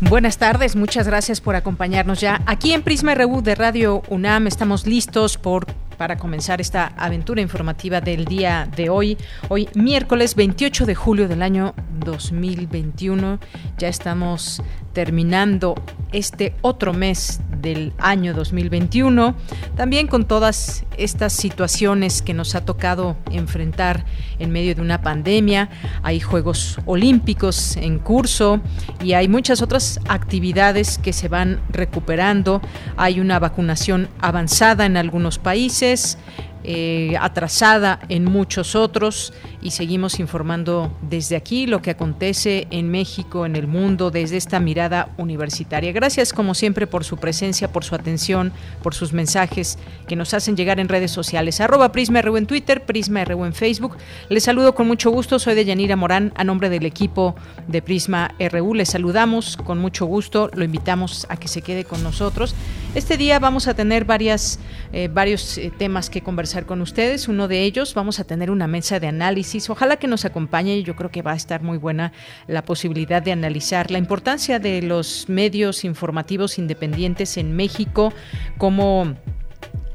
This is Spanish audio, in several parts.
Buenas tardes, muchas gracias por acompañarnos ya. Aquí en Prisma RU de Radio UNAM estamos listos por para comenzar esta aventura informativa del día de hoy. Hoy miércoles 28 de julio del año 2021. Ya estamos terminando este otro mes del año 2021, también con todas estas situaciones que nos ha tocado enfrentar en medio de una pandemia. Hay Juegos Olímpicos en curso y hay muchas otras actividades que se van recuperando. Hay una vacunación avanzada en algunos países. Fuentes eh, atrasada en muchos otros y seguimos informando desde aquí lo que acontece en México, en el mundo, desde esta mirada universitaria. Gracias como siempre por su presencia, por su atención, por sus mensajes que nos hacen llegar en redes sociales. Arroba Prisma en Twitter, Prisma RU en Facebook. Les saludo con mucho gusto, soy de Yanira Morán, a nombre del equipo de Prisma RU. Les saludamos con mucho gusto, lo invitamos a que se quede con nosotros. Este día vamos a tener varias, eh, varios eh, temas que conversar con ustedes. Uno de ellos, vamos a tener una mesa de análisis. Ojalá que nos acompañe. Yo creo que va a estar muy buena la posibilidad de analizar la importancia de los medios informativos independientes en México, como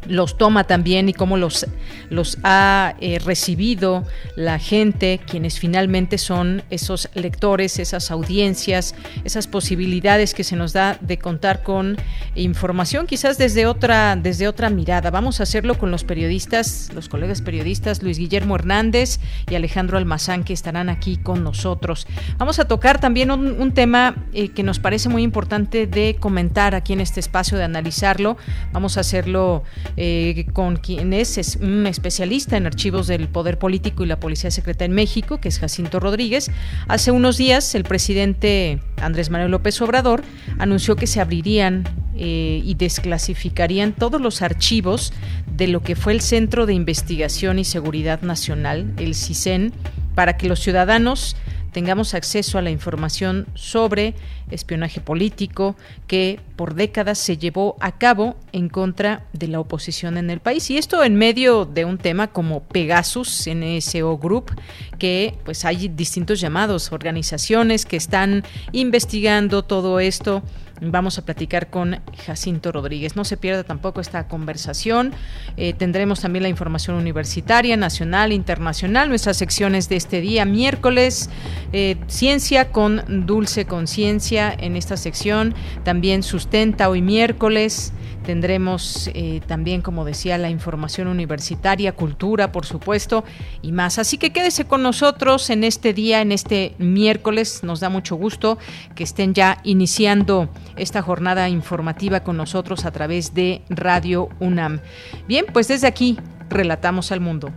los toma también y cómo los, los ha eh, recibido la gente, quienes finalmente son esos lectores, esas audiencias, esas posibilidades que se nos da de contar con información quizás desde otra, desde otra mirada. Vamos a hacerlo con los periodistas, los colegas periodistas Luis Guillermo Hernández y Alejandro Almazán que estarán aquí con nosotros. Vamos a tocar también un, tema eh, que nos parece muy importante de comentar aquí en este espacio, de analizarlo. Vamos a hacerlo eh, con quien es, un especialista en archivos del Poder Político y la Policía Secreta en México, que es Jacinto Rodríguez. Hace unos días el presidente Andrés Manuel López Obrador anunció que se abrirían eh, y desclasificarían todos los archivos de lo que fue el Centro de Investigación y Seguridad Nacional, el CISEN, para que los ciudadanos tengamos acceso a la información sobre espionaje político que por décadas se llevó a cabo en contra de la oposición en el país. Y esto en medio de un tema como Pegasus NSO Group que pues hay distintos llamados organizaciones que están investigando todo esto Vamos a platicar con Jacinto Rodríguez. No se pierda tampoco esta conversación. Eh, tendremos también la información universitaria, nacional, internacional, nuestras secciones de este día, miércoles, eh, ciencia con dulce conciencia en esta sección, también sustenta hoy miércoles. Tendremos eh, también, como decía, la información universitaria, cultura, por supuesto, y más. Así que quédese con nosotros en este día, en este miércoles. Nos da mucho gusto que estén ya iniciando esta jornada informativa con nosotros a través de Radio UNAM. Bien, pues desde aquí, relatamos al mundo.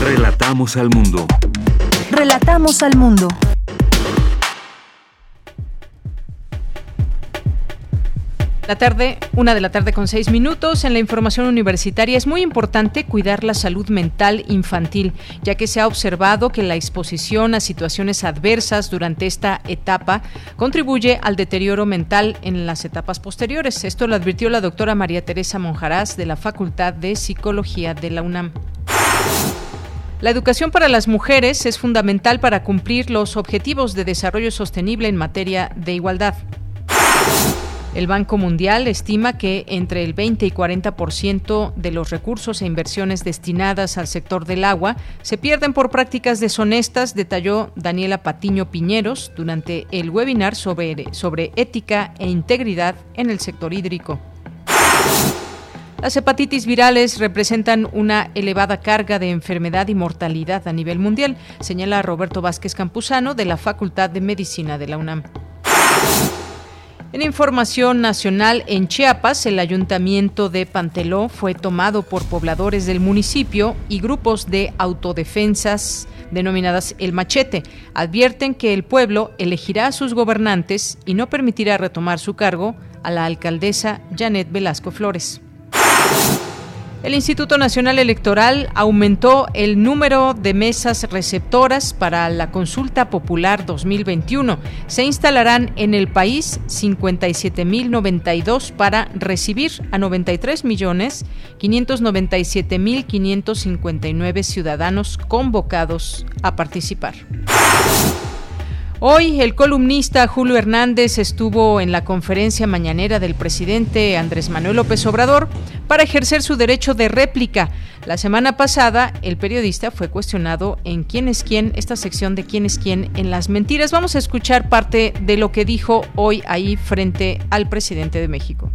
Relatamos al mundo. Relatamos al mundo. La tarde, una de la tarde con seis minutos. En la información universitaria es muy importante cuidar la salud mental infantil, ya que se ha observado que la exposición a situaciones adversas durante esta etapa contribuye al deterioro mental en las etapas posteriores. Esto lo advirtió la doctora María Teresa Monjarás de la Facultad de Psicología de la UNAM. La educación para las mujeres es fundamental para cumplir los objetivos de desarrollo sostenible en materia de igualdad. El Banco Mundial estima que entre el 20 y 40% de los recursos e inversiones destinadas al sector del agua se pierden por prácticas deshonestas, detalló Daniela Patiño Piñeros durante el webinar sobre, sobre ética e integridad en el sector hídrico. Las hepatitis virales representan una elevada carga de enfermedad y mortalidad a nivel mundial, señala Roberto Vázquez Campuzano de la Facultad de Medicina de la UNAM. En información nacional, en Chiapas, el ayuntamiento de Panteló fue tomado por pobladores del municipio y grupos de autodefensas denominadas El Machete. Advierten que el pueblo elegirá a sus gobernantes y no permitirá retomar su cargo a la alcaldesa Janet Velasco Flores. El Instituto Nacional Electoral aumentó el número de mesas receptoras para la consulta popular 2021. Se instalarán en el país 57.092 para recibir a 93 millones 597.559 ciudadanos convocados a participar. Hoy el columnista Julio Hernández estuvo en la conferencia mañanera del presidente Andrés Manuel López Obrador para ejercer su derecho de réplica. La semana pasada el periodista fue cuestionado en quién es quién, esta sección de quién es quién en las mentiras. Vamos a escuchar parte de lo que dijo hoy ahí frente al presidente de México.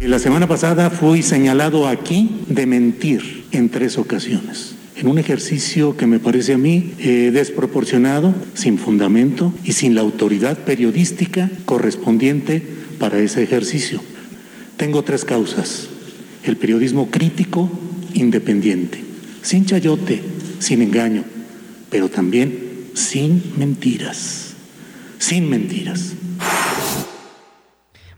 La semana pasada fui señalado aquí de mentir en tres ocasiones en un ejercicio que me parece a mí eh, desproporcionado, sin fundamento y sin la autoridad periodística correspondiente para ese ejercicio. Tengo tres causas. El periodismo crítico, independiente, sin chayote, sin engaño, pero también sin mentiras, sin mentiras.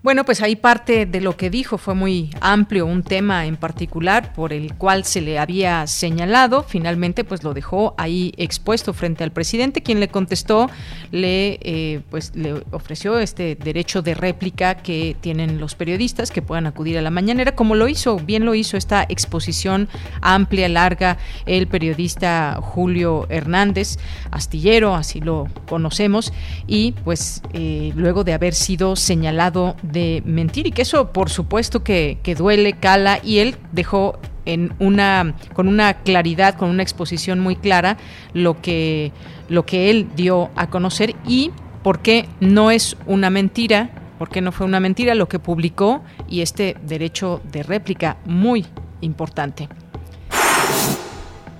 Bueno, pues ahí parte de lo que dijo fue muy amplio, un tema en particular por el cual se le había señalado. Finalmente, pues lo dejó ahí expuesto frente al presidente, quien le contestó, le eh, pues le ofreció este derecho de réplica que tienen los periodistas que puedan acudir a la mañanera, como lo hizo, bien lo hizo esta exposición amplia, larga, el periodista Julio Hernández, astillero, así lo conocemos, y pues eh, luego de haber sido señalado de mentir y que eso por supuesto que, duele, cala y él dejó en una con una claridad, con una exposición muy clara lo que lo que él dio a conocer y por qué no es una mentira, por qué no fue una mentira lo que publicó y este derecho de réplica muy importante.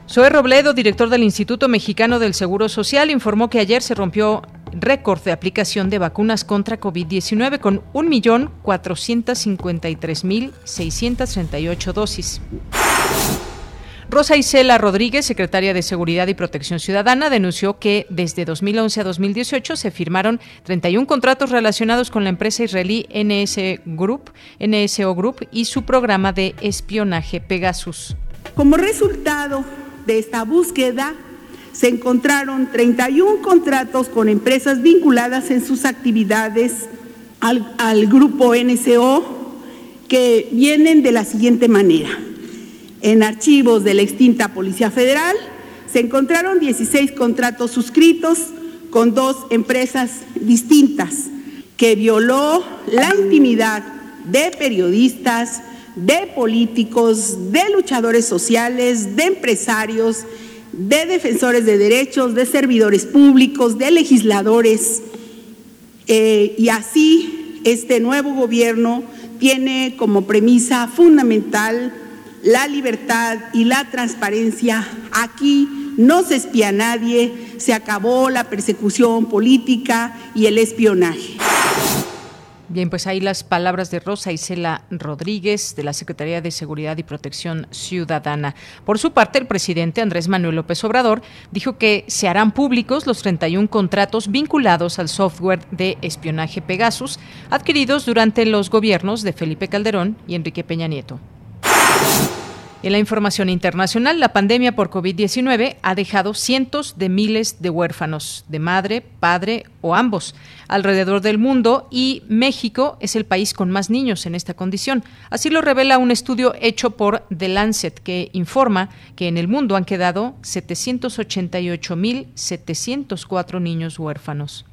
Zoe Robledo, director del Instituto Mexicano del Seguro Social, informó que ayer se rompió récord de aplicación de vacunas contra COVID-19 con 1.453.638 dosis. Rosa Isela Rodríguez, secretaria de Seguridad y Protección Ciudadana, denunció que desde 2011 a 2018 se firmaron 31 contratos relacionados con la empresa israelí NS Group, NSO Group y su programa de espionaje Pegasus. Como resultado de esta búsqueda, se encontraron 31 contratos con empresas vinculadas en sus actividades al, grupo NCO que vienen de la siguiente manera. En archivos de la extinta Policía Federal se encontraron 16 contratos suscritos con dos empresas distintas que violó la intimidad de periodistas, de políticos, de luchadores sociales, de empresarios de defensores de derechos, de servidores públicos, de legisladores. Eh, y así este nuevo gobierno tiene como premisa fundamental la libertad y la transparencia. Aquí no se espía a nadie, se acabó la persecución política y el espionaje. Bien, pues ahí las palabras de Rosa Isela Rodríguez de la Secretaría de Seguridad y Protección Ciudadana. Por su parte, el presidente Andrés Manuel López Obrador dijo que se harán públicos los 31 contratos vinculados al software de espionaje Pegasus adquiridos durante los gobiernos de Felipe Calderón y Enrique Peña Nieto. En la información internacional, la pandemia por COVID-19 ha dejado cientos de miles de huérfanos, de madre, padre o ambos, alrededor del mundo y México es el país con más niños en esta condición. Así lo revela un estudio hecho por The Lancet que informa que en el mundo han quedado 788.704 niños huérfanos.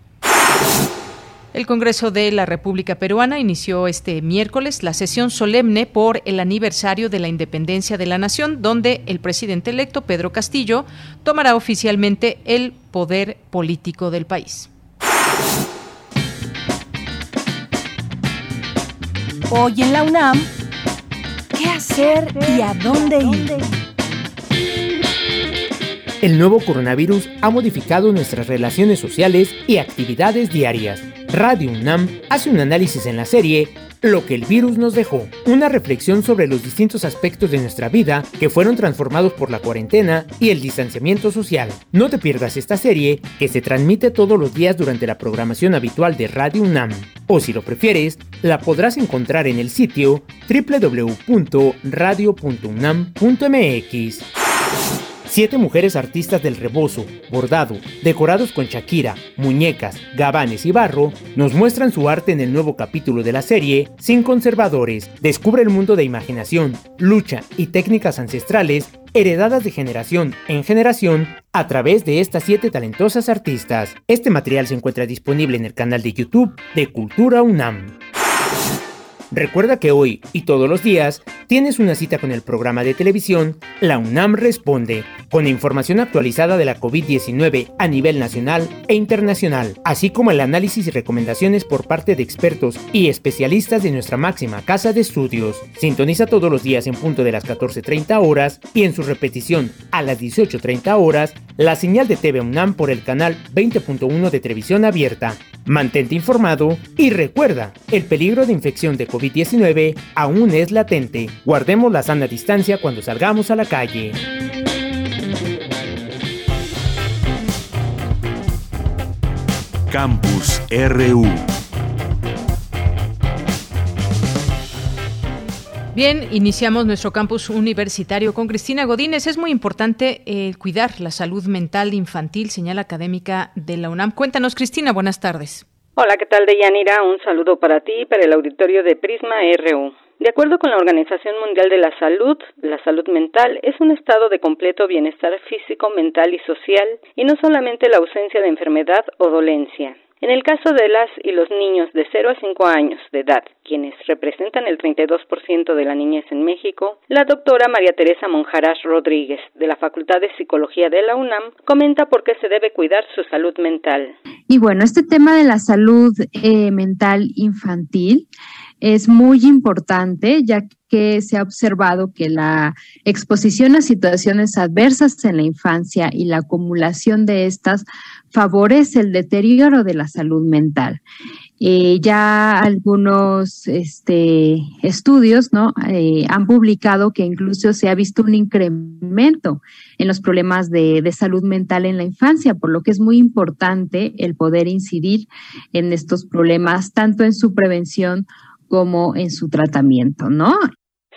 El Congreso de la República Peruana inició este miércoles la sesión solemne por el aniversario de la independencia de la nación, donde el presidente electo Pedro Castillo tomará oficialmente el poder político del país. Hoy en la UNAM, ¿qué hacer y a dónde ir? El nuevo coronavirus ha modificado nuestras relaciones sociales y actividades diarias Radio UNAM hace un análisis en la serie Lo que el virus nos dejó, una reflexión sobre los distintos aspectos de nuestra vida que fueron transformados por la cuarentena y el distanciamiento social. No te pierdas esta serie que se transmite todos los días durante la programación habitual de Radio UNAM. O si lo prefieres, la podrás encontrar en el sitio www.radio.unam.mx. Siete mujeres artistas del rebozo, bordado, decorados con Shakira, muñecas, gabanes y barro, nos muestran su arte en el nuevo capítulo de la serie Sin Conservadores. Descubre el mundo de imaginación, lucha y técnicas ancestrales heredadas de generación en generación a través de estas siete talentosas artistas. Este material se encuentra disponible en el canal de YouTube de Cultura UNAM. Recuerda que hoy y todos los días tienes una cita con el programa de televisión La UNAM Responde, con información actualizada de la COVID-19 a nivel nacional e internacional, así como el análisis y recomendaciones por parte de expertos y especialistas de nuestra máxima casa de estudios. Sintoniza todos los días en punto de las 14.30 horas y en su repetición a las 18.30 horas la señal de TV UNAM por el canal 20.1 de televisión abierta. Mantente informado y recuerda, el peligro de infección de COVID-19 aún es latente. Guardemos la sana distancia cuando salgamos a la calle. Campus RU Bien, iniciamos nuestro campus universitario con Cristina Godínez. Es muy importante eh, cuidar la salud mental infantil, señal académica de la UNAM. Cuéntanos, Cristina, buenas tardes. Hola, ¿qué tal, Deyanira? Un saludo para ti y para el auditorio de Prisma RU. De acuerdo con la Organización Mundial de la Salud, la salud mental es un estado de completo bienestar físico, mental y social, y no solamente la ausencia de enfermedad o dolencia. En el caso de las y los niños de 0 a 5 años de edad, quienes representan el 32% de la niñez en México, la doctora María Teresa Monjarás Rodríguez, de la Facultad de Psicología de la UNAM, comenta por qué se debe cuidar su salud mental. Y bueno, este tema de la salud eh, mental infantil es muy importante, ya que se ha observado que la exposición a situaciones adversas en la infancia y la acumulación de estas favorece el deterioro de la salud mental. Eh, ya algunos este, estudios ¿no? Eh, han publicado que incluso se ha visto un incremento en los problemas de, de, salud mental en la infancia, por lo que es muy importante el poder incidir en estos problemas, tanto en su prevención como en su tratamiento, ¿no?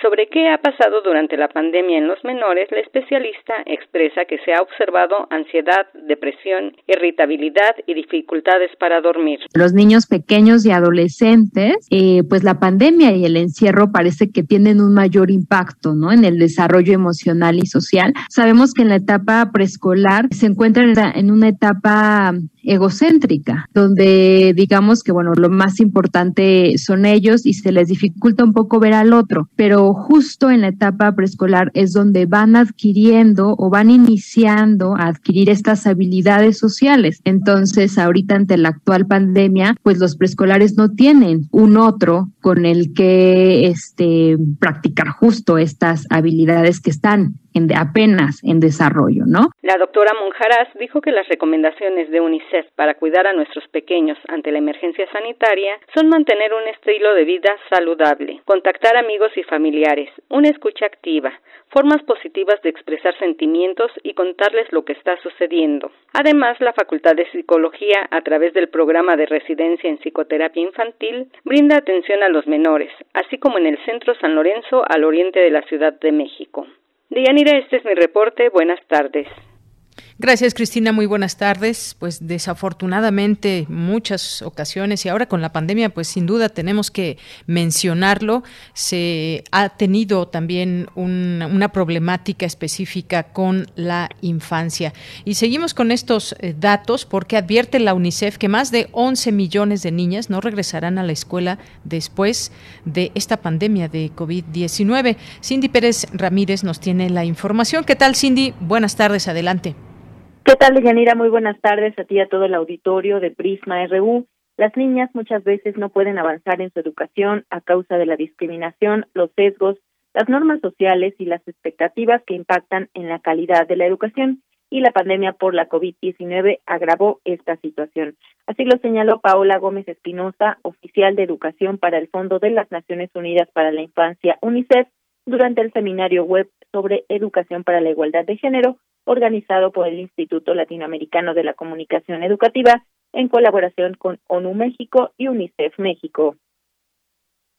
Sobre qué ha pasado durante la pandemia en los menores, la especialista expresa que se ha observado ansiedad, depresión, irritabilidad y dificultades para dormir. Los niños pequeños y adolescentes, eh, pues la pandemia y el encierro parece que tienen un mayor impacto ¿no? en el desarrollo emocional y social. Sabemos que en la etapa preescolar se encuentran en una etapa egocéntrica, donde digamos que, bueno, lo más importante son ellos y se les dificulta un poco ver al otro, pero justo en la etapa preescolar es donde van adquiriendo o van iniciando a adquirir estas habilidades sociales. Entonces, ahorita ante la actual pandemia, pues los preescolares no tienen un otro con el que este, practicar justo estas habilidades que están en apenas en desarrollo, ¿no? La doctora Monjaraz dijo que las recomendaciones de UNICEF para cuidar a nuestros pequeños ante la emergencia sanitaria son mantener un estilo de vida saludable, contactar amigos y familiares, una escucha activa, formas positivas de expresar sentimientos y contarles lo que está sucediendo. Además, la Facultad de Psicología, a través del programa de residencia en psicoterapia infantil, brinda atención a los menores, así como en el Centro San Lorenzo al oriente de la Ciudad de México. Dianira, este es mi reporte. Buenas tardes. Gracias, Cristina. Muy buenas tardes. Pues desafortunadamente muchas ocasiones y ahora con la pandemia, pues sin duda tenemos que mencionarlo. Se ha tenido también una problemática específica con la infancia. Y seguimos con estos eh, datos porque advierte la UNICEF que más de 11 millones de niñas no regresarán a la escuela después de esta pandemia de COVID-19. Cindy Pérez Ramírez nos tiene la información. ¿Qué tal, Cindy? Buenas tardes. Adelante. ¿Qué tal, Yanira? Muy buenas tardes a ti y a todo el auditorio de Prisma RU. Las niñas muchas veces no pueden avanzar en su educación a causa de la discriminación, los sesgos, las normas sociales y las expectativas que impactan en la calidad de la educación. y la pandemia por la COVID-19 agravó esta situación. Así lo señaló Paola Gómez Espinosa, oficial de educación para el Fondo de las Naciones Unidas para la Infancia, UNICEF, durante el seminario web sobre educación para la igualdad de género, organizado por el Instituto Latinoamericano de la Comunicación Educativa en colaboración con ONU México y UNICEF México.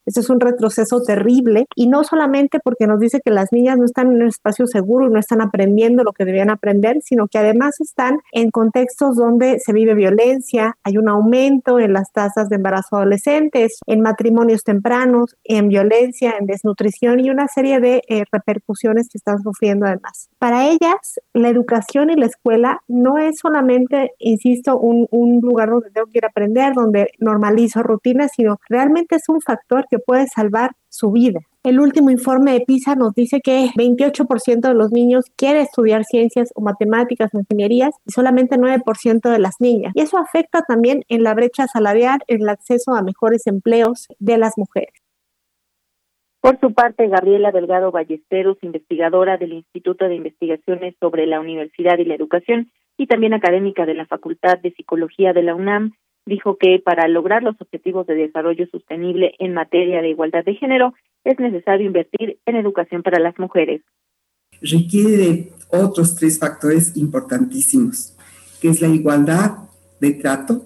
Este es un retroceso terrible y no solamente porque nos dice que las niñas no están en un espacio seguro y no están aprendiendo lo que debían aprender, sino que además están en contextos donde se vive violencia, hay un aumento en las tasas de embarazo adolescentes, en matrimonios tempranos, en violencia, en desnutrición y una serie de eh, repercusiones que están sufriendo además. Para ellas, la educación y la escuela no es solamente, insisto, un, un lugar donde tengo que ir a aprender, donde normalizo rutinas, sino realmente es un factor que puede salvar su vida. El último informe de PISA nos dice que 28% de los niños quiere estudiar ciencias o matemáticas o ingenierías y solamente 9% de las niñas. Y eso afecta también en la brecha salarial, en el acceso a mejores empleos de las mujeres. Por su parte, Gabriela Delgado Ballesteros, investigadora del Instituto de Investigaciones sobre la Universidad y la Educación y también académica de la Facultad de Psicología de la UNAM, dijo que para lograr los objetivos de desarrollo sostenible en materia de igualdad de género es necesario invertir en educación para las mujeres. Requiere de otros tres factores importantísimos, que es la igualdad de trato,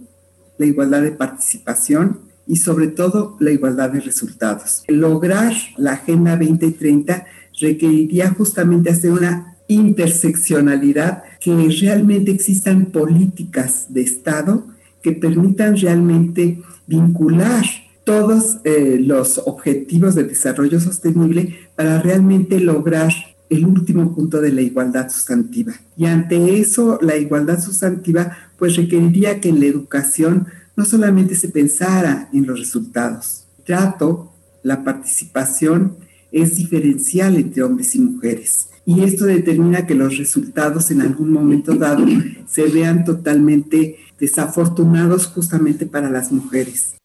la igualdad de participación y sobre todo la igualdad de resultados. Lograr la Agenda 2030 requeriría justamente hacer una interseccionalidad, que realmente existan políticas de Estado que permitan realmente vincular todos eh, los objetivos de desarrollo sostenible para realmente lograr el último punto de la igualdad sustantiva. Y ante eso, la igualdad sustantiva pues requeriría que en la educación no solamente se pensara en los resultados. El trato, la participación es diferencial entre hombres y mujeres. Y esto determina que los resultados en algún momento dado se vean totalmente desafortunados justamente para las mujeres.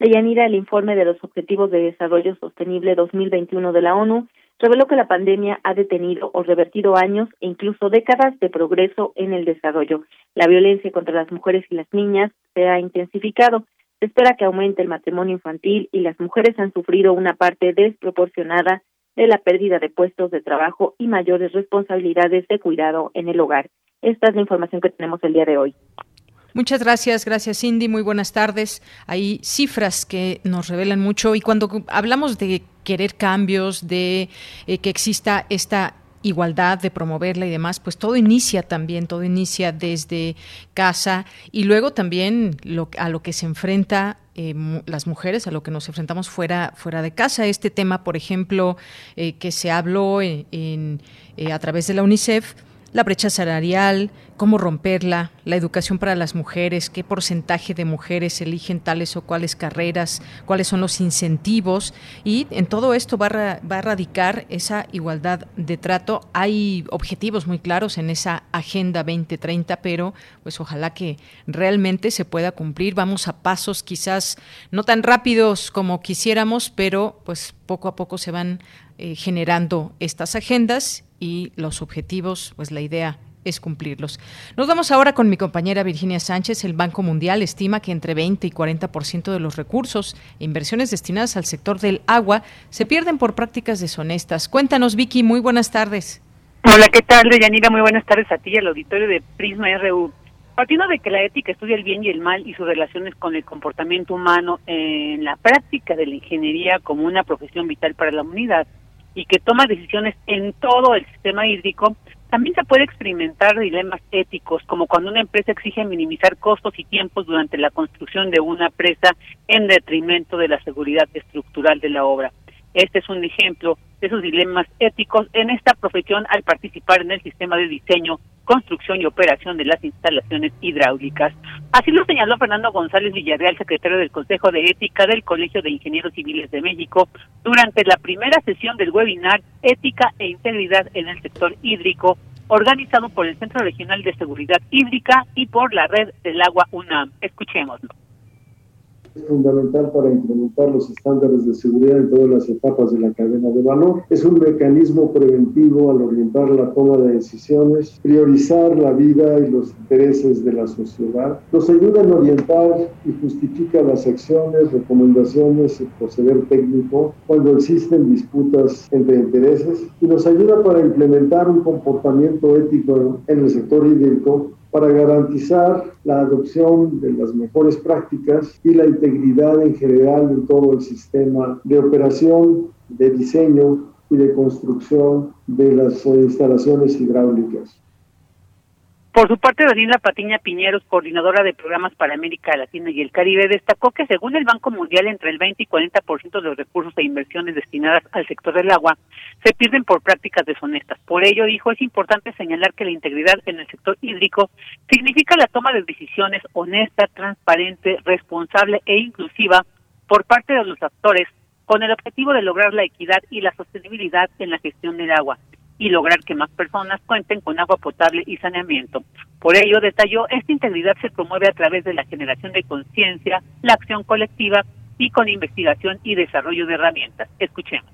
Deyanira, el informe de los Objetivos de Desarrollo Sostenible 2021 de la ONU reveló que la pandemia ha detenido o revertido años e incluso décadas de progreso en el desarrollo. La violencia contra las mujeres y las niñas se ha intensificado. Se espera que aumente el matrimonio infantil y las mujeres han sufrido una parte desproporcionada de la pérdida de puestos de trabajo y mayores responsabilidades de cuidado en el hogar. Esta es la información que tenemos el día de hoy. Muchas gracias, gracias Cindy, muy buenas tardes. Hay cifras que nos revelan mucho y cuando hablamos de querer cambios, de eh, que exista esta igualdad, de promoverla y demás, pues todo inicia también, todo inicia desde casa y luego también lo, a lo que se enfrenta eh, las mujeres, a lo que nos enfrentamos fuera, fuera de casa. Este tema, por ejemplo, eh, que se habló en, a través de la UNICEF, la brecha salarial, cómo romperla, la educación para las mujeres, qué porcentaje de mujeres eligen tales o cuales carreras, cuáles son los incentivos y en todo esto va a, va radicar esa igualdad de trato. Hay objetivos muy claros en esa Agenda 2030, pero pues ojalá que realmente se pueda cumplir. Vamos a pasos quizás no tan rápidos como quisiéramos, pero pues poco a poco se van eh, generando estas agendas y los objetivos, pues la idea es cumplirlos. Nos vamos ahora con mi compañera Virginia Sánchez. El Banco Mundial estima que entre 20 y 40% de los recursos e inversiones destinadas al sector del agua se pierden por prácticas deshonestas. Cuéntanos, Vicky, muy buenas tardes. Hola, ¿qué tal, Deyanira? Muy buenas tardes a ti y al auditorio de Prisma RU. Partiendo de que la ética estudia el bien y el mal y sus relaciones con el comportamiento humano en la práctica de la ingeniería como una profesión vital para la humanidad, y que toma decisiones en todo el sistema hídrico, también se puede experimentar dilemas éticos, como cuando una empresa exige minimizar costos y tiempos durante la construcción de una presa en detrimento de la seguridad estructural de la obra. Este es un ejemplo de esos dilemas éticos en esta profesión al participar en el sistema de diseño, construcción y operación de las instalaciones hidráulicas. Así lo señaló Fernando González Villarreal, secretario del Consejo de Ética del Colegio de Ingenieros Civiles de México, durante la primera sesión del webinar Ética e Integridad en el Sector Hídrico, organizado por el Centro Regional de Seguridad Hídrica y por la Red del Agua UNAM. Escuchémoslo es fundamental para incrementar los estándares de seguridad en todas las etapas de la cadena de valor. Es un mecanismo preventivo al orientar la toma de decisiones, priorizar la vida y los intereses de la sociedad. Nos ayuda a orientar y justifica las acciones, recomendaciones y proceder técnico cuando existen disputas entre intereses y nos ayuda para implementar un comportamiento ético en el sector hídrico para garantizar la adopción de las mejores prácticas y la integridad en general de todo el sistema de operación, de diseño y de construcción de las instalaciones hidráulicas. Por su parte, Daniela Patiña Piñeros, coordinadora de programas para América Latina y el Caribe, destacó que según el Banco Mundial, entre el 20 y 40% de los recursos e inversiones destinadas al sector del agua se pierden por prácticas deshonestas. Por ello, dijo, es importante señalar que la integridad en el sector hídrico significa la toma de decisiones honesta, transparente, responsable e inclusiva por parte de los actores con el objetivo de lograr la equidad y la sostenibilidad en la gestión del agua y lograr que más personas cuenten con agua potable y saneamiento. Por ello, detalló, esta integridad se promueve a través de la generación de conciencia, la acción colectiva y con investigación y desarrollo de herramientas. Escuchemos.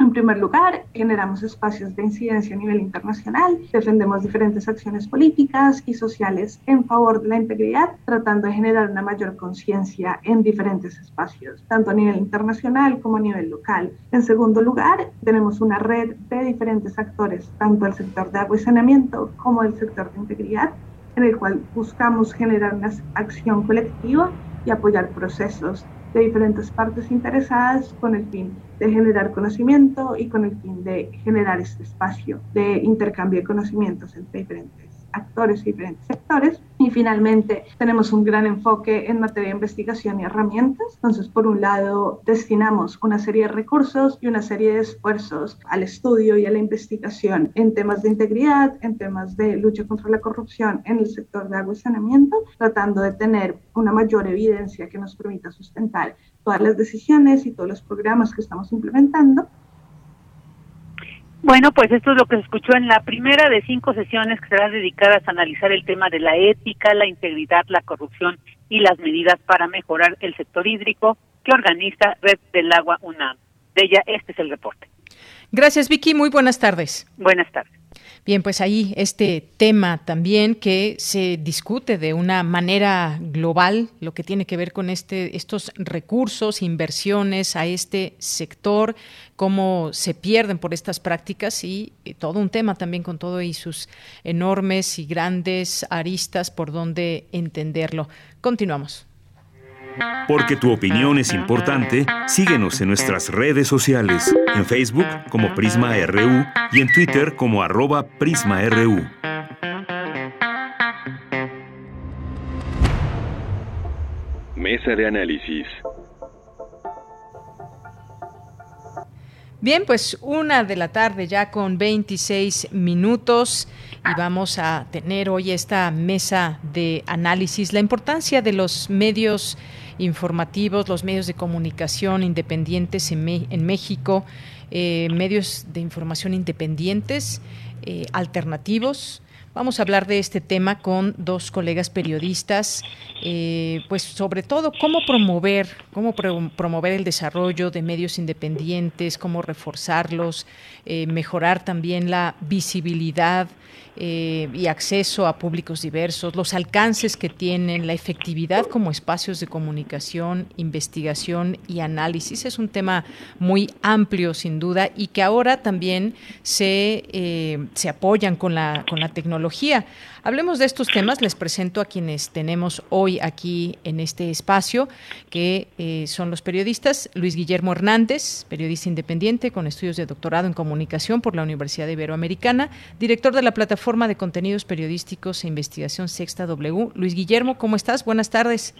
En primer lugar, generamos espacios de incidencia a nivel internacional, defendemos diferentes acciones políticas y sociales en favor de la integridad, tratando de generar una mayor conciencia en diferentes espacios, tanto a nivel internacional como a nivel local. En segundo lugar, tenemos una red de diferentes actores, tanto el sector de agua y saneamiento como el sector de integridad, en el cual buscamos generar una acción colectiva y apoyar procesos de diferentes partes interesadas con el fin de generar conocimiento y con el fin de generar este espacio de intercambio de conocimientos entre diferentes actores y diferentes sectores. Y finalmente tenemos un gran enfoque en materia de investigación y herramientas. Entonces, por un lado, destinamos una serie de recursos y una serie de esfuerzos al estudio y a la investigación en temas de integridad, en temas de lucha contra la corrupción en el sector de agua y saneamiento, tratando de tener una mayor evidencia que nos permita sustentar todas las decisiones y todos los programas que estamos implementando bueno, pues esto es lo que se escuchó en la primera de cinco sesiones que serán dedicadas a analizar el tema de la ética, la integridad, la corrupción y las medidas para mejorar el sector hídrico que organiza Red del Agua UNAM. De ella, este es el reporte. Gracias, Vicky. Muy buenas tardes. Buenas tardes. Bien, pues ahí este tema también que se discute de una manera global, lo que tiene que ver con este, estos recursos, inversiones a este sector, cómo se pierden por estas prácticas y, y todo un tema también con todo y sus enormes y grandes aristas por donde entenderlo. Continuamos. Porque tu opinión es importante, síguenos en nuestras redes sociales, en Facebook como Prisma RU y en Twitter como arroba PrismaRU. Mesa de análisis. Bien, pues una de la tarde ya con 26 minutos y vamos a tener hoy esta mesa de análisis, la importancia de los medios informativos, los medios de comunicación independientes en, México, eh, medios de información independientes, eh, alternativos. Vamos a hablar de este tema con dos colegas periodistas, eh, pues sobre todo cómo promover, cómo promover el desarrollo de medios independientes, cómo reforzarlos, mejorar también la visibilidad eh, y acceso a públicos diversos, los alcances que tienen, la efectividad como espacios de comunicación, investigación y análisis. Es un tema muy amplio, sin duda, y que ahora también se, eh, se apoyan con la, con la tecnología. Hablemos de estos temas. Les presento a quienes tenemos hoy aquí en este espacio, que eh, son los periodistas Luis Guillermo Hernández, periodista independiente con estudios de doctorado en comunicación por la Universidad Iberoamericana, director de la plataforma de contenidos periodísticos e investigación Sexta W. Luis Guillermo, ¿cómo estás? Buenas tardes.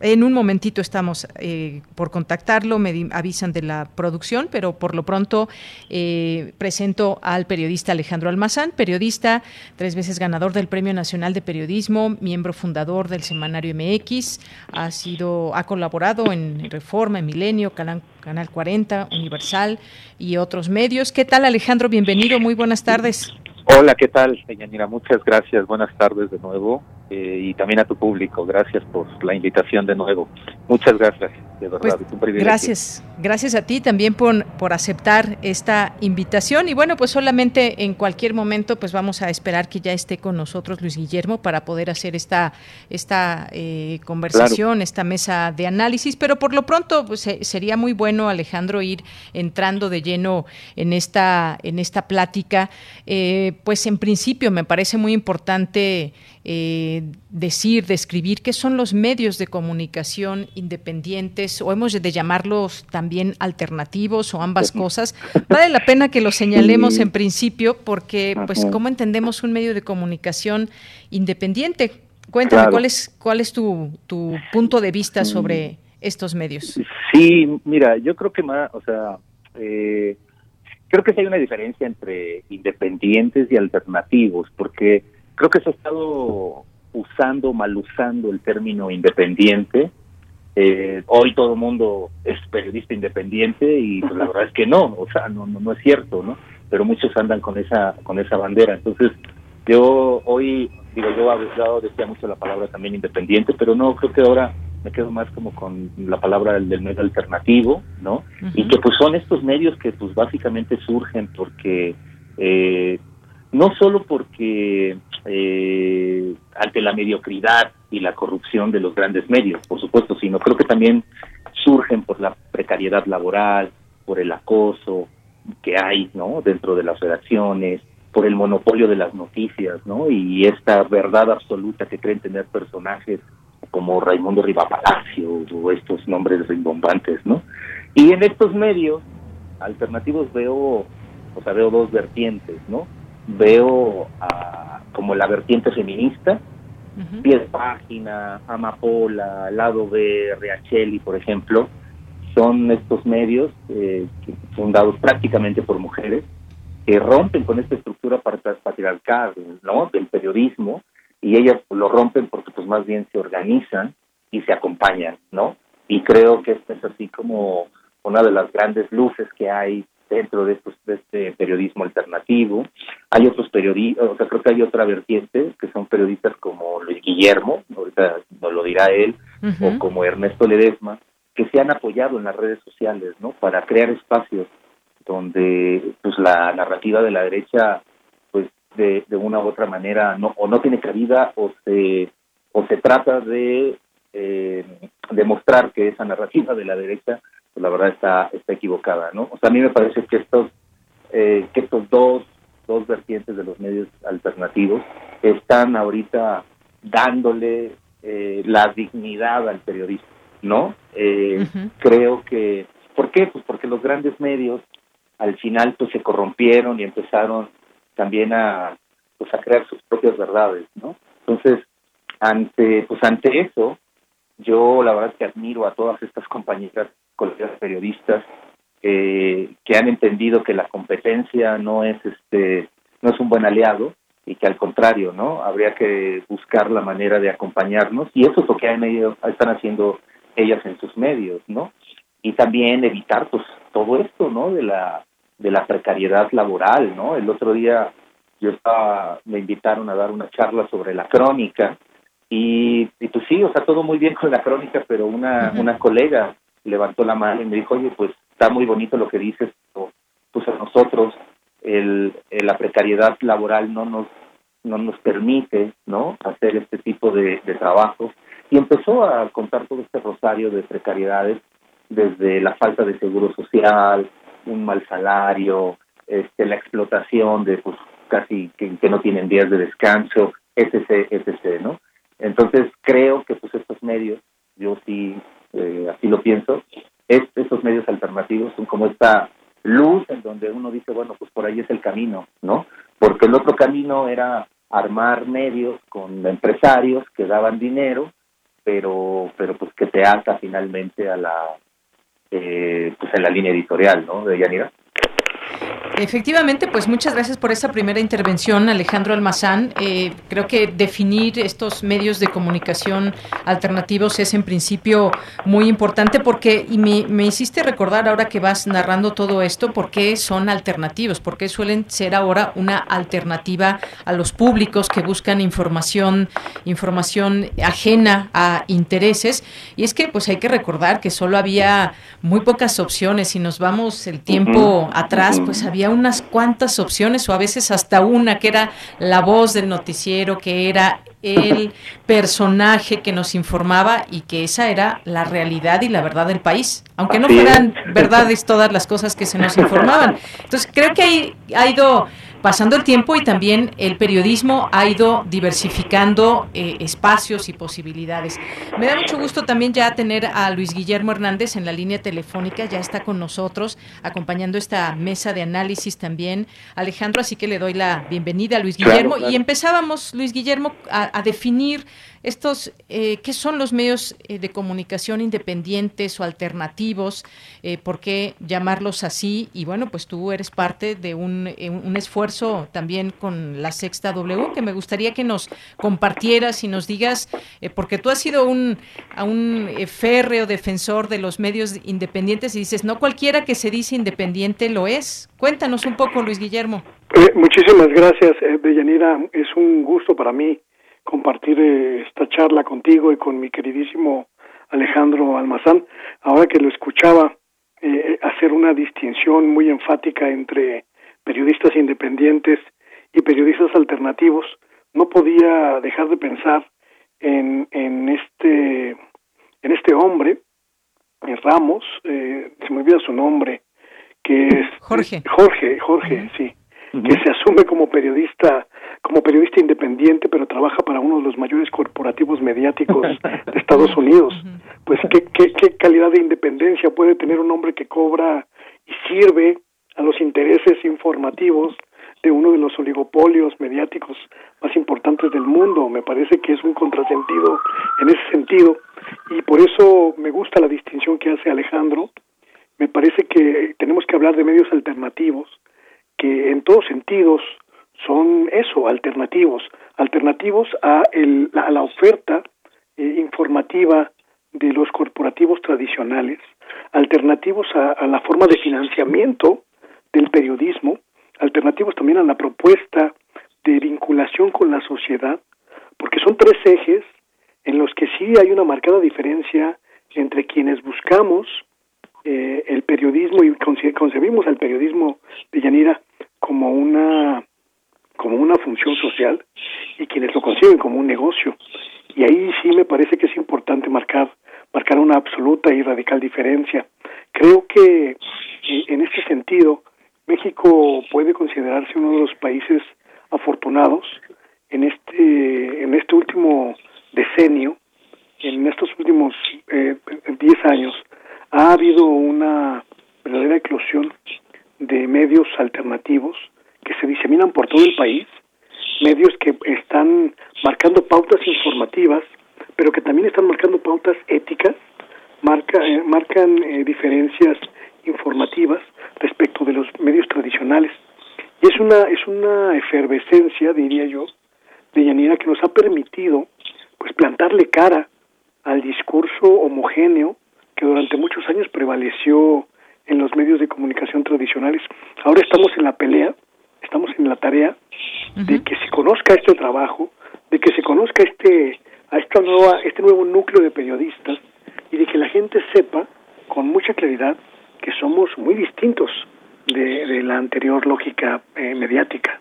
En un momentito estamos eh, por contactarlo, me avisan de la producción, pero por lo pronto eh, presento al periodista Alejandro Almazán, periodista, tres veces ganador del Premio Nacional de Periodismo, miembro fundador del Semanario MX, ha sido, ha colaborado en Reforma, en Milenio, Canal, Canal 40, Universal y otros medios. ¿Qué tal Alejandro? Bienvenido, muy buenas tardes. Hola, ¿qué tal, Yanira? Muchas gracias. Buenas tardes de nuevo. Eh, y también a tu público. Gracias por la invitación de nuevo. Muchas gracias, de verdad, pues, un. Gracias, gracias a ti también por, por aceptar esta invitación y bueno, pues solamente en cualquier momento pues vamos a esperar que ya esté con nosotros Luis Guillermo para poder hacer esta, esta eh, conversación, esta mesa de análisis, pero por lo pronto pues, sería muy bueno, Alejandro, ir entrando de lleno en esta, en esta plática. Eh, pues en principio me parece muy importante eh, decir, describir qué son los medios de comunicación independientes o hemos de llamarlos también alternativos o ambas cosas. Vale la pena que lo señalemos en principio porque, pues, ¿cómo entendemos un medio de comunicación independiente? Cuéntame, ¿cuál es, cuál es tu, tu punto de vista sobre estos medios? Sí, mira, yo creo que más, o sea, eh, creo que sí hay una diferencia entre independientes y alternativos, porque creo que se ha estado usando, mal usando el término independiente. Eh, hoy todo el mundo es periodista independiente y pues, la verdad es que no, o sea, no, no, es cierto, ¿no? Pero muchos andan con esa con esa bandera. Entonces, yo hoy, digo, yo, decía mucho la palabra también independiente, pero no, creo que ahora me quedo más como con la palabra del, medio alternativo, ¿no? Y que pues son estos medios que pues básicamente surgen porque eh, no solo porque eh, ante la mediocridad y la corrupción de los grandes medios, por supuesto, sino creo que también surgen por la precariedad laboral, por el acoso que hay, ¿no? Dentro de las redacciones, por el monopolio de las noticias, ¿no? Y esta verdad absoluta que creen tener personajes como Raimundo Rivapalacio o estos nombres rimbombantes, ¿no? Y en estos medios alternativos veo, o sea, veo dos vertientes, ¿no? Veo como la vertiente feminista, Pies Página, Amapola, Lado B, Riachelli, por ejemplo, son estos medios eh, fundados prácticamente por mujeres que rompen con esta estructura patriarcal ¿no? del periodismo y ellas lo rompen porque pues más bien se organizan y se acompañan, ¿no? Y creo que esto es así como una de las grandes luces que hay dentro de, estos, de este periodismo alternativo. Hay otros periodistas, o sea, creo que hay otra vertiente, que son periodistas como Luis Guillermo, ahorita nos lo dirá él, o como Ernesto Ledesma, que se han apoyado en las redes sociales, ¿no? Para crear espacios donde pues la narrativa de la derecha pues de, de una u otra manera no o no tiene cabida o se o se trata de eh, demostrar que esa narrativa de la derecha pues la verdad está está equivocada, ¿no? O sea, a mí me parece que estos eh, que estos dos dos vertientes de los medios alternativos están ahorita dándole eh, la dignidad al periodismo, ¿no? Eh, creo que ¿por qué? Pues porque los grandes medios al final pues se corrompieron y empezaron también a pues a crear sus propias verdades, ¿no? Entonces ante pues ante eso yo la verdad es que admiro a todas estas compañeras colegas periodistas eh, que han entendido que la competencia no es este no es un buen aliado y que al contrario no habría que buscar la manera de acompañarnos y eso es lo que han están haciendo ellas en sus medios no y también evitar pues todo esto no de la de la precariedad laboral no el otro día yo estaba me invitaron a dar una charla sobre la crónica y, y pues sí o sea todo muy bien con la crónica pero una una colega levantó la mano y me dijo, oye, pues está muy bonito lo que dices, pero pues a nosotros el, la precariedad laboral no nos no nos permite no hacer este tipo de, de trabajos y empezó a contar todo este rosario de precariedades desde la falta de seguro social un mal salario este la explotación de pues casi que, que no tienen días de descanso etc etc no entonces creo que pues estos medios yo sí eh, así lo pienso, es, estos medios alternativos son como esta luz en donde uno dice, bueno, pues por ahí es el camino, ¿no? Porque el otro camino era armar medios con empresarios que daban dinero, pero pero pues que te ata finalmente a la eh, pues en la línea editorial, ¿no? De Yanira. Efectivamente, pues muchas gracias por esta primera intervención, Alejandro Almazán. Eh, creo que definir estos medios de comunicación alternativos es en principio muy importante porque, y me, me hiciste recordar ahora que vas narrando todo esto, por qué son alternativos, por qué suelen ser ahora una alternativa a los públicos que buscan información, información ajena a intereses. Y es que pues hay que recordar que solo había muy pocas opciones. Si nos vamos el tiempo atrás, pues había unas cuantas opciones o a veces hasta una que era la voz del noticiero, que era el personaje que nos informaba y que esa era la realidad y la verdad del país, aunque no fueran verdades todas las cosas que se nos informaban. Entonces creo que ha ido pasando el tiempo y también el periodismo ha ido diversificando eh, espacios y posibilidades. Me da mucho gusto también ya tener a Luis Guillermo Hernández en la línea telefónica, ya está con nosotros acompañando esta mesa de análisis también. Alejandro, así que le doy la bienvenida a Luis Guillermo y empezábamos, Luis Guillermo, a, a definir estos, eh, ¿qué son los medios eh, de comunicación independientes o alternativos? Eh, ¿Por qué llamarlos así? Y bueno, pues tú eres parte de un, eh, un esfuerzo también con la Sexta W, que me gustaría que nos compartieras y nos digas, porque tú has sido un, un férreo defensor de los medios independientes y dices, no cualquiera que se dice independiente lo es. Cuéntanos un poco, Luis Guillermo. muchísimas gracias, Deyanira. Es un gusto para mí compartir eh, esta charla contigo y con mi queridísimo Alejandro Almazán. Ahora que lo escuchaba eh, hacer una distinción muy enfática entre periodistas independientes y periodistas alternativos, no podía dejar de pensar en, en este en este hombre, en Ramos, eh, se me olvida su nombre, que es Jorge. Jorge, Jorge, sí, que se asume como periodista como periodista independiente, pero trabaja para uno de los mayores corporativos mediáticos de Estados Unidos. Pues ¿qué, qué, qué calidad de independencia puede tener un hombre que cobra y sirve a los intereses informativos de uno de los oligopolios mediáticos más importantes del mundo. Me parece que es un contrasentido en ese sentido y por eso me gusta la distinción que hace Alejandro. Me parece que tenemos que hablar de medios alternativos que en todos sentidos son eso, alternativos, alternativos a, el, a la oferta eh, informativa de los corporativos tradicionales, alternativos a, la forma de financiamiento del periodismo, alternativos también a la propuesta de vinculación con la sociedad, porque son tres ejes en los que sí hay una marcada diferencia entre quienes buscamos eh, el periodismo y concebimos al periodismo de Yanira como una como una función social y quienes lo conciben como un negocio. Y ahí sí me parece que es importante marcar marcar una absoluta y radical diferencia. Creo que eh, en este sentido México puede considerarse uno de los países afortunados en este en este último decenio, en estos últimos 10 eh, años, ha habido una verdadera eclosión de medios alternativos que se diseminan por todo el país, medios que están marcando pautas informativas, pero que también están marcando pautas éticas, marca, eh, marcan eh, diferencias informativas respecto de los medios tradicionales. Y es una, es una efervescencia, diría yo, de Yanira que nos ha permitido pues plantarle cara al discurso homogéneo que durante muchos años prevaleció en los medios de comunicación tradicionales. Ahora estamos en la pelea estamos en la tarea de que se conozca este trabajo, de que se conozca este a esta nueva este nuevo núcleo de periodistas y de que la gente sepa con mucha claridad que somos muy distintos de, de la anterior lógica eh, mediática.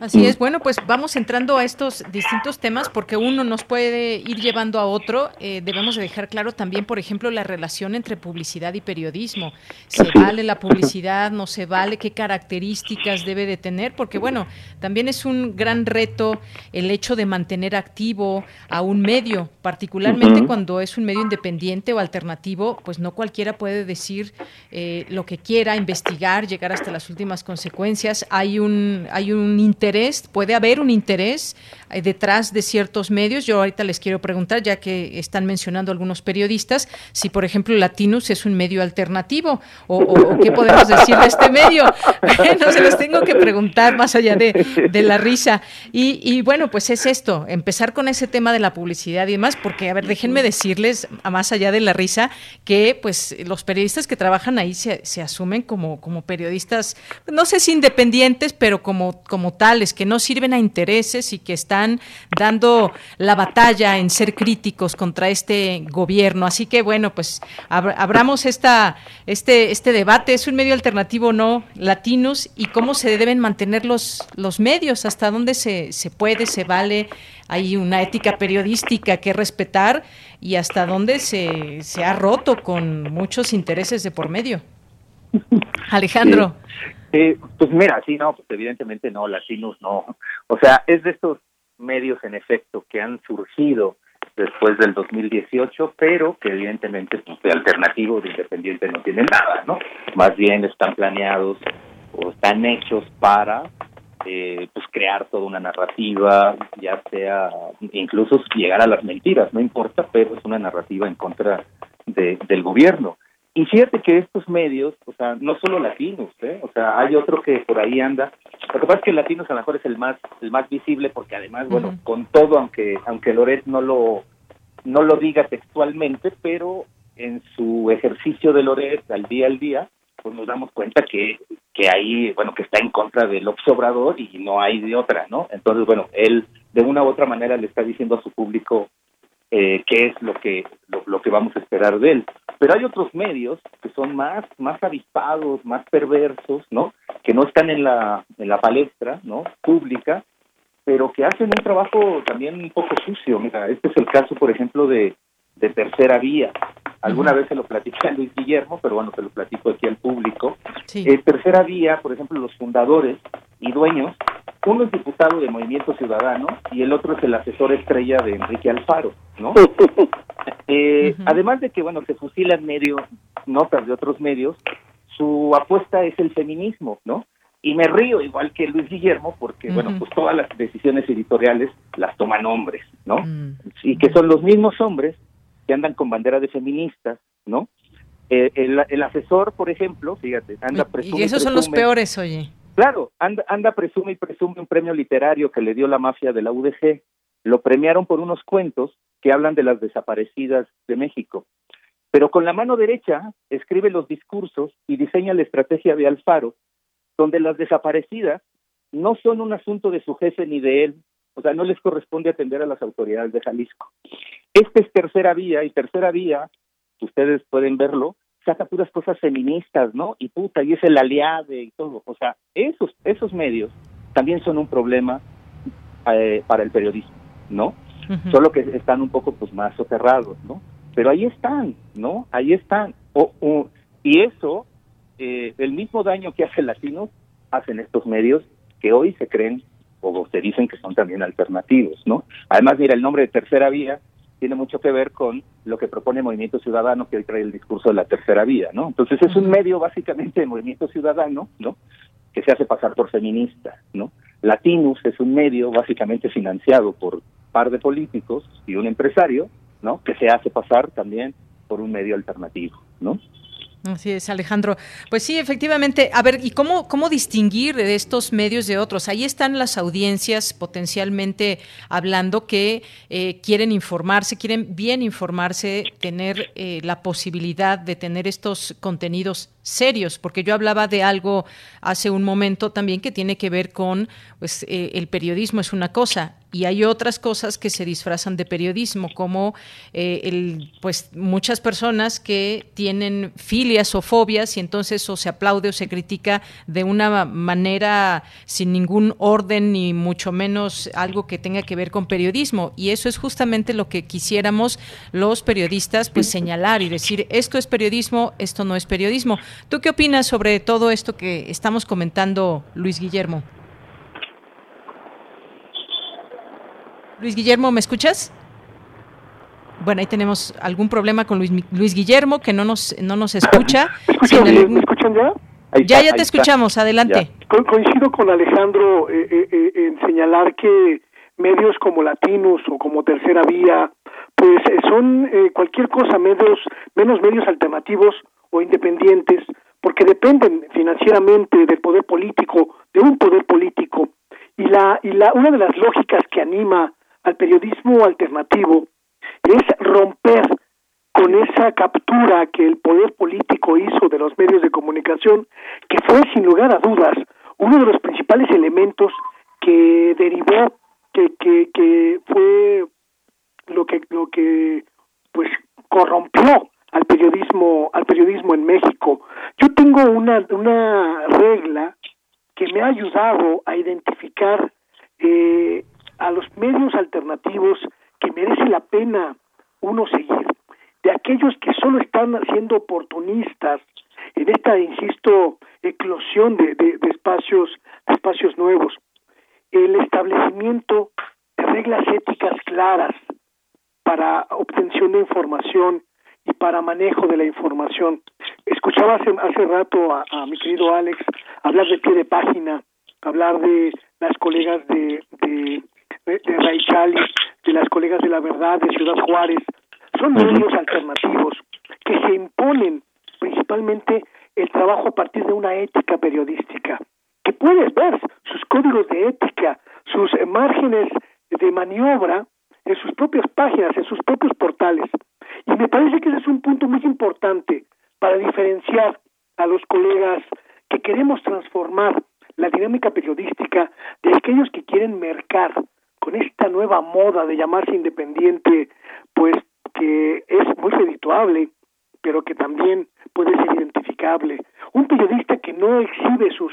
Así es, bueno, pues vamos entrando a estos distintos temas porque uno nos puede ir llevando a otro. Eh, debemos de dejar claro también, por ejemplo, la relación entre publicidad y periodismo. ¿Se vale la publicidad? ¿No se vale? ¿Qué características debe de tener? Porque, bueno, también es un gran reto el hecho de mantener activo a un medio, particularmente cuando es un medio independiente o alternativo, pues no cualquiera puede decir eh, lo que quiera, investigar, llegar hasta las últimas consecuencias. Hay un, hay un interés interés, puede haber un interés detrás de ciertos medios. Yo ahorita les quiero preguntar, ya que están mencionando algunos periodistas, si por ejemplo Latinus es un medio alternativo o, qué podemos decir de este medio. no se los tengo que preguntar más allá de, la risa. Y, bueno, pues es esto, empezar con ese tema de la publicidad y demás, porque a ver, déjenme decirles, más allá de la risa, que pues los periodistas que trabajan ahí se, se asumen como, como periodistas, no sé si independientes, pero como, como tales, que no sirven a intereses y que están dando la batalla en ser críticos contra este gobierno. Así que bueno, pues abramos esta, este, este debate. ¿Es un medio alternativo no latinos? ¿Y cómo se deben mantener los, los medios? ¿Hasta dónde se, se puede, se vale? Hay una ética periodística que respetar y hasta dónde se, se ha roto con muchos intereses de por medio. Alejandro. Eh, pues mira, sí, no, pues evidentemente no, latinos no. O sea, es de estos medios en efecto que han surgido después del 2018, pero que evidentemente pues, de alternativo, de independiente no tienen nada, ¿no? Más bien están planeados o están hechos para eh, pues crear toda una narrativa, ya sea incluso llegar a las mentiras, no importa, pero es una narrativa en contra de, del gobierno. Y fíjate que estos medios, o sea, no solo latinos, ¿eh? o sea, hay otro que por ahí anda. Lo que pasa es que latinos a lo mejor es el más el más visible porque además, bueno, con todo, aunque aunque Loret no lo no lo diga textualmente, pero en su ejercicio de Loret al día al día, pues nos damos cuenta que que ahí, bueno, que está en contra del obsobrador y no hay de otra, ¿no? Entonces, bueno, él de una u otra manera le está diciendo a su público eh, qué es lo que lo, que vamos a esperar de él. Pero hay otros medios que son más más avispados, más perversos, ¿no? Que no están en la en la palestra, ¿no? Pública, pero que hacen un trabajo también un poco sucio. Mira, este es el caso, por ejemplo, de de Tercera Vía. Alguna vez se lo platicé a Luis Guillermo, pero bueno, se lo platico aquí al público. Eh, tercera Vía, por ejemplo, los fundadores y dueños uno es diputado de Movimiento Ciudadano y el otro es el asesor estrella de Enrique Alfaro, ¿no? eh, Además de que, bueno, se fusilan medio notas de otros medios, su apuesta es el feminismo, ¿no? Y me río igual que Luis Guillermo porque, bueno, pues todas las decisiones editoriales las toman hombres, ¿no? Mm. Y que son los mismos hombres que andan con bandera de feministas, ¿no? Eh, el, el, asesor, por ejemplo, fíjate, anda presume, Y esos son los peores, oye. Claro, anda, anda presume y presume un premio literario que le dio la mafia de la UDG. Lo premiaron por unos cuentos que hablan de las desaparecidas de México. Pero con la mano derecha escribe los discursos y diseña la estrategia de Alfaro, donde las desaparecidas no son un asunto de su jefe ni de él, o sea, no les corresponde atender a las autoridades de Jalisco. Esta es tercera vía y tercera vía, ustedes pueden verlo, saca puras cosas feministas, ¿no? Y puta, y es el aliado y todo. O sea, esos, esos medios también son un problema eh, para el periodismo, ¿no? Solo que están un poco pues más soterrados, ¿no? Pero ahí están, ¿no? Ahí están. O, y eso, eh, el mismo daño que hace Latinos, hacen estos medios que hoy se creen o se dicen que son también alternativos, ¿no? Además, mira, el nombre de Tercera Vía tiene mucho que ver con lo que propone Movimiento Ciudadano, que hoy trae el discurso de la tercera vía, ¿no? Entonces es un medio básicamente de Movimiento Ciudadano, ¿no? Que se hace pasar por feminista, ¿no? Latinus es un medio básicamente financiado por par de políticos y un empresario, ¿no? Que se hace pasar también por un medio alternativo, ¿no? Así es, Alejandro. Pues sí, efectivamente. A ver, ¿y cómo, cómo distinguir de estos medios de otros? Ahí están las audiencias potencialmente hablando que eh, quieren informarse, quieren bien informarse, tener eh, la posibilidad de tener estos contenidos serios, porque yo hablaba de algo hace un momento también que tiene que ver con, pues, eh, el periodismo es una cosa, y hay otras cosas que se disfrazan de periodismo, como eh, el, pues muchas personas que tienen filias o fobias y entonces o se aplaude o se critica de una manera sin ningún orden ni mucho menos algo que tenga que ver con periodismo y eso es justamente lo que quisiéramos los periodistas pues señalar y decir esto es periodismo, esto no es periodismo. ¿Tú qué opinas sobre todo esto que estamos comentando, Luis Guillermo? Luis Guillermo, ¿me escuchas? Bueno, ahí tenemos algún problema con Luis, Luis Guillermo que no nos, no nos escucha. ¿Me escuchan, ya? ya, ya te escuchamos, adelante. coincido con Alejandro eh, eh, eh, en señalar que medios como Latinos o como Tercera Vía, pues son cualquier cosa, medios, menos medios alternativos o independientes, porque dependen financieramente del poder político, de un poder político. Y, la, y la, una de las lógicas que anima al periodismo alternativo es romper con esa captura que el poder político hizo de los medios de comunicación, que fue sin lugar a dudas uno de los principales elementos que derivó, que, que, que fue lo que, lo que pues corrompió al periodismo, al periodismo en México. Yo tengo una, una regla que me ha ayudado a identificar eh, a los medios alternativos que merece la pena uno seguir de aquellos que solo están siendo oportunistas en esta, insisto, eclosión de, de, espacios, de espacios nuevos. El establecimiento de reglas éticas claras para obtención de información y para manejo de la información. Escuchaba hace, hace rato a, mi querido Alex hablar de pie de página, hablar de las colegas de, de, de, de de las colegas de la verdad de Ciudad Juárez, son medios alternativos que se imponen principalmente el trabajo a partir de una ética periodística, que puedes ver sus códigos de ética, sus márgenes de maniobra en sus propias páginas, en sus propios portales. Y me parece que ese es un punto muy importante para diferenciar a los colegas que queremos transformar la dinámica periodística de aquellos que quieren mercar con esta nueva moda de llamarse independiente, pues que es muy redituable, pero que también puede ser identificable. Un periodista que no exhibe sus,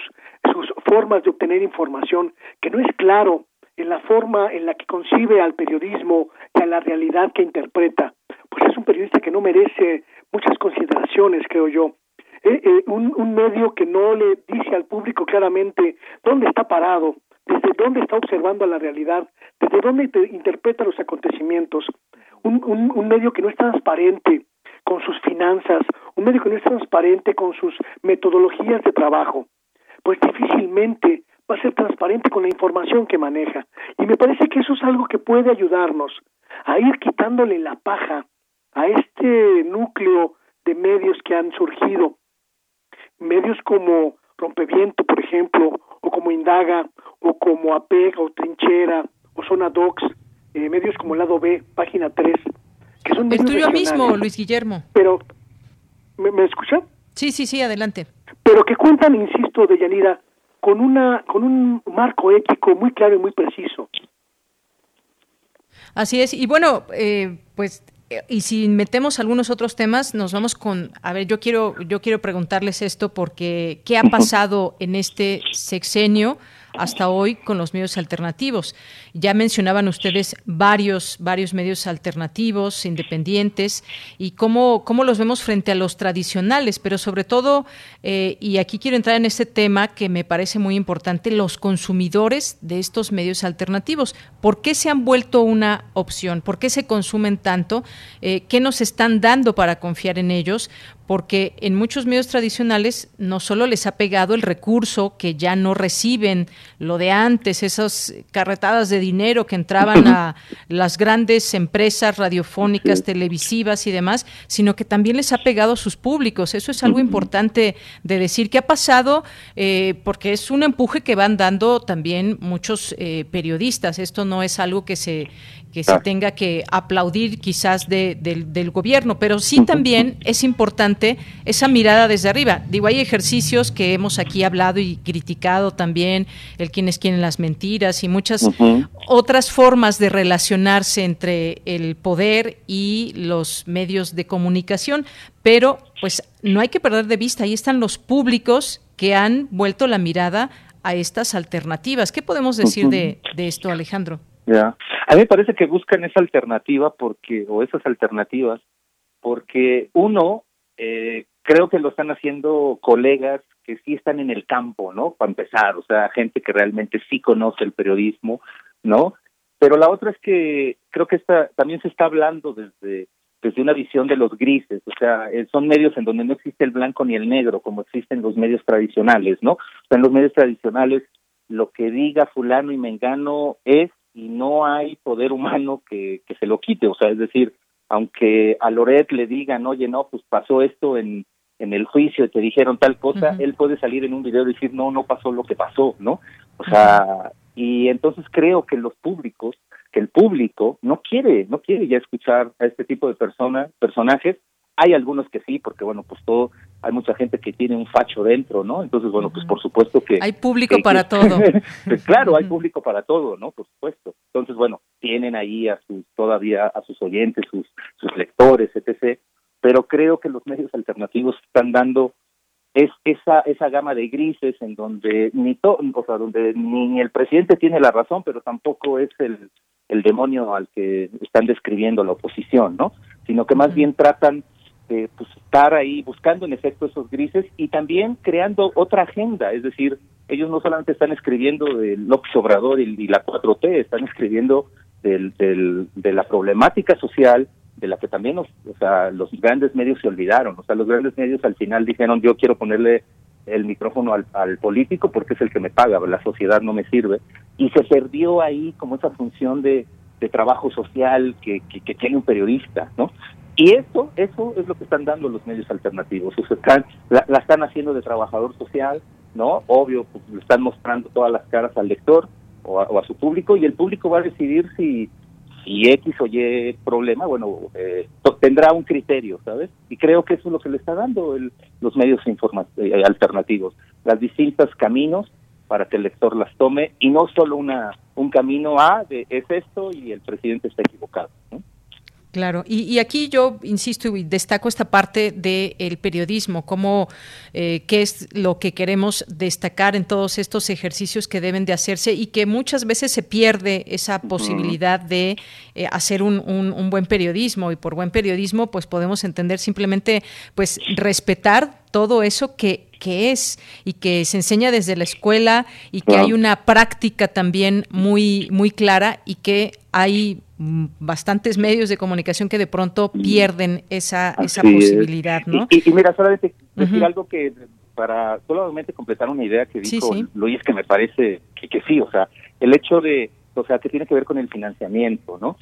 sus formas de obtener información, que no es claro en la forma en la que concibe al periodismo y a la realidad que interpreta, pues es un periodista que no merece muchas consideraciones, creo yo. Eh, eh, un, un medio que no le dice al público claramente dónde está parado, desde dónde está observando la realidad, desde dónde interpreta los acontecimientos, un medio que no es transparente con sus finanzas, un medio que no es transparente con sus metodologías de trabajo, pues difícilmente va a ser transparente con la información que maneja. Y me parece que eso es algo que puede ayudarnos a ir quitándole la paja a este núcleo de medios que han surgido. Medios como Rompeviento, por ejemplo, o como Indaga, o como APEG, o Trinchera, o Zona Docs, eh, medios como Lado B, Página 3, que son El tuyo mismo, Luis Guillermo. Pero, ¿me, ¿me escuchan? Sí, sí, sí, adelante. Pero que cuentan, insisto, de Yanira, con, una, con un marco ético muy claro y muy preciso. Así es, y bueno, eh, pues y si metemos algunos otros temas, nos vamos con, a ver, yo quiero, yo quiero preguntarles esto porque ¿qué ha pasado en este sexenio? Hasta hoy con los medios alternativos. Ya mencionaban ustedes varios, varios medios alternativos, independientes, y cómo, cómo los vemos frente a los tradicionales, pero sobre todo, eh, y aquí quiero entrar en este tema que me parece muy importante, los consumidores de estos medios alternativos. ¿Por qué se han vuelto una opción? ¿Por qué se consumen tanto? Eh, ¿Qué nos están dando para confiar en ellos? Porque en muchos medios tradicionales no solo les ha pegado el recurso que ya no reciben lo de antes, esas carretadas de dinero que entraban a las grandes empresas radiofónicas, televisivas y demás, sino que también les ha pegado a sus públicos. Eso es algo importante de decir que ha pasado, eh, porque es un empuje que van dando también muchos eh, periodistas. Esto no es algo que se que se tenga que aplaudir quizás del gobierno, pero sí también es importante esa mirada desde arriba. Digo, hay ejercicios que hemos aquí hablado y criticado también, el quienes quieren las mentiras y muchas otras formas de relacionarse entre el poder y los medios de comunicación, pero pues no hay que perder de vista, ahí están los públicos que han vuelto la mirada a estas alternativas. ¿Qué podemos decir de, de esto, Alejandro? Ya. A mí me parece que buscan esa alternativa porque, o esas alternativas, porque uno, eh, creo que lo están haciendo colegas que sí están en el campo, ¿no? Para empezar, o sea, gente que realmente sí conoce el periodismo, ¿no? Pero la otra es que creo que está, también se está hablando desde, desde una visión de los grises, o sea, eh, son medios en donde no existe el blanco ni el negro como existen los medios tradicionales, ¿no? O sea, en los medios tradicionales lo que diga fulano y mengano es y no hay poder humano que, que se lo quite, o sea, es decir, aunque a Loret le digan, oye, no, pues pasó esto en, en el juicio y te dijeron tal cosa, él puede salir en un video y decir, no, no pasó lo que pasó, ¿no? O sea, y entonces creo que los públicos, que el público no quiere, no quiere ya escuchar a este tipo de personas, personajes. Hay algunos que sí, porque bueno, pues todo, hay mucha gente que tiene un facho dentro, ¿no? Entonces, bueno, pues por supuesto que... Hay público para todo. Pues claro, hay público para todo, ¿no? Por supuesto. Entonces, bueno, tienen ahí a sus, todavía a sus oyentes, sus, sus lectores, etc. Pero creo que los medios alternativos están dando es esa esa gama de grises en donde ni to, o sea, donde ni el presidente tiene la razón, pero tampoco es el el demonio al que están describiendo la oposición, ¿no? Sino que más bien tratan de pues, estar ahí buscando en efecto esos grises y también creando otra agenda, es decir, ellos no solamente están escribiendo de López Obrador y, la 4T, están escribiendo del, del, de la problemática social, de la que también los, o sea, los grandes medios se olvidaron. O sea, los grandes medios al final dijeron, yo quiero ponerle el micrófono al, político porque es el que me paga, la sociedad no me sirve. Y se perdió ahí como esa función de, trabajo social que tiene un periodista, ¿no? Y eso, eso es lo que están dando los medios alternativos. O sea, están, la, la, están haciendo de trabajador social, ¿no? Obvio, pues, le están mostrando todas las caras al lector o a, o a su público y el público va a decidir si, y X o Y problema, bueno, eh, tendrá un criterio, ¿sabes? Y creo que eso es lo que le está dando el, los medios eh, alternativos, las distintos caminos para que el lector las tome y no solo una un camino A de es esto y el presidente está equivocado. ¿no? Claro, y, y, aquí yo insisto y destaco esta parte del periodismo, como eh, qué es lo que queremos destacar en todos estos ejercicios que deben de hacerse y que muchas veces se pierde esa posibilidad de eh, hacer un, un, un, buen periodismo. Y por buen periodismo pues podemos entender simplemente pues respetar todo eso que que es y que se enseña desde la escuela y que hay una práctica también muy muy clara y que hay bastantes medios de comunicación que de pronto pierden esa, esa posibilidad, ¿no? Y, y, mira, solamente decir uh -huh. algo que para solamente completar una idea que dijo sí, sí. Luis que me parece que, que sí, o sea, el hecho de, o sea, que tiene que ver con el financiamiento, ¿no?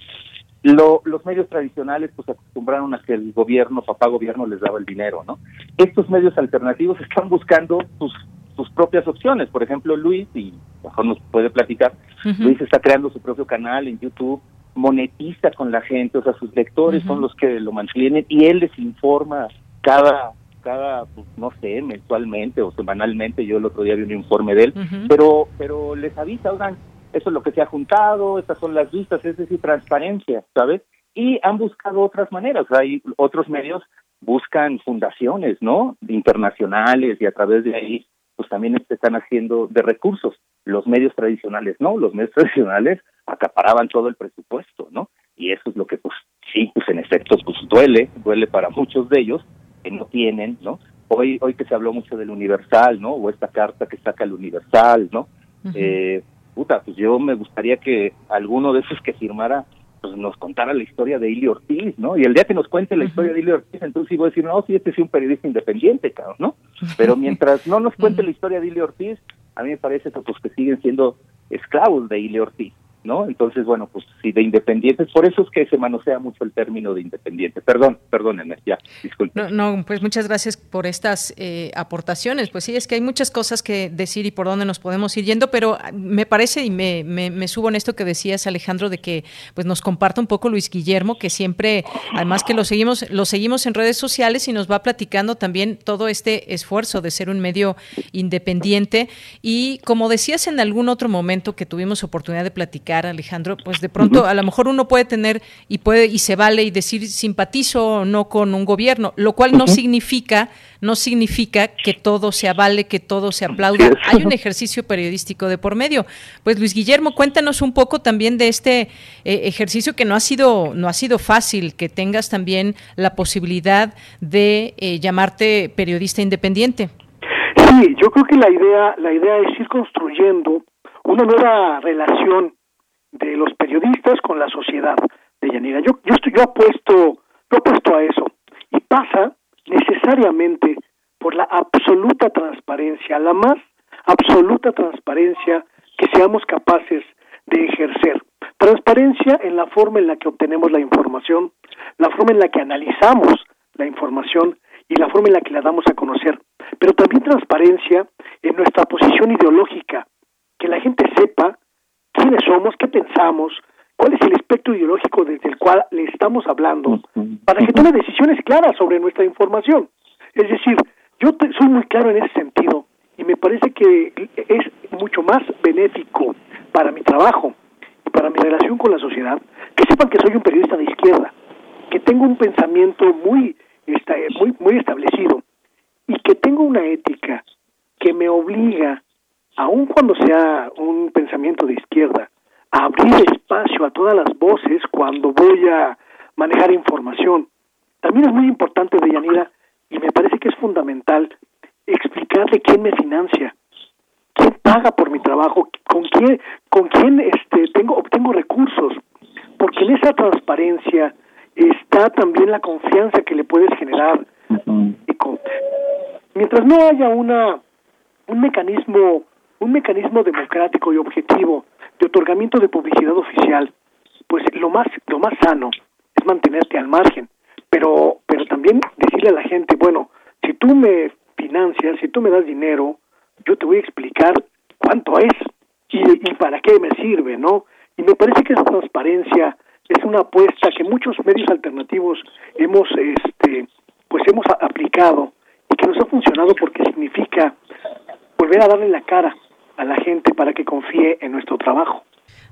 Lo, los medios tradicionales pues acostumbraron a que el gobierno, papá gobierno, les daba el dinero, ¿no? Estos medios alternativos están buscando sus, sus propias opciones. Por ejemplo, Luis, y mejor nos puede platicar, uh -huh. Luis está creando su propio canal en YouTube, monetiza con la gente, o sea, sus lectores uh -huh. son los que lo mantienen y él les informa cada cada pues, no sé mensualmente o semanalmente. Yo el otro día vi un informe de él uh -huh. pero pero les avisa oigan eso es lo que se ha juntado estas son las vistas es decir transparencia sabes y han buscado otras maneras. Hay otros medios buscan fundaciones no internacionales y a través de ahí pues también se están haciendo de recursos los medios tradicionales no los medios tradicionales acaparaban todo el presupuesto no y eso es lo que pues sí pues en efecto pues duele duele para muchos de ellos que no tienen, ¿no? Hoy, hoy que se habló mucho del Universal, ¿no? O esta carta que saca el Universal, ¿no? Uh -huh. eh, puta, pues yo me gustaría que alguno de esos que firmara pues nos contara la historia de Ili Ortiz, ¿no? Y el día que nos cuente la uh -huh. historia de Ili Ortiz, entonces sí voy a decir, no, sí, este es un periodista independiente, cabrón, ¿no? Pero mientras no nos cuente uh -huh. la historia de Ili Ortiz, a mí me parece que, pues, que siguen siendo esclavos de Ili Ortiz. ¿No? Entonces, bueno, pues sí, de independientes, por eso es que se manosea mucho el término de independiente. Perdón, perdónenme, ya, disculpen. No, no, pues muchas gracias por estas eh, aportaciones. Pues sí, es que hay muchas cosas que decir y por dónde nos podemos ir yendo, pero me parece y me, me, me subo en esto que decías, Alejandro, de que pues nos comparta un poco Luis Guillermo, que siempre, además que lo seguimos, lo seguimos en redes sociales y nos va platicando también todo este esfuerzo de ser un medio independiente. Y como decías en algún otro momento que tuvimos oportunidad de platicar, Alejandro, pues de pronto uh -huh. a lo mejor uno puede tener y puede y se vale y decir simpatizo o no con un gobierno, lo cual no uh -huh. significa no significa que todo se avale, que todo se aplauda. Hay un ejercicio periodístico de por medio. Pues Luis Guillermo, cuéntanos un poco también de este eh, ejercicio que no ha sido no ha sido fácil, que tengas también la posibilidad de eh, llamarte periodista independiente. Sí, yo creo que la idea la idea es ir construyendo una nueva relación de los periodistas con la sociedad de Yanira. Yo, yo, estoy, yo apuesto lo opuesto a eso. Y pasa necesariamente por la absoluta transparencia, la más absoluta transparencia que seamos capaces de ejercer. Transparencia en la forma en la que obtenemos la información, la forma en la que analizamos la información y la forma en la que la damos a conocer, pero también transparencia en nuestra posición ideológica, que la gente sepa quiénes somos, qué pensamos, cuál es el espectro ideológico desde el cual le estamos hablando, para que tome decisiones claras sobre nuestra información. Es decir, yo soy muy claro en ese sentido y me parece que es mucho más benéfico para mi trabajo y para mi relación con la sociedad que sepan que soy un periodista de izquierda, que tengo un pensamiento muy, muy, muy establecido y que tengo una ética que me obliga, aun cuando sea un pensamiento de izquierda, abrir espacio a todas las voces cuando voy a manejar información. También es muy importante, Deyanira, y me parece que es fundamental explicarle quién me financia, quién paga por mi trabajo, con quién, con quién este, tengo, obtengo recursos, porque en esa transparencia está también la confianza que le puedes generar. Mientras no haya una un mecanismo un mecanismo democrático y objetivo de otorgamiento de publicidad oficial, pues lo más lo más sano es mantenerte al margen, pero pero también decirle a la gente, bueno, si tú me financias, si tú me das dinero, yo te voy a explicar cuánto es y, y para qué me sirve, ¿no? Y me parece que esa transparencia es una apuesta que muchos medios alternativos hemos este pues hemos aplicado y que nos ha funcionado porque significa volver a darle la cara a la gente para que confíe en nuestro trabajo.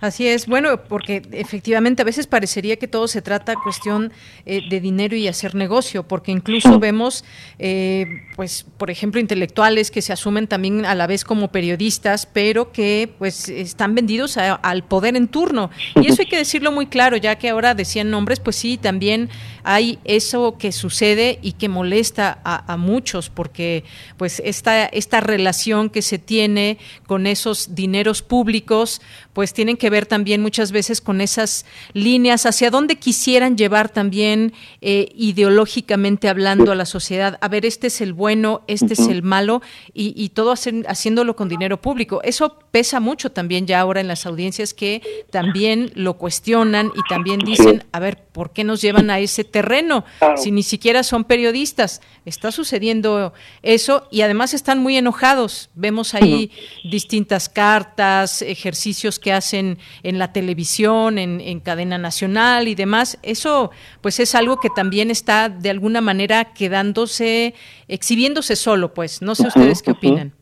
Así es, bueno, porque efectivamente a veces parecería que todo se trata cuestión eh, de dinero y hacer negocio, porque incluso vemos, eh, pues, por ejemplo, intelectuales que se asumen también a la vez como periodistas, pero que pues están vendidos al poder en turno. Y eso hay que decirlo muy claro, ya que ahora decían nombres, pues sí, también hay eso que sucede y que molesta a, a muchos, porque pues esta, esta relación que se tiene con esos dineros públicos, pues tienen que ver también muchas veces con esas líneas hacia dónde quisieran llevar también eh, ideológicamente hablando a la sociedad. A ver, este es el bueno, este es el malo y, todo haciéndolo con dinero público. Eso pesa mucho también ya ahora en las audiencias que también lo cuestionan y también dicen, a ver, ¿por qué nos llevan a ese terreno si ni siquiera son periodistas? Está sucediendo eso y además están muy enojados. Vemos ahí distintas cartas, ejercicios que hacen en la televisión, en, cadena nacional y demás. Eso pues es algo que también está de alguna manera quedándose, exhibiéndose solo, pues. No sé ustedes qué opinan,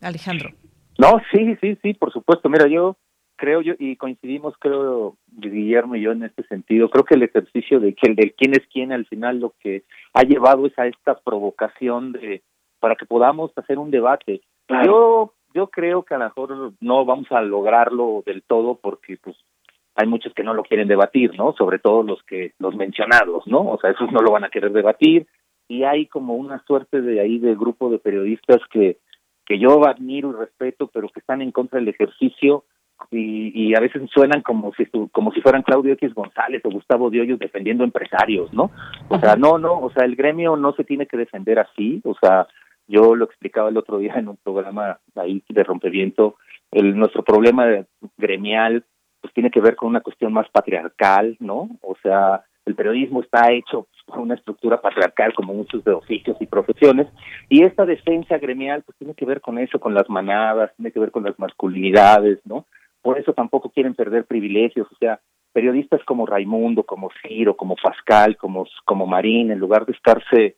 Alejandro. No, sí, sí, sí, por supuesto. Mira, yo creo yo y coincidimos creo Guillermo y yo en este sentido creo que el ejercicio de que el del quién es quién al final lo que ha llevado es a esta provocación de para que podamos hacer un debate yo yo creo que a lo mejor no vamos a lograrlo del todo porque pues hay muchos que no lo quieren debatir, ¿no? Sobre todo los que los mencionados, ¿no? O sea, esos no lo van a querer debatir y hay como una suerte de ahí de grupo de periodistas que que yo admiro y respeto, pero que están en contra del ejercicio y, y a veces suenan como si como si fueran Claudio X González o Gustavo Diollos defendiendo empresarios, ¿no? O sea, no, no, o sea, el gremio no se tiene que defender así, o sea, yo lo explicaba el otro día en un programa ahí de rompeviento, el, nuestro problema gremial pues tiene que ver con una cuestión más patriarcal, ¿no? O sea, el periodismo está hecho una estructura patriarcal como muchos de oficios y profesiones y esta defensa gremial pues tiene que ver con eso, con las manadas, tiene que ver con las masculinidades, ¿no? Por eso tampoco quieren perder privilegios, o sea, periodistas como Raimundo, como Ciro, como Pascal, como como Marín, en lugar de estarse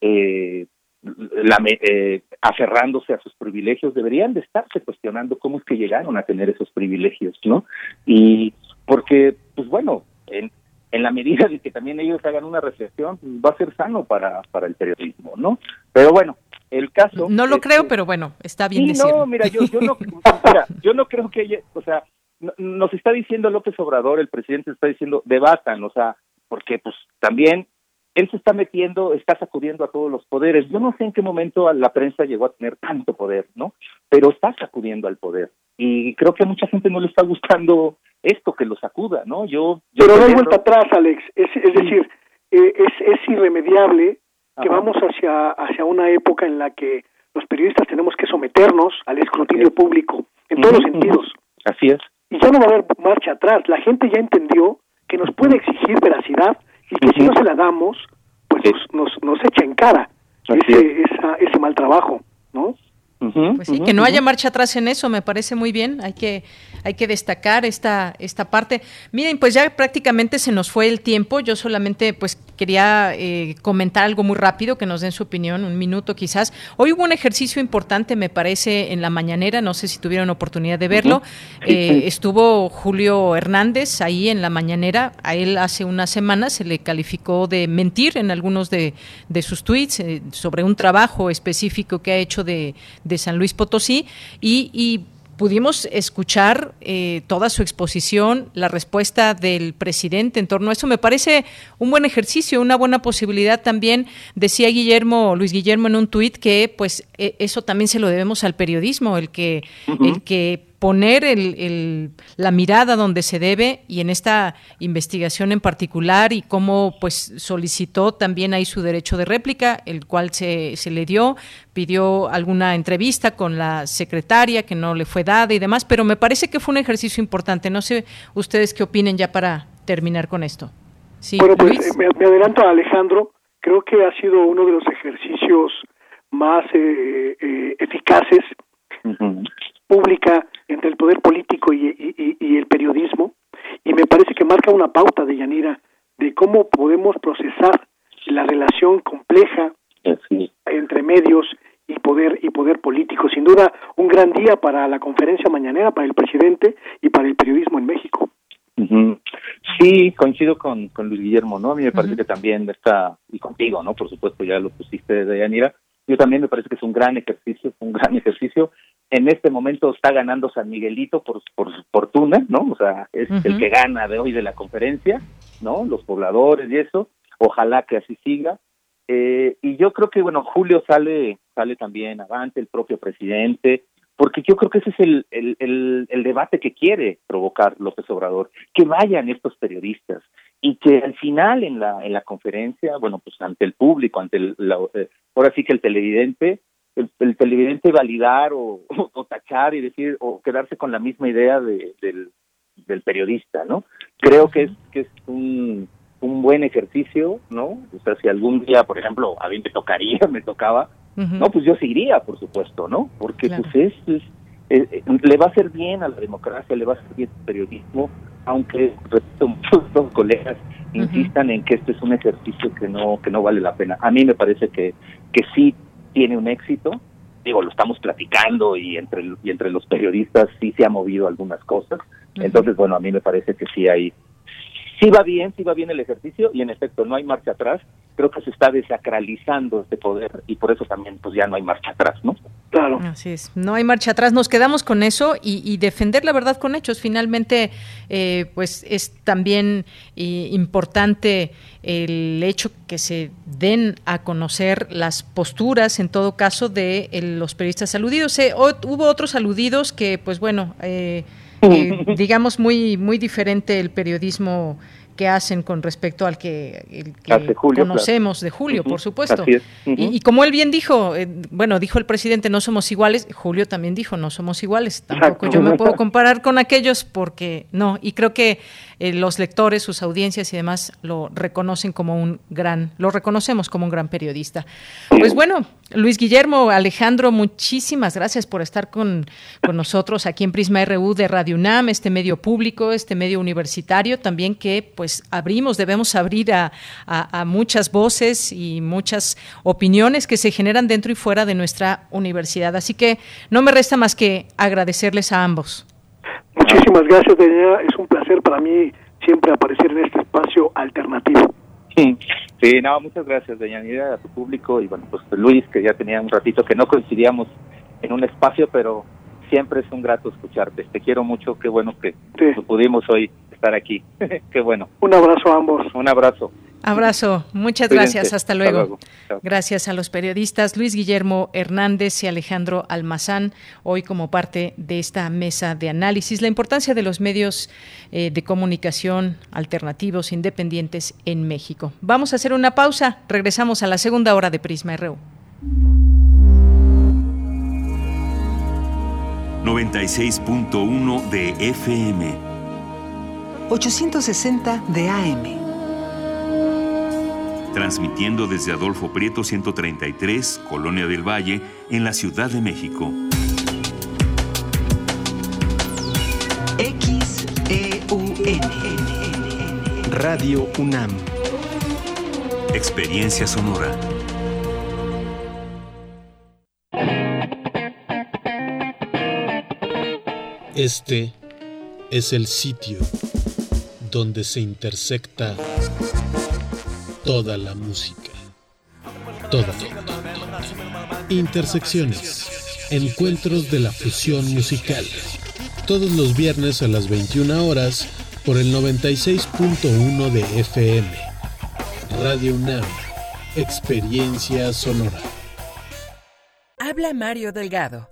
eh, la, eh, aferrándose a sus privilegios, deberían de estarse cuestionando cómo es que llegaron a tener esos privilegios, ¿no? Y porque, pues bueno, en, en la medida de que también ellos hagan una reflexión, pues va a ser sano para, para el periodismo, ¿no? Pero bueno, el caso... No lo creo, pero bueno, está bien sí, No, mira, yo, yo, no, mira, yo no creo que ella, o sea, nos está diciendo López Obrador, el presidente está diciendo, debatan, o sea, porque pues también él se está metiendo, está sacudiendo a todos los poderes. Yo no sé en qué momento la prensa llegó a tener tanto poder, ¿no? Pero está sacudiendo al poder. Y creo que a mucha gente no le está gustando esto, que lo sacuda, ¿no? Yo, Pero no hay vuelta atrás, Alex. Es, es decir, eh, es, es irremediable que vamos hacia, hacia una época en la que los periodistas tenemos que someternos al escrutinio público en todos los sentidos. Así es. Y ya no va a haber marcha atrás. La gente ya entendió que nos puede exigir veracidad y que si no se la damos, pues nos, nos, echa en cara ese, ese mal trabajo, ¿no? Pues sí, que no haya marcha atrás en eso, me parece muy bien. Hay que, hay que destacar esta, esta parte. Miren, pues ya prácticamente se nos fue el tiempo. Yo solamente pues quería eh, comentar algo muy rápido, que nos den su opinión, un minuto quizás. Hoy hubo un ejercicio importante, me parece, en la mañanera, no sé si tuvieron oportunidad de verlo. Eh, estuvo Julio Hernández ahí en la mañanera. A él hace una semana se le calificó de mentir en algunos de, de sus tweets eh, sobre un trabajo específico que ha hecho de de San Luis Potosí y, pudimos escuchar eh, toda su exposición, la respuesta del presidente en torno a eso. Me parece un buen ejercicio, una buena posibilidad también. Decía Guillermo, Luis Guillermo en un tuit que pues e, eso también se lo debemos al periodismo, el que, el que poner el, la mirada donde se debe y en esta investigación en particular y cómo pues solicitó también ahí su derecho de réplica, el cual se, se le dio, pidió alguna entrevista con la secretaria que no le fue dada y demás, pero me parece que fue un ejercicio importante. No sé ustedes qué opinen ya para terminar con esto. Sí, bueno, pues me, adelanto a Alejandro, creo que ha sido uno de los ejercicios más eh, eh, eficaces pública entre el poder político y, el periodismo y me parece que marca una pauta de Yanira de cómo podemos procesar la relación compleja entre medios y poder y poder político. Sin duda, un gran día para la conferencia mañanera, para el presidente y para el periodismo en México. Sí, coincido con, con Luis Guillermo, ¿no? A mí me parece que también está, y contigo, ¿no? Por supuesto, ya lo pusiste de Yanira. Yo también me parece que es un gran ejercicio, un gran ejercicio en este momento está ganando San Miguelito por, por fortuna, ¿no? O sea, es el que gana de hoy de la conferencia, ¿no? Los pobladores y eso. Ojalá que así siga. Eh, y yo creo que, bueno, Julio sale, sale también avante, el propio presidente, porque yo creo que ese es el, el, el, debate que quiere provocar López Obrador, que vayan estos periodistas y que al final en la, en la conferencia, bueno, pues ante el público, ante el, eh, ahora sí que el televidente, el, televidente validar o, o, tachar y decir o quedarse con la misma idea de, del, del periodista, ¿no? Creo que es que es un, un buen ejercicio, ¿no? O sea, si algún día, por ejemplo, a mí me tocaría, me tocaba, no, pues yo seguiría, por supuesto, ¿no? Porque pues es, es eh, eh, le va a hacer bien a la democracia, le va a hacer bien al periodismo, aunque repito, muchos colegas insistan en que este es un ejercicio que no que no vale la pena. A mí me parece que que sí tiene un éxito. Digo, lo estamos platicando y entre, y entre los periodistas sí se ha movido algunas cosas. Entonces, bueno, a mí me parece que sí hay, sí va bien, sí va bien el ejercicio y en efecto no hay marcha atrás. Creo que se está desacralizando este poder y por eso también pues ya no hay marcha atrás, ¿no? Claro. Así es, no hay marcha atrás, nos quedamos con eso y, defender la verdad con hechos. Finalmente, eh, pues es también eh, importante el hecho que se den a conocer las posturas, en todo caso, de los periodistas aludidos. Eh, hubo otros aludidos que, pues bueno, digamos muy muy diferente el periodismo que hacen con respecto al que, conocemos de Julio, por supuesto. y, como él bien dijo, eh, bueno, dijo el presidente, no somos iguales, Julio también dijo, no somos iguales, tampoco yo me puedo comparar con aquellos porque no, y creo que eh, los lectores, sus audiencias y demás lo reconocen como un gran, lo reconocemos como un gran periodista. Pues bueno, Luis Guillermo, Alejandro, muchísimas gracias por estar con, con nosotros aquí en Prisma RU de Radio UNAM, este medio público, este medio universitario también que pues abrimos, debemos abrir a, a, muchas voces y muchas opiniones que se generan dentro y fuera de nuestra universidad. Así que no me resta más que agradecerles a ambos. Muchísimas gracias, Daniela. Es un placer para mí siempre aparecer en este espacio alternativo. Sí, no, muchas gracias, Deyanira, a tu público y bueno, pues Luis, que ya tenía un ratito que no coincidíamos en un espacio, pero siempre es un grato escucharte. Te quiero mucho, qué bueno que pudimos hoy estar aquí. qué bueno. Un abrazo a ambos. Un abrazo. Abrazo, muchas gracias, hasta luego. Gracias a los periodistas Luis Guillermo Hernández y Alejandro Almazán, hoy como parte de esta mesa de análisis, la importancia de los medios eh, de comunicación alternativos independientes en México. Vamos a hacer una pausa, regresamos a la segunda hora de Prisma RU. 96.1 de FM. 860 de AM transmitiendo desde Adolfo Prieto 133, Colonia del Valle, en la Ciudad de México. XEUN Radio UNAM. Experiencia sonora. Este es el sitio donde se intersecta toda la música. Toda. Intersecciones. Encuentros de la fusión musical. Todos los viernes a las 21 horas por el 96.1 de FM. Radio UNAM. Experiencia sonora. Habla Mario Delgado.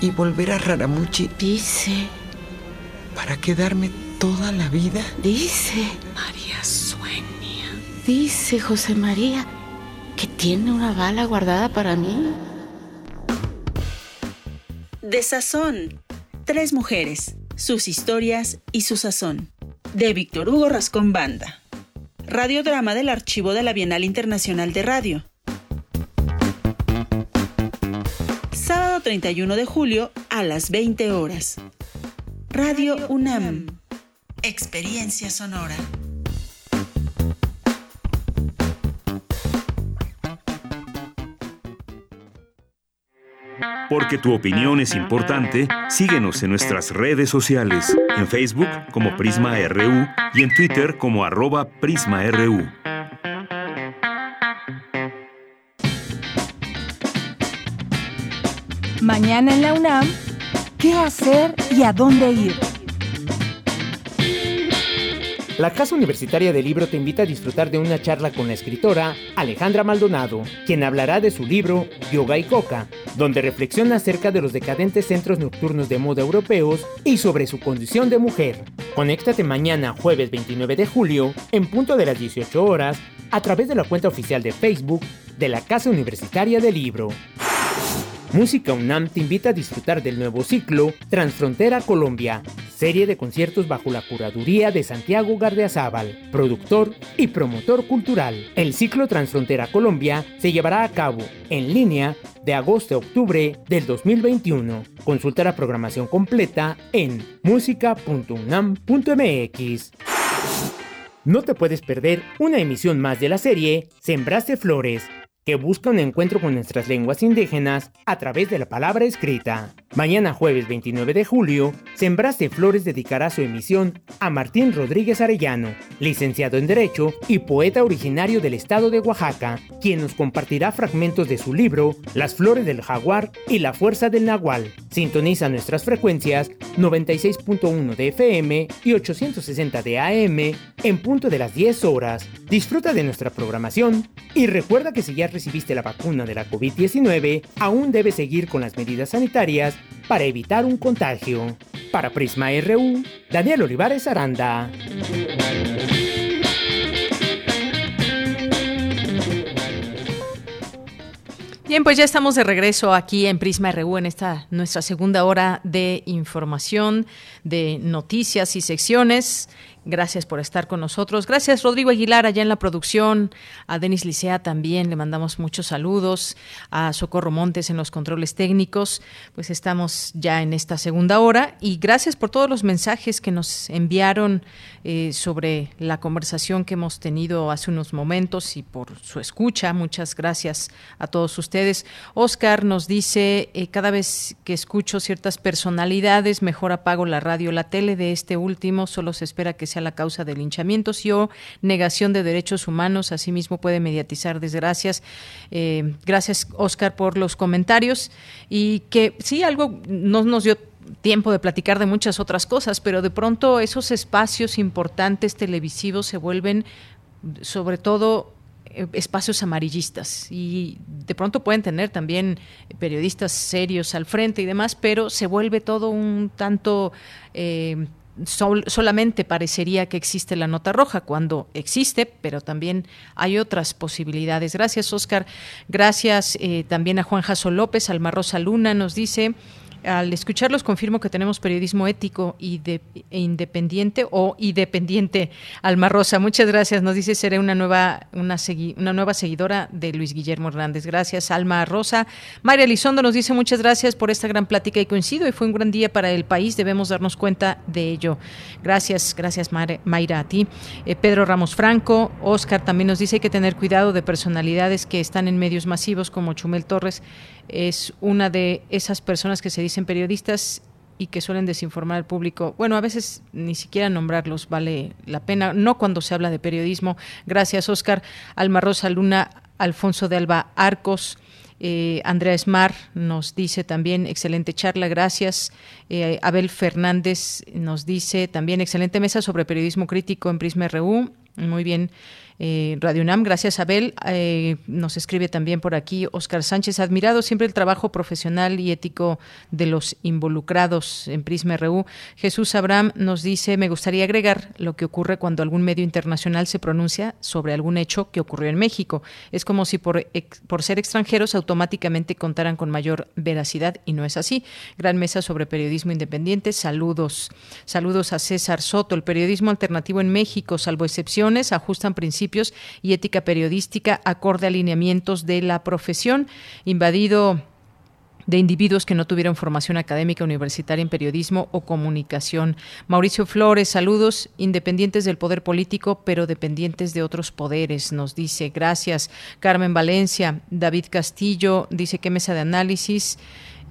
y volver a Raramuchi. Dice. ¿Para quedarme toda la vida? Dice. María sueña. Dice José María que tiene una bala guardada para mí. De Sazón. Tres mujeres, sus historias y su sazón. De Víctor Hugo Rascón Banda. Radiodrama del Archivo de la Bienal Internacional de Radio. Sábado 31 de julio a las 20 horas. Radio UNAM. Experiencia sonora. Porque tu opinión es importante, síguenos en nuestras redes sociales, en Facebook como Prisma RU y en Twitter como arroba PrismaRU. Mañana en la UNAM, ¿qué hacer y a dónde ir? La Casa Universitaria del Libro te invita a disfrutar de una charla con la escritora Alejandra Maldonado, quien hablará de su libro Yoga y Coca, donde reflexiona acerca de los decadentes centros nocturnos de moda europeos y sobre su condición de mujer. Conéctate mañana, jueves 29 de julio, en punto de las 18 horas, a través de la cuenta oficial de Facebook de la Casa Universitaria del Libro. Música UNAM te invita a disfrutar del nuevo ciclo Transfrontera Colombia, serie de conciertos bajo la curaduría de Santiago Gardeazábal, productor y promotor cultural. El ciclo Transfrontera Colombia se llevará a cabo en línea de agosto a octubre del 2021. Consulta la programación completa en música.unam.mx. No te puedes perder una emisión más de la serie Sembraste Flores que busca un encuentro con nuestras lenguas indígenas a través de la palabra escrita. Mañana jueves 29 de julio, Sembraste Flores dedicará su emisión a Martín Rodríguez Arellano, licenciado en Derecho y poeta originario del estado de Oaxaca, quien nos compartirá fragmentos de su libro Las Flores del Jaguar y la Fuerza del Nahual. Sintoniza nuestras frecuencias 96.1 de FM y 860 de AM en punto de las 10 horas. Disfruta de nuestra programación y recuerda que si ya recibiste la vacuna de la COVID-19, aún debes seguir con las medidas sanitarias para evitar un contagio. Para Prisma RU, Daniel Olivares Aranda. Bien, pues ya estamos de regreso aquí en Prisma RU en esta nuestra segunda hora de información, de noticias y secciones. Gracias por estar con nosotros. Gracias Rodrigo Aguilar allá en la producción, a Denis Licea también le mandamos muchos saludos, a Socorro Montes en los controles técnicos. Pues estamos ya en esta segunda hora y gracias por todos los mensajes que nos enviaron eh, sobre la conversación que hemos tenido hace unos momentos y por su escucha. Muchas gracias a todos ustedes. Oscar nos dice, eh, cada vez que escucho ciertas personalidades, mejor apago la radio, la tele de este último, solo se espera que sea la causa de linchamientos y o negación de derechos humanos. Asimismo puede mediatizar desgracias. Eh, gracias, Oscar, por los comentarios. Y que sí, algo no nos dio tiempo de platicar de muchas otras cosas, pero de pronto esos espacios importantes televisivos se vuelven sobre todo eh, espacios amarillistas y de pronto pueden tener también periodistas serios al frente y demás, pero se vuelve todo un tanto eh, solamente parecería que existe la nota roja cuando existe, pero también hay otras posibilidades. Gracias, Oscar. Gracias eh, también a Juan Jaso López, Alma Rosa Luna nos dice al escucharlos confirmo que tenemos periodismo ético y e independiente o independiente. Alma Rosa, muchas gracias. Nos dice seré una nueva una, una nueva seguidora de Luis Guillermo Hernández. Gracias, Alma Rosa. María Elizondo nos dice muchas gracias por esta gran plática y coincido y fue un gran día para el país. Debemos darnos cuenta de ello. Gracias, gracias Mayra a ti. Eh, Pedro Ramos Franco, Oscar también nos dice hay que tener cuidado de personalidades que están en medios masivos como Chumel Torres es una de esas personas que se dicen periodistas y que suelen desinformar al público. Bueno, a veces ni siquiera nombrarlos vale la pena, no cuando se habla de periodismo. Gracias, Oscar. Alma Rosa Luna, Alfonso de Alba Arcos. Eh, Andrea Esmar nos dice también, excelente charla, gracias. Eh, Abel Fernández nos dice también, excelente mesa sobre periodismo crítico en Prisma RU. Muy bien. Eh, Radio UNAM. Gracias, Abel. Eh, nos escribe también por aquí Oscar Sánchez. Admirado siempre el trabajo profesional y ético de los involucrados en Prisma RU. Jesús Abraham nos dice, me gustaría agregar lo que ocurre cuando algún medio internacional se pronuncia sobre algún hecho que ocurrió en México. Es como si por, por ser extranjeros automáticamente contaran con mayor veracidad y no es así. Gran mesa sobre periodismo independiente. Saludos. Saludos a César Soto. El periodismo alternativo en México, salvo excepciones, ajustan principios y ética periodística acorde a alineamientos de la profesión, invadido de individuos que no tuvieron formación académica universitaria en periodismo o comunicación. Mauricio Flores, saludos, independientes del poder político, pero dependientes de otros poderes, nos dice. Gracias. Carmen Valencia, David Castillo, dice qué mesa de análisis.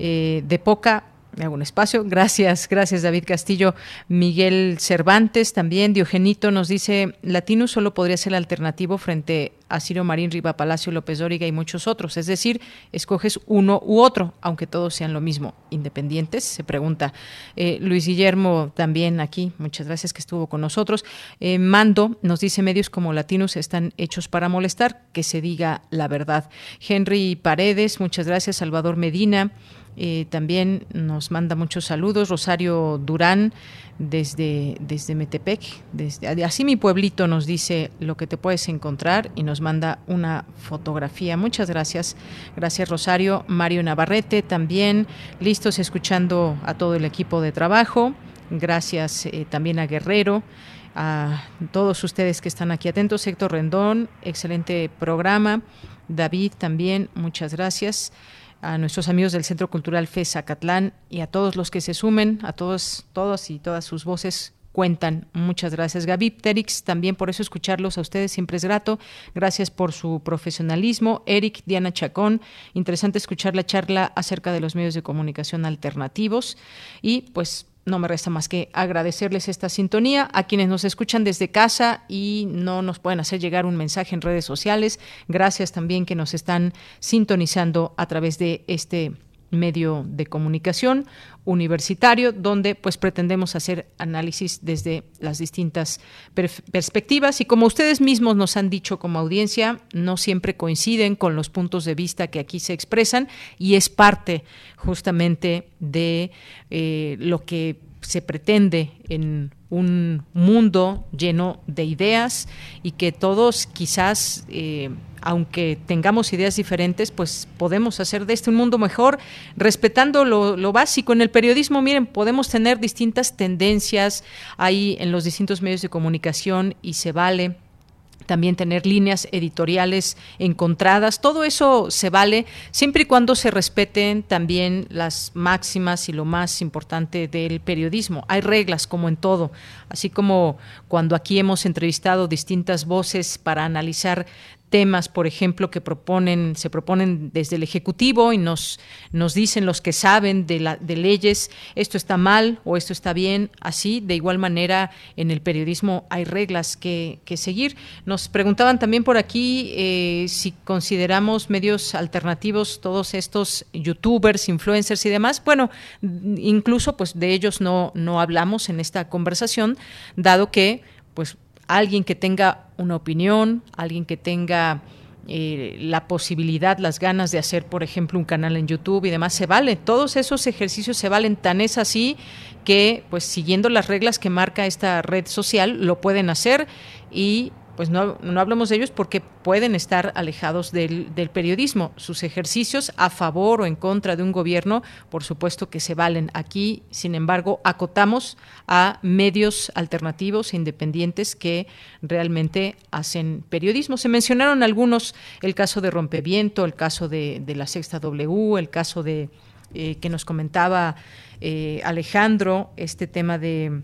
Eh, de poca me hago un espacio. Gracias, gracias David Castillo. Miguel Cervantes también. Diogenito nos dice, Latinus solo podría ser alternativo frente a Ciro Marín, Riva Palacio, López Dóriga y muchos otros. Es decir, escoges uno u otro, aunque todos sean lo mismo. Independientes, se pregunta. Eh, Luis Guillermo también aquí, muchas gracias que estuvo con nosotros. Eh, Mando nos dice, medios como Latinus están hechos para molestar, que se diga la verdad. Henry Paredes, muchas gracias. Salvador Medina. Eh, también nos manda muchos saludos. Rosario Durán desde, desde Metepec, desde, así mi pueblito nos dice lo que te puedes encontrar y nos manda una fotografía. Muchas gracias. Gracias Rosario. Mario Navarrete también, listos escuchando a todo el equipo de trabajo. Gracias eh, también a Guerrero a todos ustedes que están aquí atentos. Héctor Rendón, excelente programa. David también, muchas gracias a nuestros amigos del Centro Cultural FESA Catlán y a todos los que se sumen, a todos, todos y todas sus voces cuentan. Muchas gracias, Gaby Terix. También por eso escucharlos a ustedes siempre es grato. Gracias por su profesionalismo. Eric, Diana Chacón, interesante escuchar la charla acerca de los medios de comunicación alternativos. Y pues no me resta más que agradecerles esta sintonía a quienes nos escuchan desde casa y no nos pueden hacer llegar un mensaje en redes sociales. Gracias también que nos están sintonizando a través de este medio de comunicación universitario donde pues pretendemos hacer análisis desde las distintas perspectivas. Y como ustedes mismos nos han dicho como audiencia no siempre coinciden con los puntos de vista que aquí se expresan y es parte justamente de eh, lo que se pretende en un mundo lleno de ideas y que todos quizás, eh, aunque tengamos ideas diferentes, pues podemos hacer de este un mundo mejor, respetando lo, lo, básico. En el periodismo, miren, podemos tener distintas tendencias ahí en los distintos medios de comunicación y se vale también tener líneas editoriales encontradas. Todo eso se vale siempre y cuando se respeten también las máximas y lo más importante del periodismo. Hay reglas como en todo, así como cuando aquí hemos entrevistado distintas voces para analizar temas, por ejemplo, que proponen, se proponen desde el Ejecutivo y nos, nos dicen los que saben de, la, de leyes, esto está mal o esto está bien, así, de igual manera, en el periodismo hay reglas que, que seguir. Nos preguntaban también por aquí eh, si consideramos medios alternativos todos estos youtubers, influencers y demás. Bueno, incluso pues de ellos no, no hablamos en esta conversación, dado que alguien que tenga una opinión, alguien que tenga eh, la posibilidad, las ganas de hacer, por ejemplo, un canal en YouTube y demás, se vale. Todos esos ejercicios se valen. Tan es así que, pues, siguiendo las reglas que marca esta red social, lo pueden hacer y pues no, no hablamos de ellos porque pueden estar alejados del, periodismo. Sus ejercicios a favor o en contra de un gobierno, por supuesto que se valen. Aquí, sin embargo, acotamos a medios alternativos e independientes que realmente hacen periodismo. Se mencionaron algunos, el caso de Rompeviento, el caso de, de la Sexta W, el caso de eh, que nos comentaba eh, Alejandro, este tema de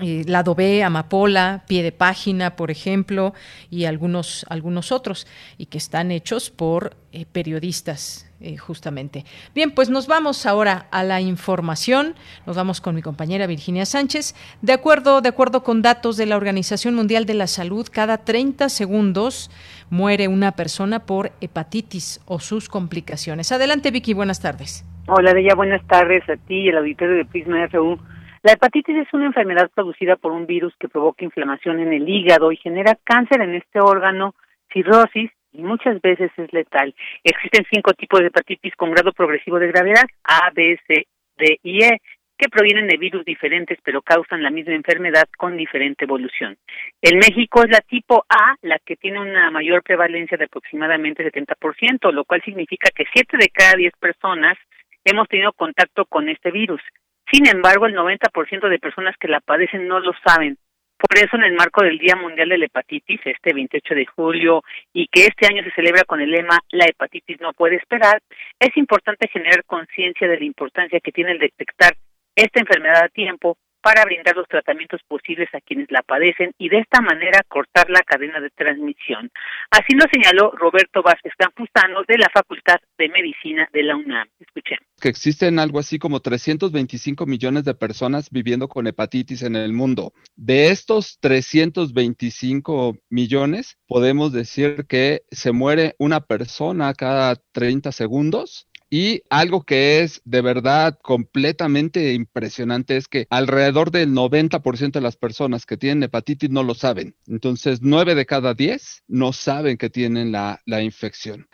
eh, Lado B, Amapola, Pie de Página, por ejemplo, y algunos, algunos otros, y que están hechos por eh, periodistas. Eh, justamente. Bien, pues nos vamos ahora a la información. Nos vamos con mi compañera Virginia Sánchez. De acuerdo, de acuerdo con datos de la Organización Mundial de la Salud, cada 30 segundos muere una persona por hepatitis o sus complicaciones. Adelante, Vicky, buenas tardes. Hola, Deya, buenas tardes a ti y al auditorio de Prisma RU. La hepatitis es una enfermedad producida por un virus que provoca inflamación en el hígado y genera cáncer en este órgano, cirrosis y muchas veces es letal. Existen cinco tipos de hepatitis con grado progresivo de gravedad, A, B, C, D y E, que provienen de virus diferentes pero causan la misma enfermedad con diferente evolución. En México es la tipo A la que tiene una mayor prevalencia de aproximadamente 70%, lo cual significa que 7 de cada 10 personas hemos tenido contacto con este virus. Sin embargo, el 90% de personas que la padecen no lo saben. Por eso, en el marco del Día Mundial de la Hepatitis, este 28 de julio, y que este año se celebra con el lema La hepatitis no puede esperar, es importante generar conciencia de la importancia que tiene el detectar esta enfermedad a tiempo para brindar los tratamientos posibles a quienes la padecen y de esta manera cortar la cadena de transmisión. Así lo señaló Roberto Vázquez Campuzano de la Facultad de Medicina de la UNAM. Escuchemos. Que existen algo así como 325 millones de personas viviendo con hepatitis en el mundo. De estos 325 millones, podemos decir que se muere una persona cada 30 segundos y algo que es de verdad completamente impresionante es que alrededor del 90% de las personas que tienen hepatitis no lo saben. Entonces, 9 de cada 10 no saben que tienen la, la infección.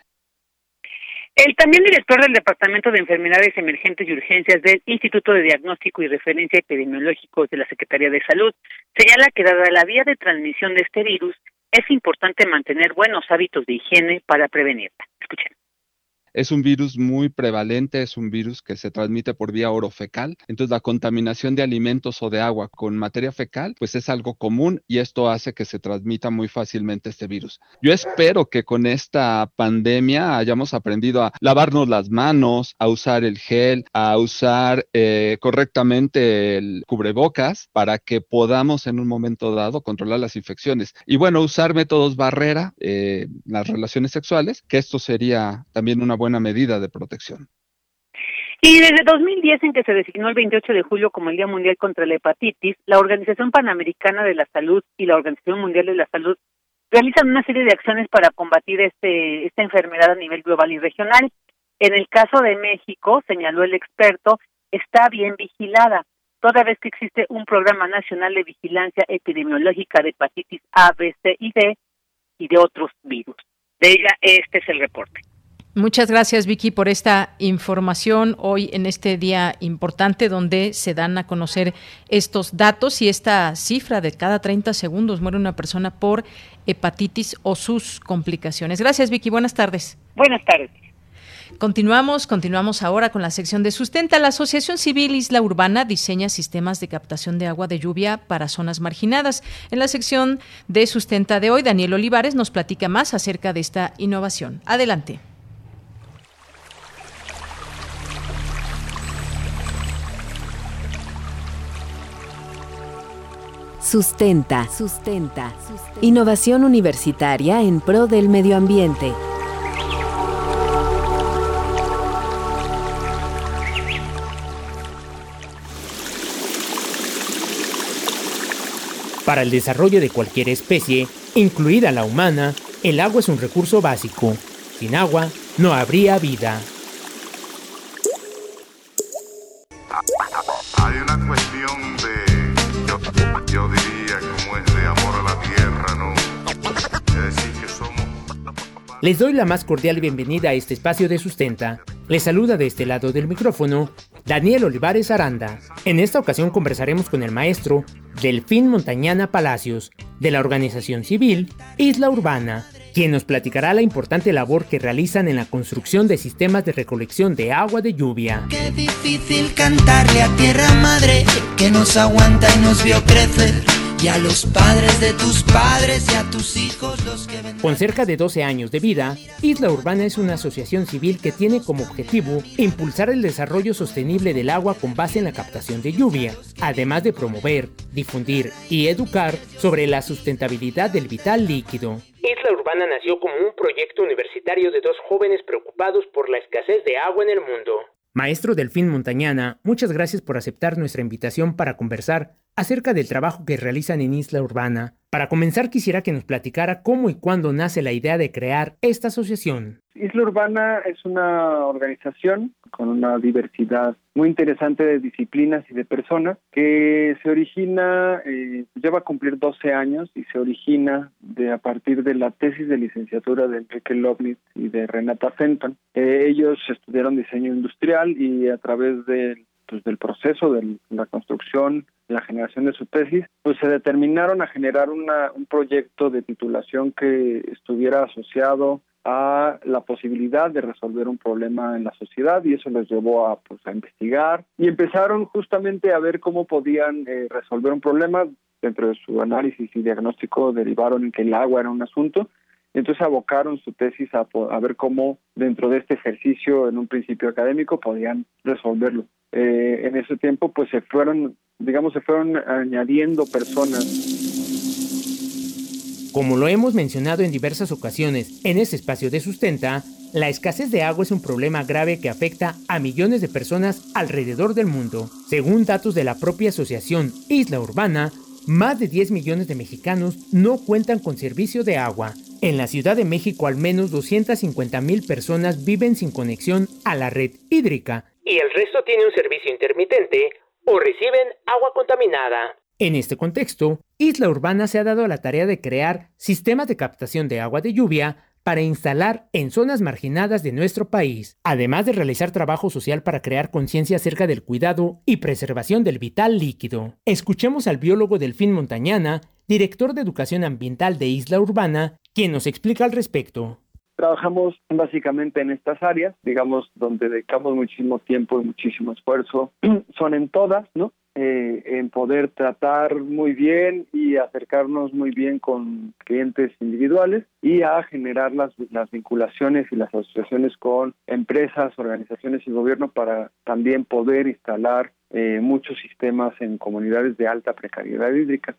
El también director del Departamento de Enfermedades Emergentes y Urgencias del Instituto de Diagnóstico y Referencia Epidemiológicos de la Secretaría de Salud señala que dada la vía de transmisión de este virus, es importante mantener buenos hábitos de higiene para prevenirla. Escuchen. Es un virus muy prevalente, es un virus que se transmite por vía orofecal. Entonces, la contaminación de alimentos o de agua con materia fecal, pues es algo común y esto hace que se transmita muy fácilmente este virus. Yo espero que con esta pandemia hayamos aprendido a lavarnos las manos, a usar el gel, a usar eh, correctamente el cubrebocas para que podamos en un momento dado controlar las infecciones. Y bueno, usar métodos barrera, eh, las relaciones sexuales, que esto sería también una buena buena medida de protección. Y desde 2010, en que se designó el 28 de julio como el Día Mundial contra la Hepatitis, la Organización Panamericana de la Salud y la Organización Mundial de la Salud realizan una serie de acciones para combatir este, esta enfermedad a nivel global y regional. En el caso de México, señaló el experto, está bien vigilada, toda vez que existe un programa nacional de vigilancia epidemiológica de hepatitis A, B, C y D y de otros virus. De ella, este es el reporte. Muchas gracias Vicky por esta información hoy en este día importante donde se dan a conocer estos datos y esta cifra de cada 30 segundos muere una persona por hepatitis o sus complicaciones. Gracias Vicky, buenas tardes. Buenas tardes. Continuamos, continuamos ahora con la sección de sustenta. La Asociación Civil Isla Urbana diseña sistemas de captación de agua de lluvia para zonas marginadas. En la sección de sustenta de hoy, Daniel Olivares nos platica más acerca de esta innovación. Adelante. Sustenta. Sustenta. Innovación universitaria en pro del medio ambiente. Para el desarrollo de cualquier especie, incluida la humana, el agua es un recurso básico. Sin agua, no habría vida. Hay una cuestión Les doy la más cordial bienvenida a este espacio de sustenta. Les saluda de este lado del micrófono Daniel Olivares Aranda. En esta ocasión conversaremos con el maestro Delfín Montañana Palacios, de la organización civil Isla Urbana, quien nos platicará la importante labor que realizan en la construcción de sistemas de recolección de agua de lluvia. Qué difícil cantarle a tierra madre que nos aguanta y nos vio crecer y a los padres de tus padres y a tus hijos los que vendrán. Con cerca de 12 años de vida, Isla Urbana es una asociación civil que tiene como objetivo impulsar el desarrollo sostenible del agua con base en la captación de lluvia, además de promover, difundir y educar sobre la sustentabilidad del vital líquido. Isla Urbana nació como un proyecto universitario de dos jóvenes preocupados por la escasez de agua en el mundo. Maestro Delfín Montañana, muchas gracias por aceptar nuestra invitación para conversar acerca del trabajo que realizan en Isla Urbana. Para comenzar quisiera que nos platicara cómo y cuándo nace la idea de crear esta asociación. Isla Urbana es una organización con una diversidad muy interesante de disciplinas y de personas que se origina, eh, lleva a cumplir 12 años y se origina de a partir de la tesis de licenciatura de Enrique Lovnitz y de Renata Fenton. Eh, ellos estudiaron diseño industrial y a través de pues, del proceso de la construcción, la generación de su tesis, pues se determinaron a generar una, un proyecto de titulación que estuviera asociado a la posibilidad de resolver un problema en la sociedad y eso les llevó a, pues, a investigar y empezaron justamente a ver cómo podían eh, resolver un problema. Dentro de su análisis y diagnóstico derivaron en que el agua era un asunto entonces abocaron su tesis a, a ver cómo dentro de este ejercicio en un principio académico podían resolverlo. Eh, en ese tiempo pues se fueron, digamos, se fueron añadiendo personas como lo hemos mencionado en diversas ocasiones en este espacio de sustenta, la escasez de agua es un problema grave que afecta a millones de personas alrededor del mundo. Según datos de la propia asociación Isla Urbana, más de 10 millones de mexicanos no cuentan con servicio de agua. En la Ciudad de México al menos 250 mil personas viven sin conexión a la red hídrica y el resto tiene un servicio intermitente o reciben agua contaminada. En este contexto, Isla Urbana se ha dado a la tarea de crear sistemas de captación de agua de lluvia para instalar en zonas marginadas de nuestro país, además de realizar trabajo social para crear conciencia acerca del cuidado y preservación del vital líquido. Escuchemos al biólogo Delfín Montañana, director de Educación Ambiental de Isla Urbana, quien nos explica al respecto. Trabajamos básicamente en estas áreas, digamos, donde dedicamos muchísimo tiempo y muchísimo esfuerzo. Son en todas, ¿no? Eh, en poder tratar muy bien y acercarnos muy bien con clientes individuales y a generar las, las vinculaciones y las asociaciones con empresas, organizaciones y gobierno para también poder instalar eh, muchos sistemas en comunidades de alta precariedad hídrica.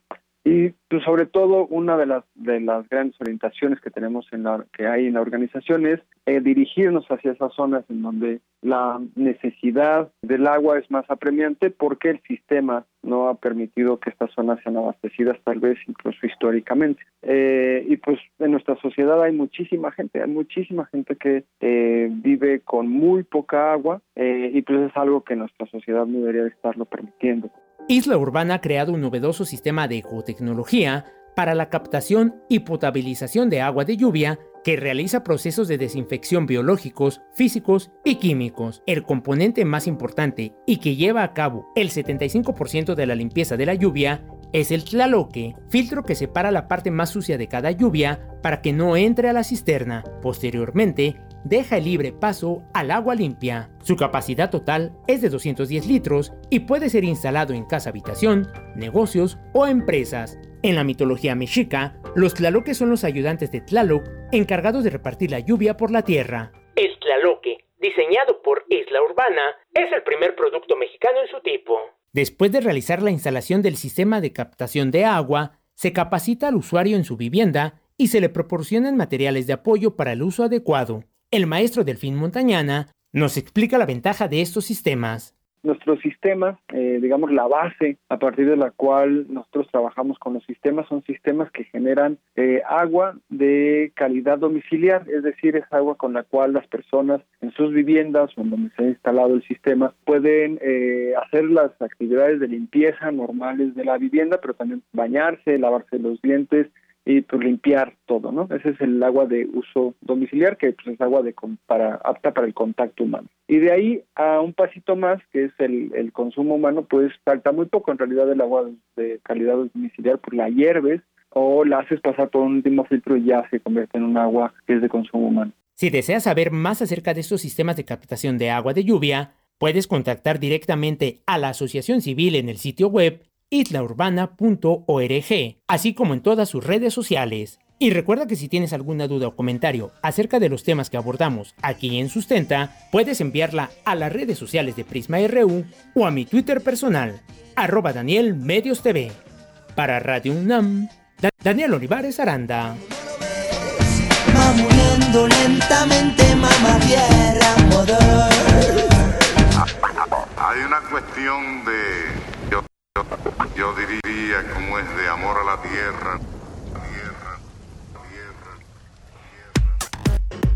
Y pues, sobre todo una de las de las grandes orientaciones que tenemos en la que hay en la organización es eh, dirigirnos hacia esas zonas en donde la necesidad del agua es más apremiante porque el sistema no ha permitido que estas zonas sean abastecidas tal vez incluso históricamente. Eh, y pues en nuestra sociedad hay muchísima gente, hay muchísima gente que eh, vive con muy poca agua y pues es algo que nuestra sociedad no debería estarlo permitiendo. Isla Urbana ha creado un novedoso sistema de ecotecnología para la captación y potabilización de agua de lluvia que realiza procesos de desinfección biológicos, físicos y químicos. El componente más importante y que lleva a cabo el 75% de la limpieza de la lluvia es el tlaloque, filtro que separa la parte más sucia de cada lluvia para que no entre a la cisterna. Posteriormente, deja el libre paso al agua limpia. Su capacidad total es de 210 litros y puede ser instalado en casa habitación, negocios o empresas. En la mitología mexica, los tlaloques son los ayudantes de Tlaloc encargados de repartir la lluvia por la tierra. El tlaloque, diseñado por Isla Urbana, es el primer producto mexicano en su tipo. Después de realizar la instalación del sistema de captación de agua, se capacita al usuario en su vivienda y se le proporcionan materiales de apoyo para el uso adecuado. El maestro Delfín Montañana nos explica la ventaja de estos sistemas. Nuestro sistema, eh, digamos la base a partir de la cual nosotros trabajamos con los sistemas, son sistemas que generan eh, agua de calidad domiciliar, es decir, es agua con la cual las personas en sus viviendas o en donde se ha instalado el sistema pueden eh, hacer las actividades de limpieza normales de la vivienda, pero también bañarse, lavarse los dientes, y pues limpiar todo, ¿no? Ese es el agua de uso domiciliar que pues, es agua de para apta para el contacto humano. Y de ahí a un pasito más, que es el, el consumo humano, pues falta muy poco. En realidad el agua de calidad domiciliar pues la hierves o la haces pasar por un último filtro y ya se convierte en un agua que es de consumo humano. Si deseas saber más acerca de estos sistemas de captación de agua de lluvia, puedes contactar directamente a la Asociación Civil en el sitio web islaurbana.org, así como en todas sus redes sociales. Y recuerda que si tienes alguna duda o comentario acerca de los temas que abordamos aquí en Sustenta, puedes enviarla a las redes sociales de Prisma RU o a mi Twitter personal, arroba Daniel Medios TV. Para Radio UNAM, Daniel Olivares Aranda. lentamente, Hay una cuestión de yo, diría como es de amor a la tierra. Tierra,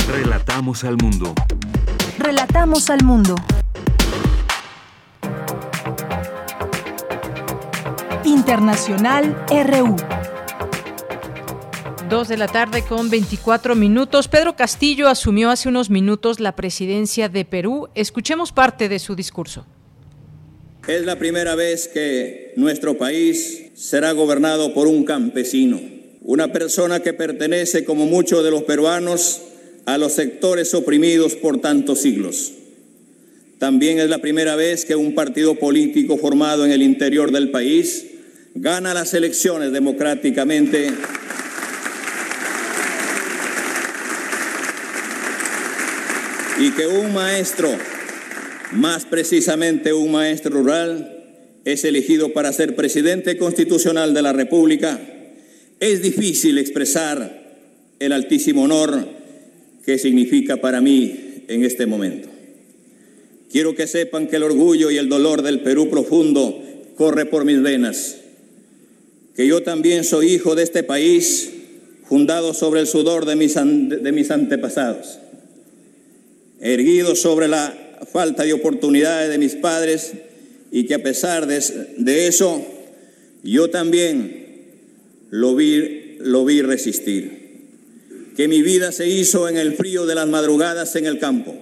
tierra, Relatamos al mundo. Relatamos al mundo. Internacional RU. Dos de la tarde con 24 minutos. Pedro Castillo asumió hace unos minutos la presidencia de Perú. Escuchemos parte de su discurso. Es la primera vez que nuestro país será gobernado por un campesino, una persona que pertenece, como muchos de los peruanos, a los sectores oprimidos por tantos siglos. También es la primera vez que un partido político formado en el interior del país gana las elecciones democráticamente y que un maestro más precisamente un maestro rural, es elegido para ser presidente constitucional de la República, es difícil expresar el altísimo honor que significa para mí en este momento. Quiero que sepan que el orgullo y el dolor del Perú profundo corre por mis venas, que yo también soy hijo de este país fundado sobre el sudor de mis, de mis antepasados, erguido sobre la falta de oportunidades de mis padres y que a pesar de, eso, yo también lo vi, lo vi resistir. Que mi vida se hizo en el frío de las madrugadas en el campo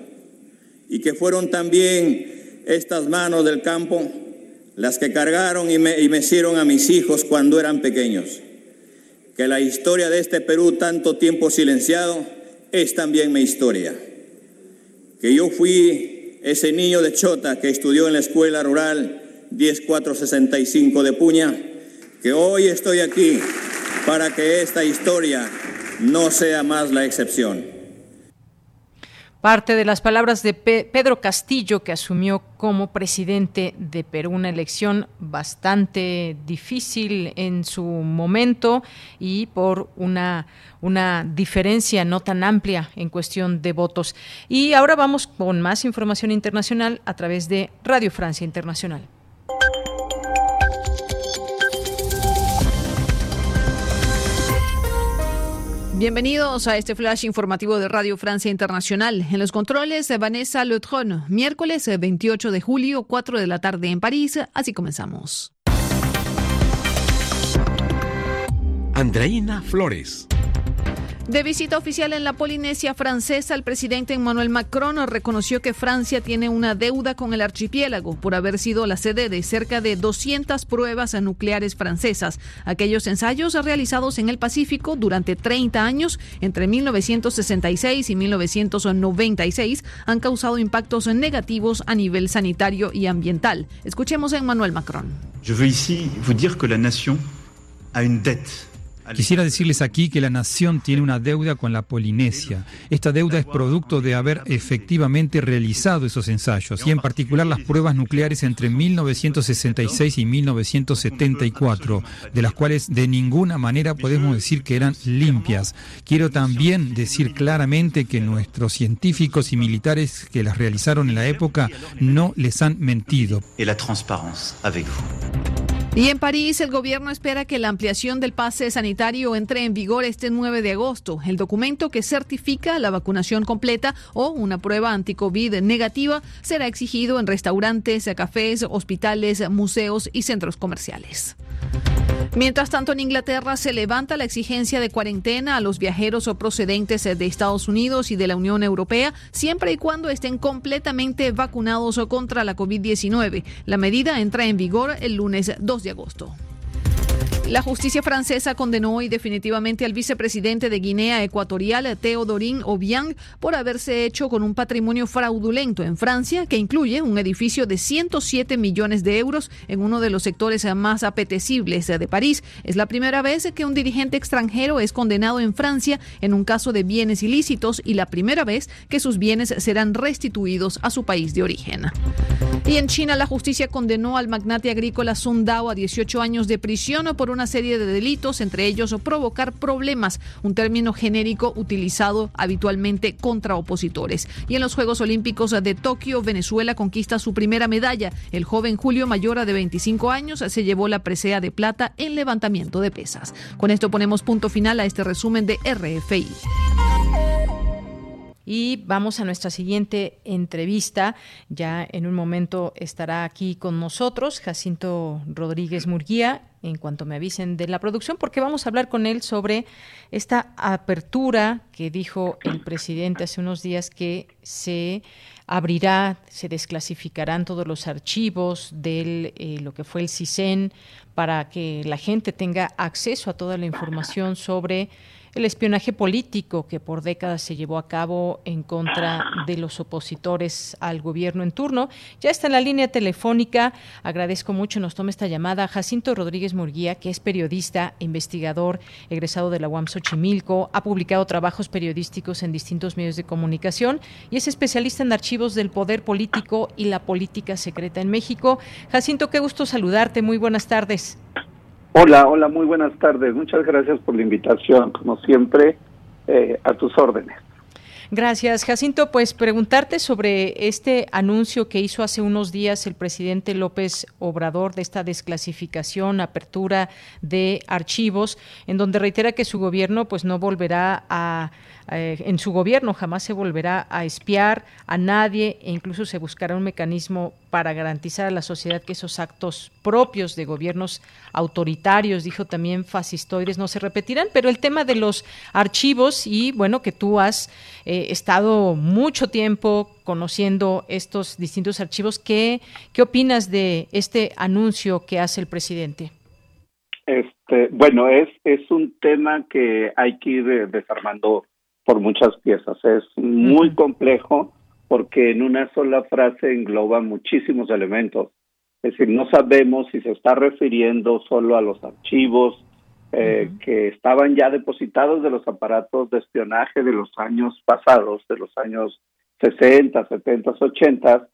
y que fueron también estas manos del campo las que cargaron y, me, y mecieron a mis hijos cuando eran pequeños. Que la historia de este Perú tanto tiempo silenciado es también mi historia. Que yo fui ese niño de Chota que estudió en la escuela rural 10465 de Puña, que hoy estoy aquí para que esta historia no sea más la excepción. Parte de las palabras de Pedro Castillo, que asumió como presidente de Perú, una elección bastante difícil en su momento y por una, una diferencia no tan amplia en cuestión de votos. Y ahora vamos con más información internacional a través de Radio Francia Internacional. Bienvenidos a este flash informativo de Radio Francia Internacional. En los controles, Vanessa Leutron, miércoles 28 de julio, 4 de la tarde en París. Así comenzamos. Andreina Flores. De visita oficial en la Polinesia francesa, el presidente Emmanuel Macron reconoció que Francia tiene una deuda con el archipiélago por haber sido la sede de cerca de 200 pruebas nucleares francesas. Aquellos ensayos realizados en el Pacífico durante 30 años, entre 1966 y 1996, han causado impactos negativos a nivel sanitario y ambiental. Escuchemos a Emmanuel Macron. Je veux ici vous que la nation a une dette Quisiera decirles aquí que la nación tiene una deuda con la Polinesia. Esta deuda es producto de haber efectivamente realizado esos ensayos y en particular las pruebas nucleares entre 1966 y 1974, de las cuales de ninguna manera podemos decir que eran limpias. Quiero también decir claramente que nuestros científicos y militares que las realizaron en la época no les han mentido. Y en París, el gobierno espera que la ampliación del pase sanitario entre en vigor este 9 de agosto. El documento que certifica la vacunación completa o una prueba anti-COVID negativa será exigido en restaurantes, cafés, hospitales, museos y centros comerciales. Mientras tanto, en Inglaterra se levanta la exigencia de cuarentena a los viajeros o procedentes de Estados Unidos y de la Unión Europea, siempre y cuando estén completamente vacunados o contra la COVID-19. La medida entra en vigor el lunes 2 de agosto. La justicia francesa condenó hoy definitivamente al vicepresidente de Guinea Ecuatorial, Teodorín Obiang, por haberse hecho con un patrimonio fraudulento en Francia que incluye un edificio de 107 millones de euros en uno de los sectores más apetecibles de París. Es la primera vez que un dirigente extranjero es condenado en Francia en un caso de bienes ilícitos y la primera vez que sus bienes serán restituidos a su país de origen. Y en China la justicia condenó al magnate agrícola Sun Dao a 18 años de prisión por una serie de delitos, entre ellos provocar problemas, un término genérico utilizado habitualmente contra opositores. Y en los Juegos Olímpicos de Tokio, Venezuela conquista su primera medalla. El joven Julio Mayora, de 25 años, se llevó la presea de plata en levantamiento de pesas. Con esto ponemos punto final a este resumen de RFI. Y vamos a nuestra siguiente entrevista. Ya en un momento estará aquí con nosotros Jacinto Rodríguez Murguía, en cuanto me avisen de la producción, porque vamos a hablar con él sobre esta apertura que dijo el presidente hace unos días que se abrirá, se desclasificarán todos los archivos de eh, lo que fue el CISEN para que la gente tenga acceso a toda la información sobre el espionaje político que por décadas se llevó a cabo en contra de los opositores al gobierno en turno. Ya está en la línea telefónica. Agradezco mucho, nos toma esta llamada Jacinto Rodríguez Murguía, que es periodista, investigador, egresado de la UAM Xochimilco, ha publicado trabajos periodísticos en distintos medios de comunicación y es especialista en archivos del poder político y la política secreta en México. Jacinto, qué gusto saludarte. Muy buenas tardes. Hola, hola, muy buenas tardes. Muchas gracias por la invitación. Como siempre, eh, a tus órdenes. Gracias, Jacinto. Pues preguntarte sobre este anuncio que hizo hace unos días el presidente López Obrador de esta desclasificación, apertura de archivos, en donde reitera que su gobierno pues no volverá a eh, en su gobierno jamás se volverá a espiar a nadie e incluso se buscará un mecanismo para garantizar a la sociedad que esos actos propios de gobiernos autoritarios, dijo también fascistoides, no se repetirán. Pero el tema de los archivos y bueno, que tú has eh, estado mucho tiempo conociendo estos distintos archivos, ¿qué, ¿qué opinas de este anuncio que hace el presidente? Este, bueno, es, es un tema que hay que ir eh, desarmando por muchas piezas. Es muy complejo porque en una sola frase engloba muchísimos elementos. Es decir, no sabemos si se está refiriendo solo a los archivos eh, que estaban ya depositados de los aparatos de espionaje de los años pasados, de los años 60, 70, 80,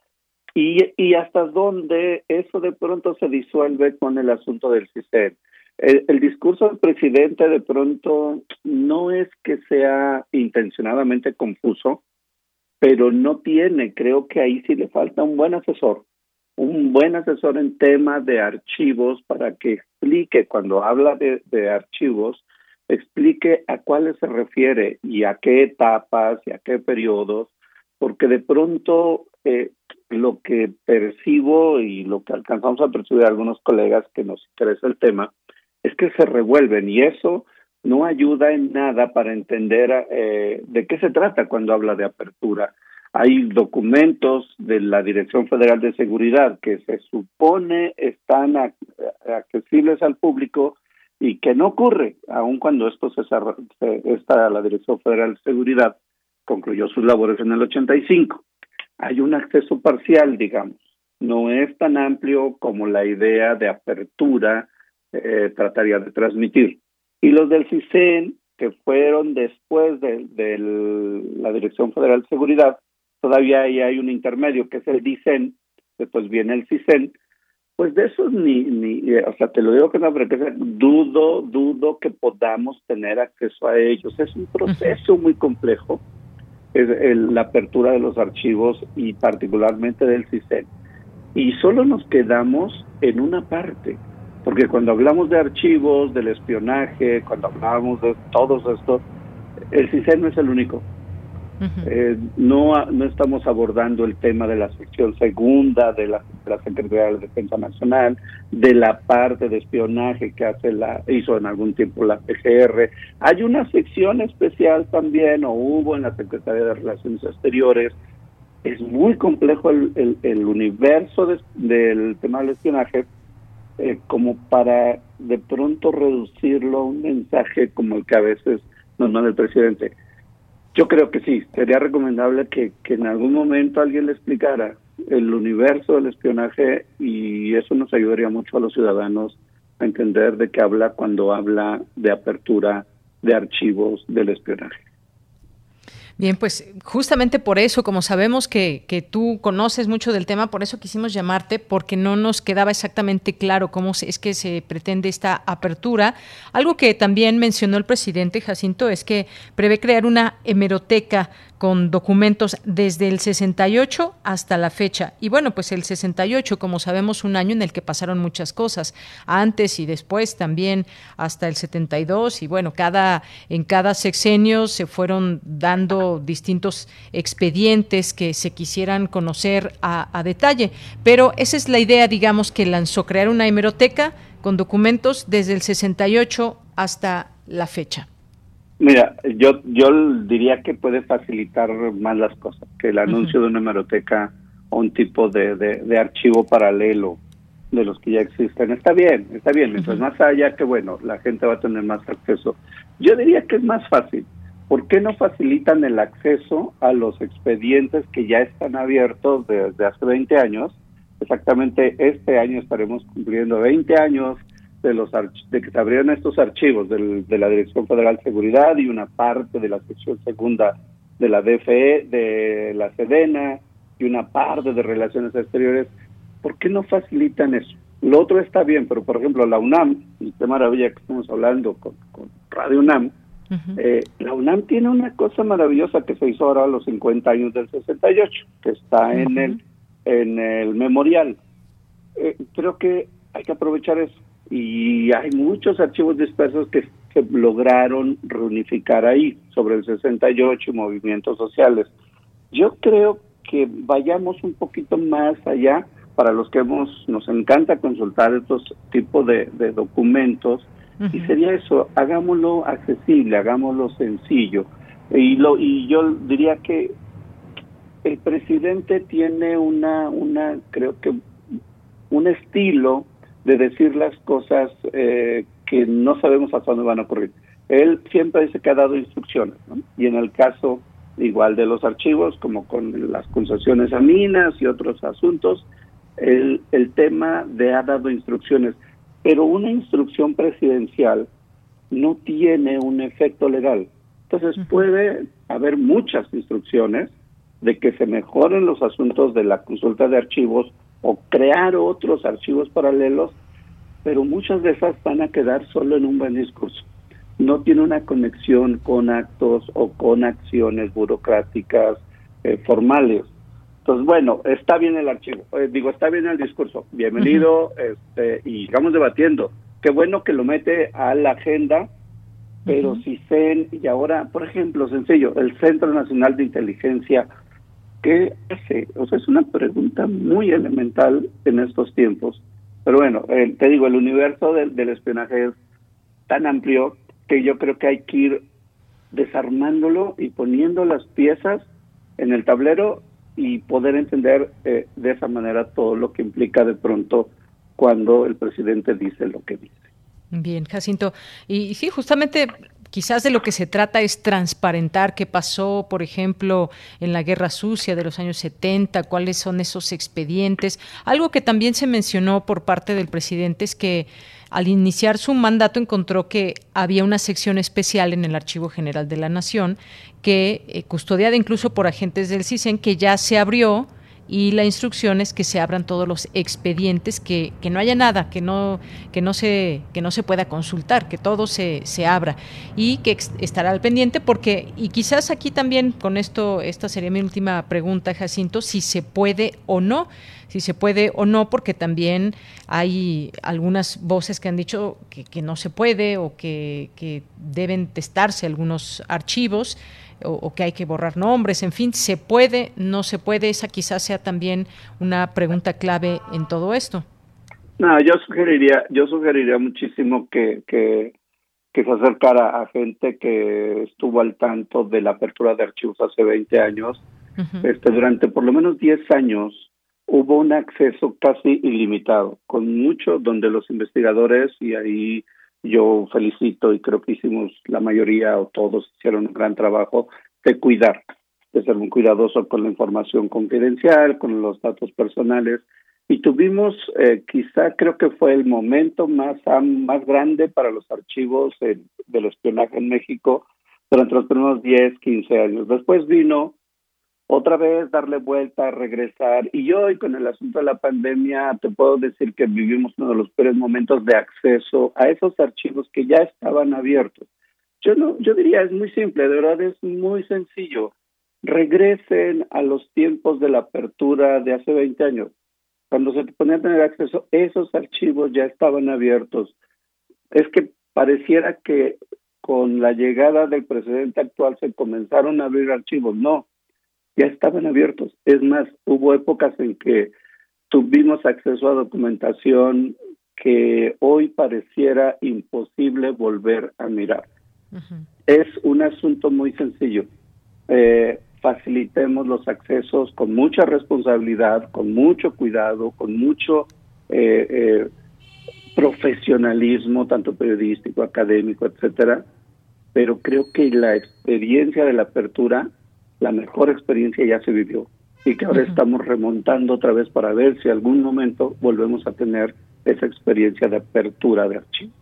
y, y hasta dónde eso de pronto se disuelve con el asunto del CISEN. El, discurso del presidente de pronto no es que sea intencionadamente confuso, pero no tiene, creo que ahí sí le falta un buen asesor, un buen asesor en temas de archivos para que explique, cuando habla de, archivos, explique a cuáles se refiere y a qué etapas y a qué periodos, porque de pronto eh, lo que percibo y lo que alcanzamos a percibir algunos colegas que nos interesa el tema es que se revuelven y eso no ayuda en nada para entender eh, de qué se trata cuando habla de apertura. Hay documentos de la Dirección Federal de Seguridad que se supone están accesibles al público y que no ocurre, aun cuando esto se, esta la Dirección Federal de Seguridad concluyó sus labores en el 85. Hay un acceso parcial, digamos, no es tan amplio como la idea de apertura eh, trataría de transmitir. Y los del CISEN, que fueron después de, la Dirección Federal de Seguridad, todavía ahí hay un intermedio que es el DICEN, después viene el CISEN, pues de eso ni, ni, eh, o sea, te lo digo que no, pero que dudo, dudo que podamos tener acceso a ellos. Es un proceso muy complejo, es la apertura de los archivos y particularmente del CISEN. Y solo nos quedamos en una parte, porque cuando hablamos de archivos, del espionaje, cuando hablamos de todos estos, el CISEN no es el único. Eh, no, no estamos abordando el tema de la sección segunda de la, Secretaría de Defensa Nacional, de la parte de espionaje que hace la hizo en algún tiempo la PGR. Hay una sección especial también, o hubo en la Secretaría de Relaciones Exteriores. Es muy complejo el, el, universo del tema del espionaje eh, como para de pronto reducirlo a un mensaje como el que a veces nos manda el presidente. Yo creo que sí, sería recomendable que, que en algún momento alguien le explicara el universo del espionaje y eso nos ayudaría mucho a los ciudadanos a entender de qué habla cuando habla de apertura de archivos del espionaje. Bien, pues justamente por eso, como sabemos que, que, tú conoces mucho del tema, por eso quisimos llamarte, porque no nos quedaba exactamente claro cómo es que se pretende esta apertura. Algo que también mencionó el presidente Jacinto es que prevé crear una hemeroteca con documentos desde el 68 hasta la fecha. Y bueno, pues el 68, como sabemos, un año en el que pasaron muchas cosas, antes y después también hasta el 72 y bueno, cada en cada sexenio se fueron dando distintos expedientes que se quisieran conocer a, a detalle, pero esa es la idea, digamos, que lanzó crear una hemeroteca con documentos desde el 68 hasta la fecha. Mira, yo, yo diría que puede facilitar más las cosas que el anuncio de una hemeroteca o un tipo de, de, archivo paralelo de los que ya existen. Está bien, está bien. Mientras más allá, que bueno, la gente va a tener más acceso. Yo diría que es más fácil. ¿Por qué no facilitan el acceso a los expedientes que ya están abiertos desde hace 20 años? Exactamente este año estaremos cumpliendo 20 años de los de que se abrieron estos archivos de la Dirección Federal de Seguridad y una parte de la sección segunda de la DFE, de la Sedena y una parte de Relaciones Exteriores, ¿por qué no facilitan eso? Lo otro está bien, pero por ejemplo la UNAM, y qué maravilla que estamos hablando con, Radio UNAM, eh, la UNAM tiene una cosa maravillosa que se hizo ahora a los 50 años del 68, que está en el en el memorial. Eh, creo que hay que aprovechar eso y hay muchos archivos dispersos que se lograron reunificar ahí sobre el 68 y movimientos sociales. Yo creo que vayamos un poquito más allá para los que hemos nos encanta consultar estos tipos de, documentos y sería eso, hagámoslo accesible, hagámoslo sencillo. Y lo y yo diría que el presidente tiene una una creo que un estilo de decir las cosas eh, que no sabemos hasta dónde van a ocurrir. Él siempre dice que ha dado instrucciones, y en el caso igual de los archivos, como con las concesiones a minas y otros asuntos, el, el tema de ha dado instrucciones, pero una instrucción presidencial no tiene un efecto legal. Entonces puede haber muchas instrucciones de que se mejoren los asuntos de la consulta de archivos o crear otros archivos paralelos, pero muchas de esas van a quedar solo en un buen discurso. No tiene una conexión con actos o con acciones burocráticas eh, formales. Entonces, bueno, está bien el archivo, eh, digo, está bien el discurso, bienvenido este, y sigamos debatiendo. Qué bueno que lo mete a la agenda, pero si se, y ahora, por ejemplo, sencillo, el Centro Nacional de Inteligencia ¿Qué hace? O sea, es una pregunta muy elemental en estos tiempos. Pero bueno, eh, te digo, el universo del, espionaje es tan amplio que yo creo que hay que ir desarmándolo y poniendo las piezas en el tablero y poder entender eh, de esa manera todo lo que implica de pronto cuando el presidente dice lo que dice. Bien, Jacinto. Y, sí, justamente quizás de lo que se trata es transparentar qué pasó, por ejemplo, en la Guerra Sucia de los años 70, cuáles son esos expedientes. Algo que también se mencionó por parte del presidente es que al iniciar su mandato encontró que había una sección especial en el Archivo General de la Nación que eh, custodiada incluso por agentes del CISEN que ya se abrió y la instrucción es que se abran todos los expedientes, que, que, no haya nada, que no, que no se, que no se pueda consultar, que todo se, se abra y que estará al pendiente porque, y quizás aquí también con esto, esta sería mi última pregunta, Jacinto, si se puede o no, si se puede o no, porque también hay algunas voces que han dicho que, que no se puede o que, que deben testarse algunos archivos o, que hay que borrar nombres, en fin, ¿se puede, no se puede? Esa quizás sea también una pregunta clave en todo esto. No, yo sugeriría, yo sugeriría muchísimo que, que, que se acercara a gente que estuvo al tanto de la apertura de archivos hace 20 años. este, durante por lo menos 10 años hubo un acceso casi ilimitado, con mucho donde los investigadores, y ahí yo felicito y creo que hicimos la mayoría o todos hicieron un gran trabajo de cuidar, de ser muy cuidadoso con la información confidencial, con los datos personales. Y tuvimos, eh, quizá creo que fue el momento más, más grande para los archivos del espionaje en México durante los primeros 10, 15 años. Después vino otra vez darle vuelta, regresar. Y hoy con el asunto de la pandemia te puedo decir que vivimos uno de los peores momentos de acceso a esos archivos que ya estaban abiertos. Yo no, yo diría es muy simple, de verdad es muy sencillo. Regresen a los tiempos de la apertura de hace 20 años. Cuando se ponía a tener acceso, esos archivos ya estaban abiertos. Es que pareciera que con la llegada del presidente actual se comenzaron a abrir archivos. No, ya estaban abiertos. Es más, hubo épocas en que tuvimos acceso a documentación que hoy pareciera imposible volver a mirar. Es un asunto muy sencillo. Eh, facilitemos los accesos con mucha responsabilidad, con mucho cuidado, con mucho eh, eh, profesionalismo, tanto periodístico, académico, etcétera. Pero creo que la experiencia de la apertura la mejor experiencia ya se vivió y que ahora estamos remontando otra vez para ver si algún momento volvemos a tener esa experiencia de apertura de archivo.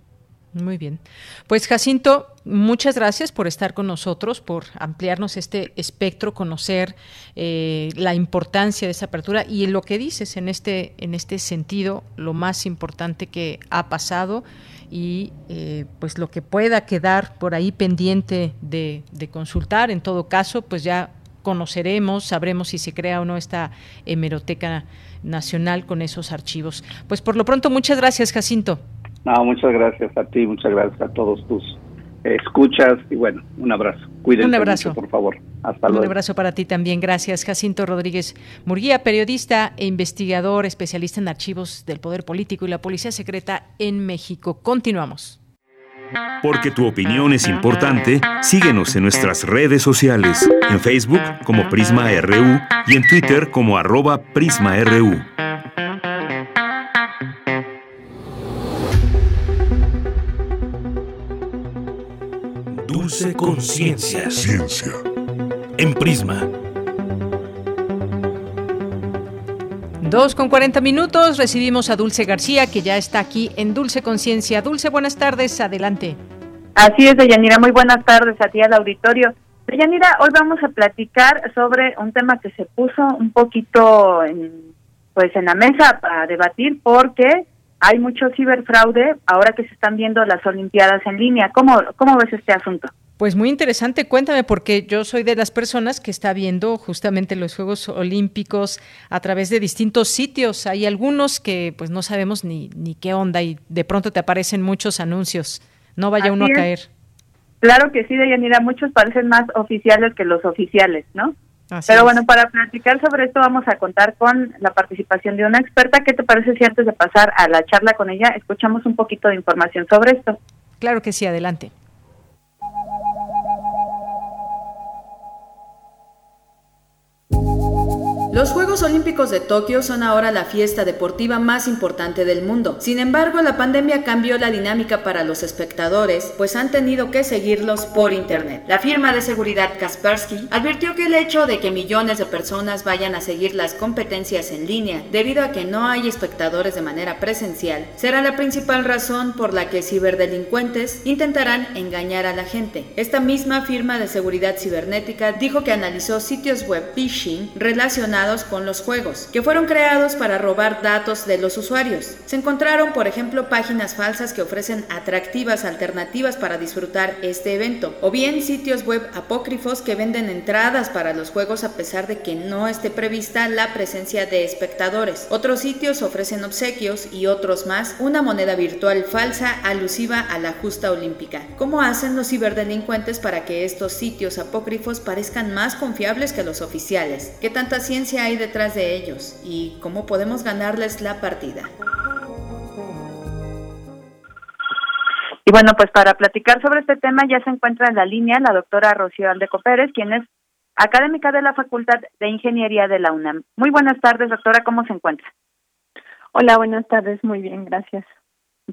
Muy bien. Pues Jacinto, muchas gracias por estar con nosotros, por ampliarnos este espectro, conocer eh, la importancia de esa apertura y lo que dices en este, en este sentido, lo más importante que ha pasado y eh, pues lo que pueda quedar por ahí pendiente de, de, consultar. En todo caso, pues ya conoceremos, sabremos si se crea o no esta hemeroteca nacional con esos archivos. Pues por lo pronto, muchas gracias, Jacinto. No, muchas gracias a ti, muchas gracias a todos tus escuchas y bueno, un abrazo. Cuídense un abrazo. por favor. Hasta luego. Un abrazo para ti también. Gracias, Jacinto Rodríguez Murguía, periodista e investigador, especialista en archivos del Poder Político y la Policía Secreta en México. Continuamos. Porque tu opinión es importante, síguenos en nuestras redes sociales, en Facebook como Prisma RU y en Twitter como arroba PrismaRU. Dulce Conciencia. Ciencia. En Prisma. Dos con 40 minutos, recibimos a Dulce García, que ya está aquí en Dulce Conciencia. Dulce, buenas tardes, adelante. Así es, Deyanira, muy buenas tardes a ti al auditorio. Deyanira, hoy vamos a platicar sobre un tema que se puso un poquito en, pues en la mesa para debatir porque hay mucho ciberfraude ahora que se están viendo las Olimpiadas en línea. ¿Cómo, cómo ves este asunto? Pues muy interesante, cuéntame, porque yo soy de las personas que está viendo justamente los Juegos Olímpicos a través de distintos sitios. Hay algunos que pues no sabemos ni, ni qué onda y de pronto te aparecen muchos anuncios. No vaya uno a caer. Claro que sí, Deyanira, muchos parecen más oficiales que los oficiales, ¿no? Pero bueno, para platicar sobre esto vamos a contar con la participación de una experta. ¿Qué te parece si antes de pasar a la charla con ella escuchamos un poquito de información sobre esto? Claro que sí, adelante. Los Juegos Olímpicos de Tokio son ahora la fiesta deportiva más importante del mundo. Sin embargo, la pandemia cambió la dinámica para los espectadores, pues han tenido que seguirlos por internet. La firma de seguridad Kaspersky advirtió que el hecho de que millones de personas vayan a seguir las competencias en línea debido a que no hay espectadores de manera presencial será la principal razón por la que ciberdelincuentes intentarán engañar a la gente. Esta misma firma de seguridad cibernética dijo que analizó sitios web phishing relacionados con los juegos, que fueron creados para robar datos de los usuarios. Se encontraron, por ejemplo, páginas falsas que ofrecen atractivas alternativas para disfrutar este evento, o bien sitios web apócrifos que venden entradas para los juegos a pesar de que no esté prevista la presencia de espectadores. Otros sitios ofrecen obsequios y otros más una moneda virtual falsa alusiva a la justa olímpica. ¿Cómo hacen los ciberdelincuentes para que estos sitios apócrifos parezcan más confiables que los oficiales? ¿Qué tanta ciencia hay detrás de ellos y cómo podemos ganarles la partida. Y bueno, pues para platicar sobre este tema ya se encuentra en la línea la doctora Rocío Aldeco Pérez, quien es académica de la Facultad de Ingeniería de la UNAM. Muy buenas tardes, doctora, ¿cómo se encuentra? Hola, buenas tardes, muy bien, gracias.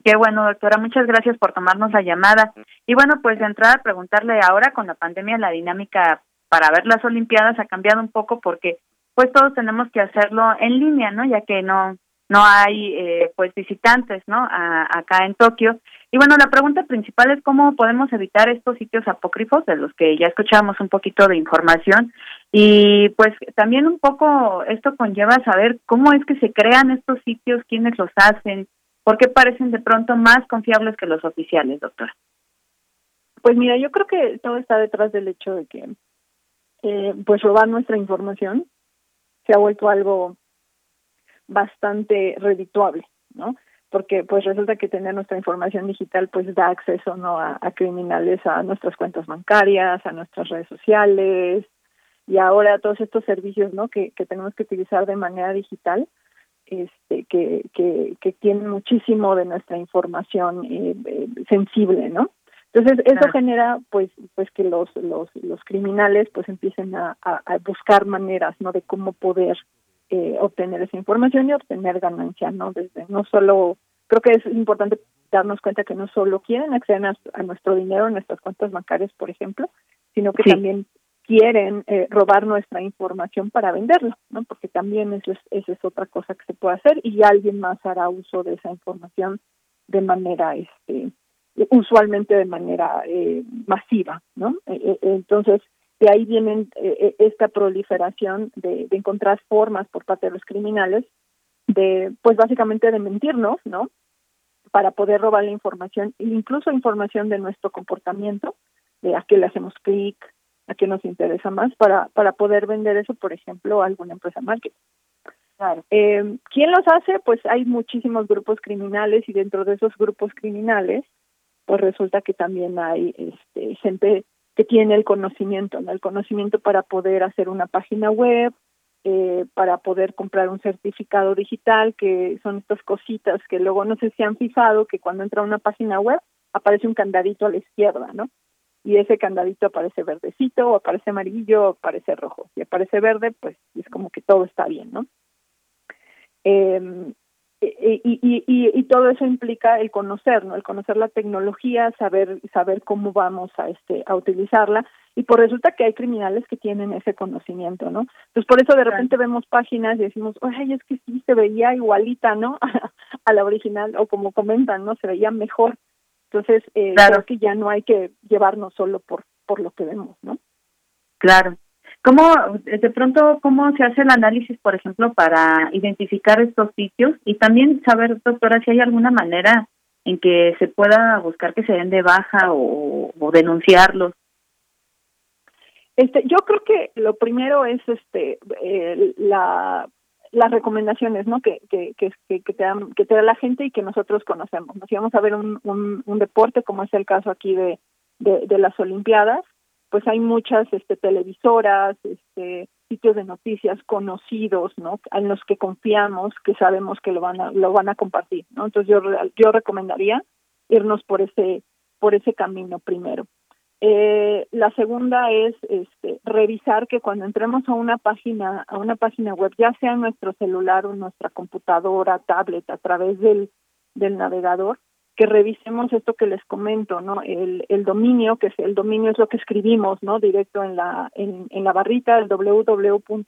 Qué bueno, doctora, muchas gracias por tomarnos la llamada. Y bueno, pues de entrada preguntarle ahora con la pandemia la dinámica para ver las Olimpiadas ha cambiado un poco porque pues todos tenemos que hacerlo en línea, ¿no? Ya que no no hay eh, pues visitantes, ¿no? acá en Tokio. Y bueno, la pregunta principal es cómo podemos evitar estos sitios apócrifos de los que ya escuchamos un poquito de información y pues también un poco esto conlleva saber cómo es que se crean estos sitios, quiénes los hacen, por qué parecen de pronto más confiables que los oficiales, doctora. Pues mira, yo creo que todo está detrás del hecho de que eh, pues robar nuestra información se ha vuelto algo bastante redituable, ¿no? Porque pues resulta que tener nuestra información digital pues da acceso no a, criminales a nuestras cuentas bancarias, a nuestras redes sociales y ahora todos estos servicios, ¿no? Que, que tenemos que utilizar de manera digital, este, que, que, que tienen muchísimo de nuestra información eh, eh, sensible, ¿no? Entonces eso genera pues pues que los los los criminales pues empiecen a, a, buscar maneras no de cómo poder eh, obtener esa información y obtener ganancia no desde no solo creo que es importante darnos cuenta que no solo quieren acceder a, nuestro dinero a nuestras cuentas bancarias por ejemplo sino que también quieren eh, robar nuestra información para venderlo no porque también eso es, esa es otra cosa que se puede hacer y alguien más hará uso de esa información de manera este usualmente de manera eh, masiva, ¿no? E, e, entonces, de ahí viene eh, esta proliferación de, encontrar formas por parte de los criminales de, pues básicamente de mentirnos, ¿no? Para poder robar la información, incluso información de nuestro comportamiento, de a qué le hacemos clic, a qué nos interesa más, para, para poder vender eso, por ejemplo, a alguna empresa marketing. Claro. Eh, ¿Quién los hace? Pues hay muchísimos grupos criminales y dentro de esos grupos criminales pues resulta que también hay este, gente que tiene el conocimiento, ¿no? el conocimiento para poder hacer una página web, eh, para poder comprar un certificado digital, que son estas cositas que luego no sé si han fijado, que cuando entra una página web aparece un candadito a la izquierda, ¿no? Y ese candadito aparece verdecito, o aparece amarillo, o aparece rojo. Si aparece verde, pues es como que todo está bien, ¿no? Eh, y, y, y, y, todo eso implica el conocer, ¿no? El conocer la tecnología, saber saber cómo vamos a este a utilizarla y por resulta que hay criminales que tienen ese conocimiento, ¿no? Entonces por eso de repente vemos páginas y decimos, "Ay, es que sí se veía igualita, ¿no? a la original o como comentan, ¿no? Se veía mejor." Entonces, eh, creo que ya no hay que llevarnos solo por por lo que vemos, ¿no? Claro. ¿Cómo, de pronto, cómo se hace el análisis, por ejemplo, para identificar estos sitios y también saber, doctora, si hay alguna manera en que se pueda buscar que se den de baja o, denunciarlos? Este, yo creo que lo primero es este la las recomendaciones no que que, que, que, te dan, que te da la gente y que nosotros conocemos nos íbamos a ver un, un, un deporte como es el caso aquí de, de las olimpiadas pues hay muchas este, televisoras, este, sitios de noticias conocidos, ¿no? En los que confiamos, que sabemos que lo van a lo van a compartir, ¿no? Entonces yo yo recomendaría irnos por ese por ese camino primero. Eh, la segunda es este, revisar que cuando entremos a una página a una página web, ya sea nuestro celular o nuestra computadora, tablet, a través del, del navegador, que revisemos esto que les comento, ¿no? El, el dominio, que es el dominio es lo que escribimos, ¿no? Directo en la en, en la barrita, el www.algo.com,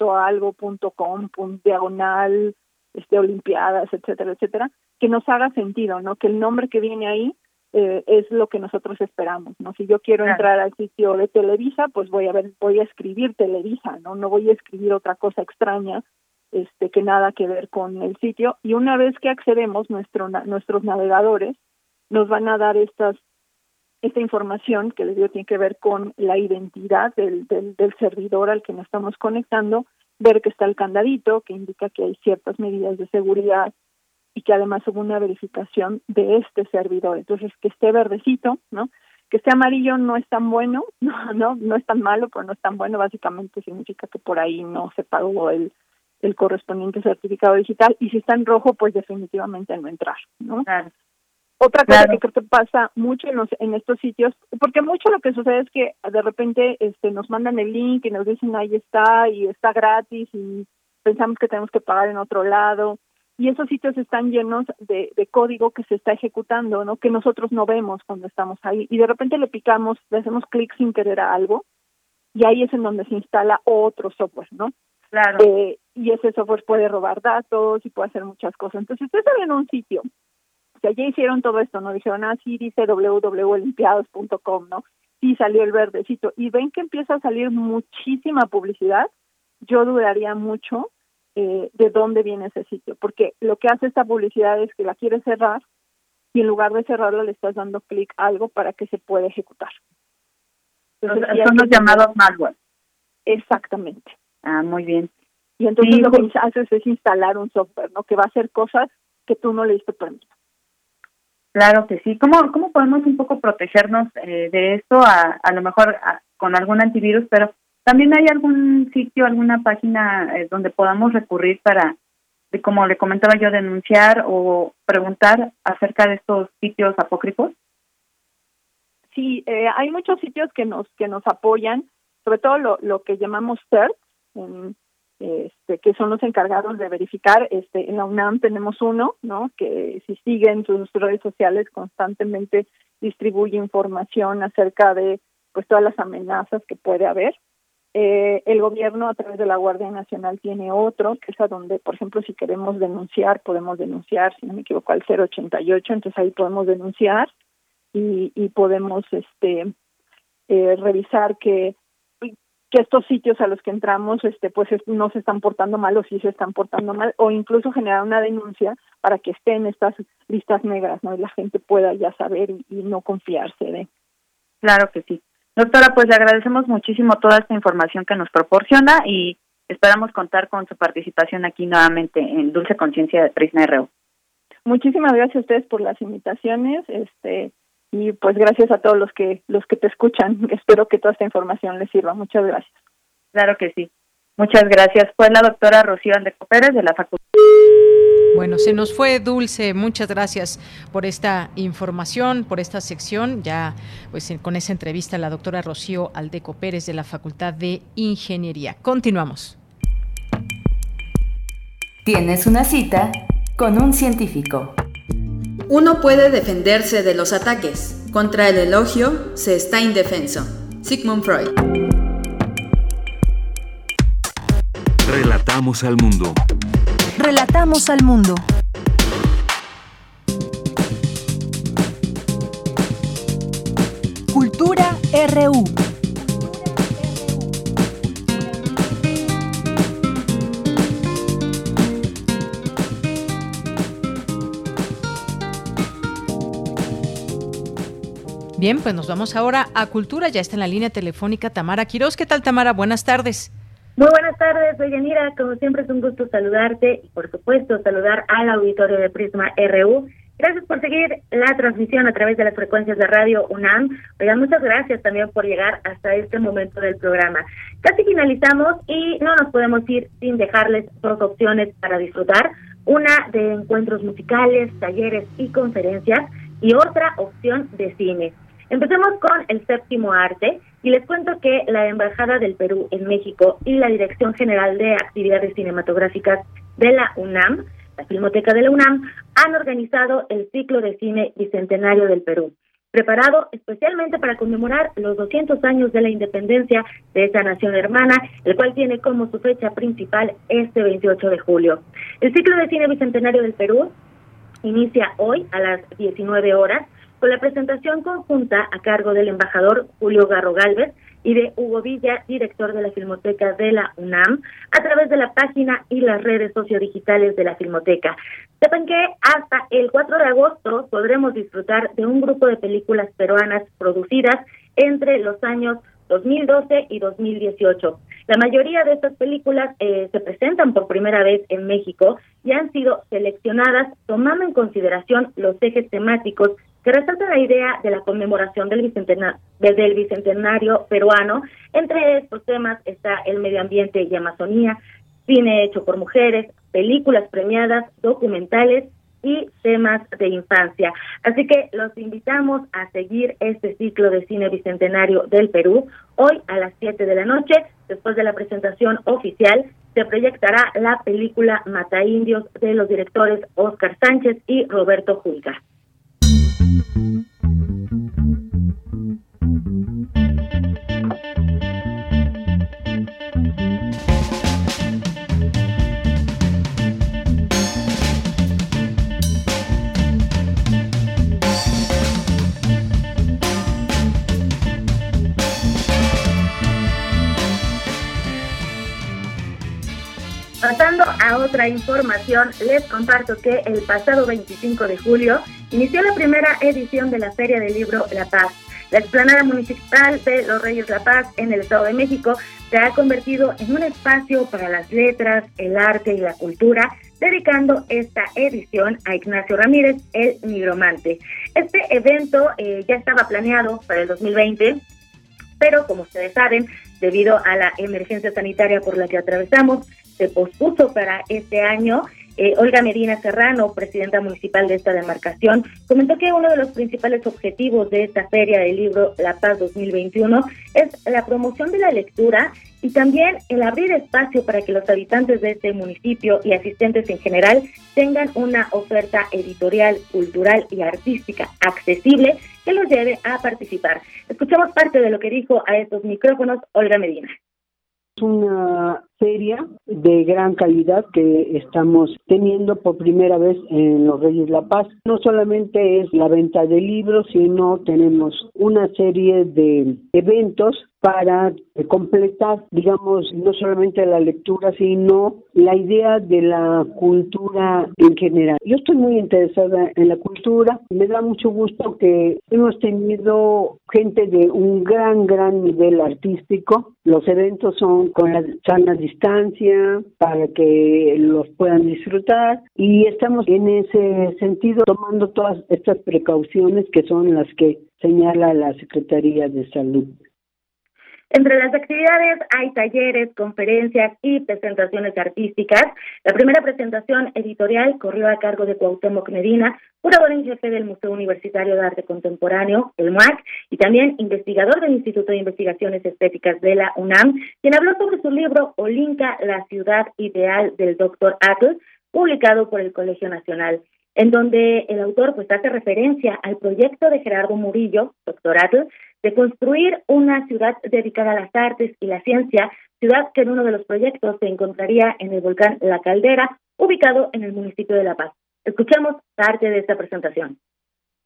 diagonal, este, olimpiadas, etcétera, etcétera, que nos haga sentido, ¿no? Que el nombre que viene ahí eh, es lo que nosotros esperamos, ¿no? Si yo quiero entrar al sitio de Televisa, pues voy a ver, voy a escribir Televisa, ¿no? No voy a escribir otra cosa extraña, este, que nada que ver con el sitio. Y una vez que accedemos, nuestro, nuestros navegadores nos van a dar estas esta información que les digo tiene que ver con la identidad del, del, del servidor al que nos estamos conectando, ver que está el candadito, que indica que hay ciertas medidas de seguridad, y que además hubo una verificación de este servidor. Entonces, que esté verdecito, ¿no? Que esté amarillo no es tan bueno, no, no, no es tan malo, pero no es tan bueno, básicamente significa que por ahí no se pagó el, el correspondiente certificado digital y si está en rojo, pues definitivamente no entrar, ¿no? Otra cosa que creo que pasa mucho en, los, en estos sitios, porque mucho lo que sucede es que de repente este, nos mandan el link y nos dicen ahí está y está gratis y pensamos que tenemos que pagar en otro lado y esos sitios están llenos de, de, código que se está ejecutando, ¿no? Que nosotros no vemos cuando estamos ahí y de repente le picamos, le hacemos clic sin querer a algo y ahí es en donde se instala otro software, ¿no? Claro. Eh, y ese software puede robar datos y puede hacer muchas cosas. Entonces, ustedes en un sitio, sea, ya hicieron todo esto, ¿no? Dijeron, ah, sí, dice www.olimpiados.com, ¿no? Sí, salió el verdecito. Y ven que empieza a salir muchísima publicidad. Yo dudaría mucho eh, de dónde viene ese sitio, porque lo que hace esta publicidad es que la quiere cerrar y en lugar de cerrarla le estás dando clic a algo para que se pueda ejecutar. Entonces, son los llamados malware. Exactamente. Ah, muy bien. Y entonces lo que haces es instalar un software, ¿no? Que va a hacer cosas que tú no le diste permiso. Claro que sí. ¿Cómo, cómo podemos un poco protegernos eh, de esto? A, a lo mejor con algún antivirus, pero también hay algún sitio, alguna página eh, donde podamos recurrir para, como le comentaba yo, denunciar o preguntar acerca de estos sitios apócrifos. Sí, eh, hay muchos sitios que nos que nos apoyan, sobre todo lo, lo que llamamos CERT, este, que son los encargados de verificar. Este, en la UNAM tenemos uno, ¿no? Que si siguen sus redes sociales constantemente distribuye información acerca de pues todas las amenazas que puede haber. Eh, el gobierno a través de la Guardia Nacional tiene otro, que es a donde, por ejemplo, si queremos denunciar, podemos denunciar, si no me equivoco, al 088, entonces ahí podemos denunciar y, y podemos este eh, revisar que que estos sitios a los que entramos este pues no se están portando mal o sí se están portando mal o incluso generar una denuncia para que estén estas listas negras no y la gente pueda ya saber y, y no confiarse de. Claro que sí. Doctora, pues le agradecemos muchísimo toda esta información que nos proporciona y esperamos contar con su participación aquí nuevamente en Dulce Conciencia de Prisma RU. Muchísimas gracias a ustedes por las invitaciones, este y pues gracias a todos los que los que te escuchan. Espero que toda esta información les sirva. Muchas gracias. Claro que sí. Muchas gracias. Fue la doctora Rocío Andeco Pérez de la Facultad. Bueno, se nos fue Dulce, muchas gracias por esta información, por esta sección. Ya pues con esa entrevista la doctora Rocío Aldeco Pérez de la Facultad de Ingeniería. Continuamos. Tienes una cita con un científico. Uno puede defenderse de los ataques. Contra el elogio se está indefenso. Sigmund Freud. Relatamos al mundo. Relatamos al mundo. Cultura RU. Bien, pues nos vamos ahora a Cultura. Ya está en la línea telefónica Tamara Quiroz. ¿Qué tal, Tamara? Buenas tardes. Muy buenas tardes, soy Yanira. Como siempre es un gusto saludarte y por supuesto saludar al auditorio de Prisma RU. Gracias por seguir la transmisión a través de las frecuencias de radio UNAM. Oigan, muchas gracias también por llegar hasta este momento del programa. Casi finalizamos y no nos podemos ir sin dejarles dos opciones para disfrutar. Una de encuentros musicales, talleres y conferencias y otra opción de cine. Empecemos con el séptimo arte y les cuento que la Embajada del Perú en México y la Dirección General de Actividades Cinematográficas de la UNAM, la Filmoteca de la UNAM, han organizado el ciclo de cine bicentenario del Perú, preparado especialmente para conmemorar los 200 años de la independencia de esta nación hermana, el cual tiene como su fecha principal este 28 de julio. El ciclo de cine bicentenario del Perú inicia hoy a las 19 horas con la presentación conjunta a cargo del embajador Julio Garro Galvez y de Hugo Villa, director de la Filmoteca de la UNAM, a través de la página y las redes sociodigitales de la Filmoteca. Sepan que hasta el 4 de agosto podremos disfrutar de un grupo de películas peruanas producidas entre los años 2012 y 2018. La mayoría de estas películas eh, se presentan por primera vez en México y han sido seleccionadas tomando en consideración los ejes temáticos que resalta la idea de la conmemoración del bicentenario, del bicentenario peruano. Entre estos temas está el medio ambiente y Amazonía, cine hecho por mujeres, películas premiadas, documentales y temas de infancia. Así que los invitamos a seguir este ciclo de cine bicentenario del Perú. Hoy a las 7 de la noche, después de la presentación oficial, se proyectará la película Mata Indios de los directores Oscar Sánchez y Roberto Julga. Otra información, les comparto que el pasado 25 de julio inició la primera edición de la Feria del Libro La Paz. La explanada municipal de Los Reyes La Paz en el Estado de México se ha convertido en un espacio para las letras, el arte y la cultura, dedicando esta edición a Ignacio Ramírez, el nigromante. Este evento eh, ya estaba planeado para el 2020, pero como ustedes saben, debido a la emergencia sanitaria por la que atravesamos, se pospuso para este año. Eh, Olga Medina Serrano, presidenta municipal de esta demarcación, comentó que uno de los principales objetivos de esta feria del libro La Paz 2021 es la promoción de la lectura y también el abrir espacio para que los habitantes de este municipio y asistentes en general tengan una oferta editorial, cultural y artística accesible que los lleve a participar. Escuchamos parte de lo que dijo a estos micrófonos Olga Medina una feria de gran calidad que estamos teniendo por primera vez en Los Reyes La Paz. No solamente es la venta de libros, sino tenemos una serie de eventos para completar, digamos, no solamente la lectura, sino la idea de la cultura en general. Yo estoy muy interesada en la cultura, me da mucho gusto que hemos tenido gente de un gran, gran nivel artístico. Los eventos son con la sana distancia para que los puedan disfrutar y estamos en ese sentido tomando todas estas precauciones que son las que señala la Secretaría de Salud. Entre las actividades hay talleres, conferencias y presentaciones artísticas. La primera presentación editorial corrió a cargo de Cuauhtémoc Medina, curador en jefe del Museo Universitario de Arte Contemporáneo, el MUAC, y también investigador del Instituto de Investigaciones Estéticas de la UNAM, quien habló sobre su libro Olinka, la ciudad ideal del Dr. Atl, publicado por el Colegio Nacional en donde el autor pues hace referencia al proyecto de Gerardo Murillo, doctorato, de construir una ciudad dedicada a las artes y la ciencia, ciudad que en uno de los proyectos se encontraría en el volcán La Caldera, ubicado en el municipio de La Paz. Escuchemos parte de esta presentación.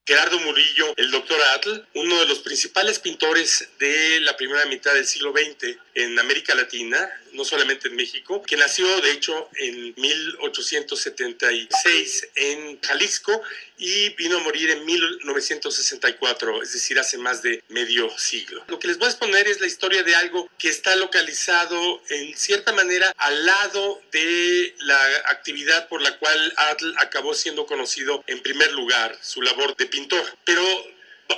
Gerardo Murillo, el doctor Atl, uno de los principales pintores de la primera mitad del siglo XX en América Latina, no solamente en México, que nació de hecho en 1876 en Jalisco y vino a morir en 1964, es decir, hace más de medio siglo. Lo que les voy a exponer es la historia de algo que está localizado en cierta manera al lado de la actividad por la cual Atl acabó siendo conocido en primer lugar, su labor de pintor. Pero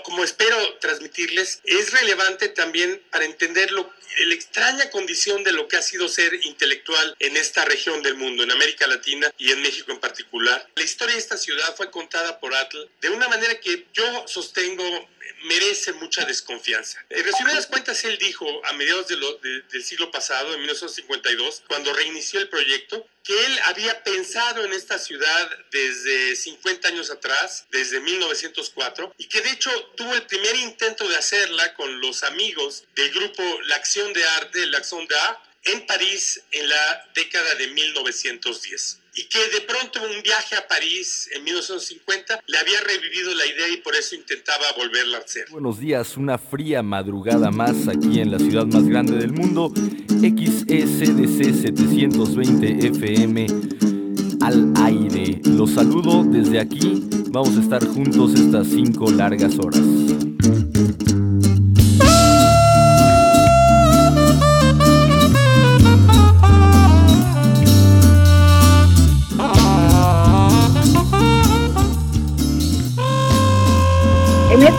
como espero transmitirles, es relevante también para entender lo, la extraña condición de lo que ha sido ser intelectual en esta región del mundo, en América Latina y en México en particular. La historia de esta ciudad fue contada por Atl de una manera que yo sostengo merece mucha desconfianza. En resumidas cuentas, él dijo a mediados de lo, de, del siglo pasado, en 1952, cuando reinició el proyecto, que él había pensado en esta ciudad desde 50 años atrás, desde 1904, y que de hecho tuvo el primer intento de hacerla con los amigos del grupo La Acción de Arte, La Acción d'Art, en París en la década de 1910 y que de pronto un viaje a París en 1950 le había revivido la idea y por eso intentaba volverla a hacer. Buenos días, una fría madrugada más aquí en la ciudad más grande del mundo, XECDC 720 FM al aire. Los saludo desde aquí, vamos a estar juntos estas cinco largas horas.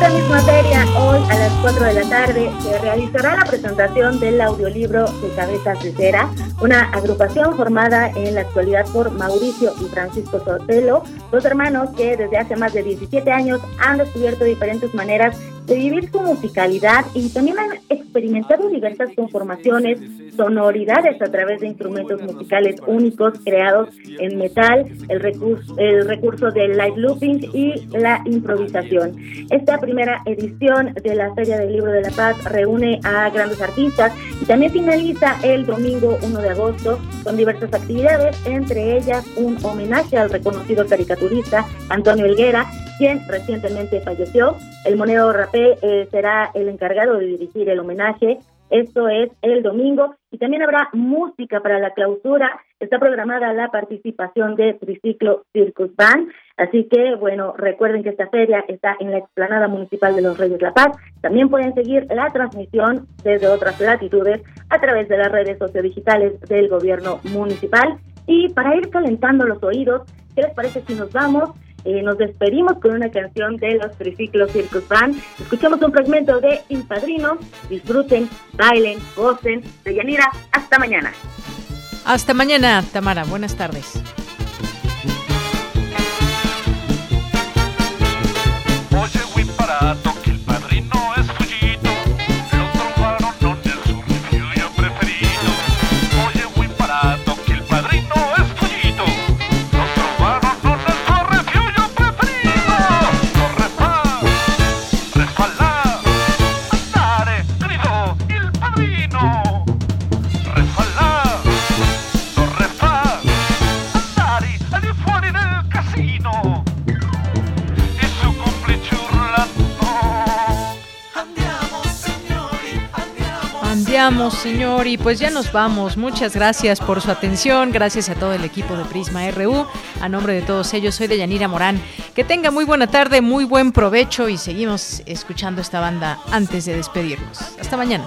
Esta misma feria, hoy a las 4 de la tarde, se realizará la presentación del audiolibro de Cabezas de Cera, una agrupación formada en la actualidad por Mauricio y Francisco Sotelo, dos hermanos que desde hace más de 17 años han descubierto diferentes maneras de vivir su musicalidad y también han experimentado diversas conformaciones, sonoridades a través de instrumentos musicales únicos creados en metal, el recurso, el recurso del light looping y la improvisación. Esta primera edición de la Feria del Libro de la Paz reúne a grandes artistas y también finaliza el domingo 1 de agosto con diversas actividades, entre ellas un homenaje al reconocido caricaturista Antonio Helguera, quien recientemente falleció. El Moneo Rapé eh, será el encargado de dirigir el homenaje. Esto es el domingo y también habrá música para la clausura. Está programada la participación de Triciclo Circus Band. Así que, bueno, recuerden que esta feria está en la explanada municipal de los Reyes La Paz. También pueden seguir la transmisión desde otras latitudes a través de las redes sociodigitales del gobierno municipal. Y para ir calentando los oídos, ¿qué les parece si nos vamos? Eh, nos despedimos con una canción de los Triciclos Circus Band. Escuchamos un fragmento de Impadrino. Disfruten, bailen, gocen. De Yanira, hasta mañana. Hasta mañana, Tamara. Buenas tardes. Oye, señor, y pues ya nos vamos. Muchas gracias por su atención. Gracias a todo el equipo de Prisma RU. A nombre de todos ellos, soy de Yanira Morán. Que tenga muy buena tarde, muy buen provecho y seguimos escuchando esta banda antes de despedirnos. Hasta mañana.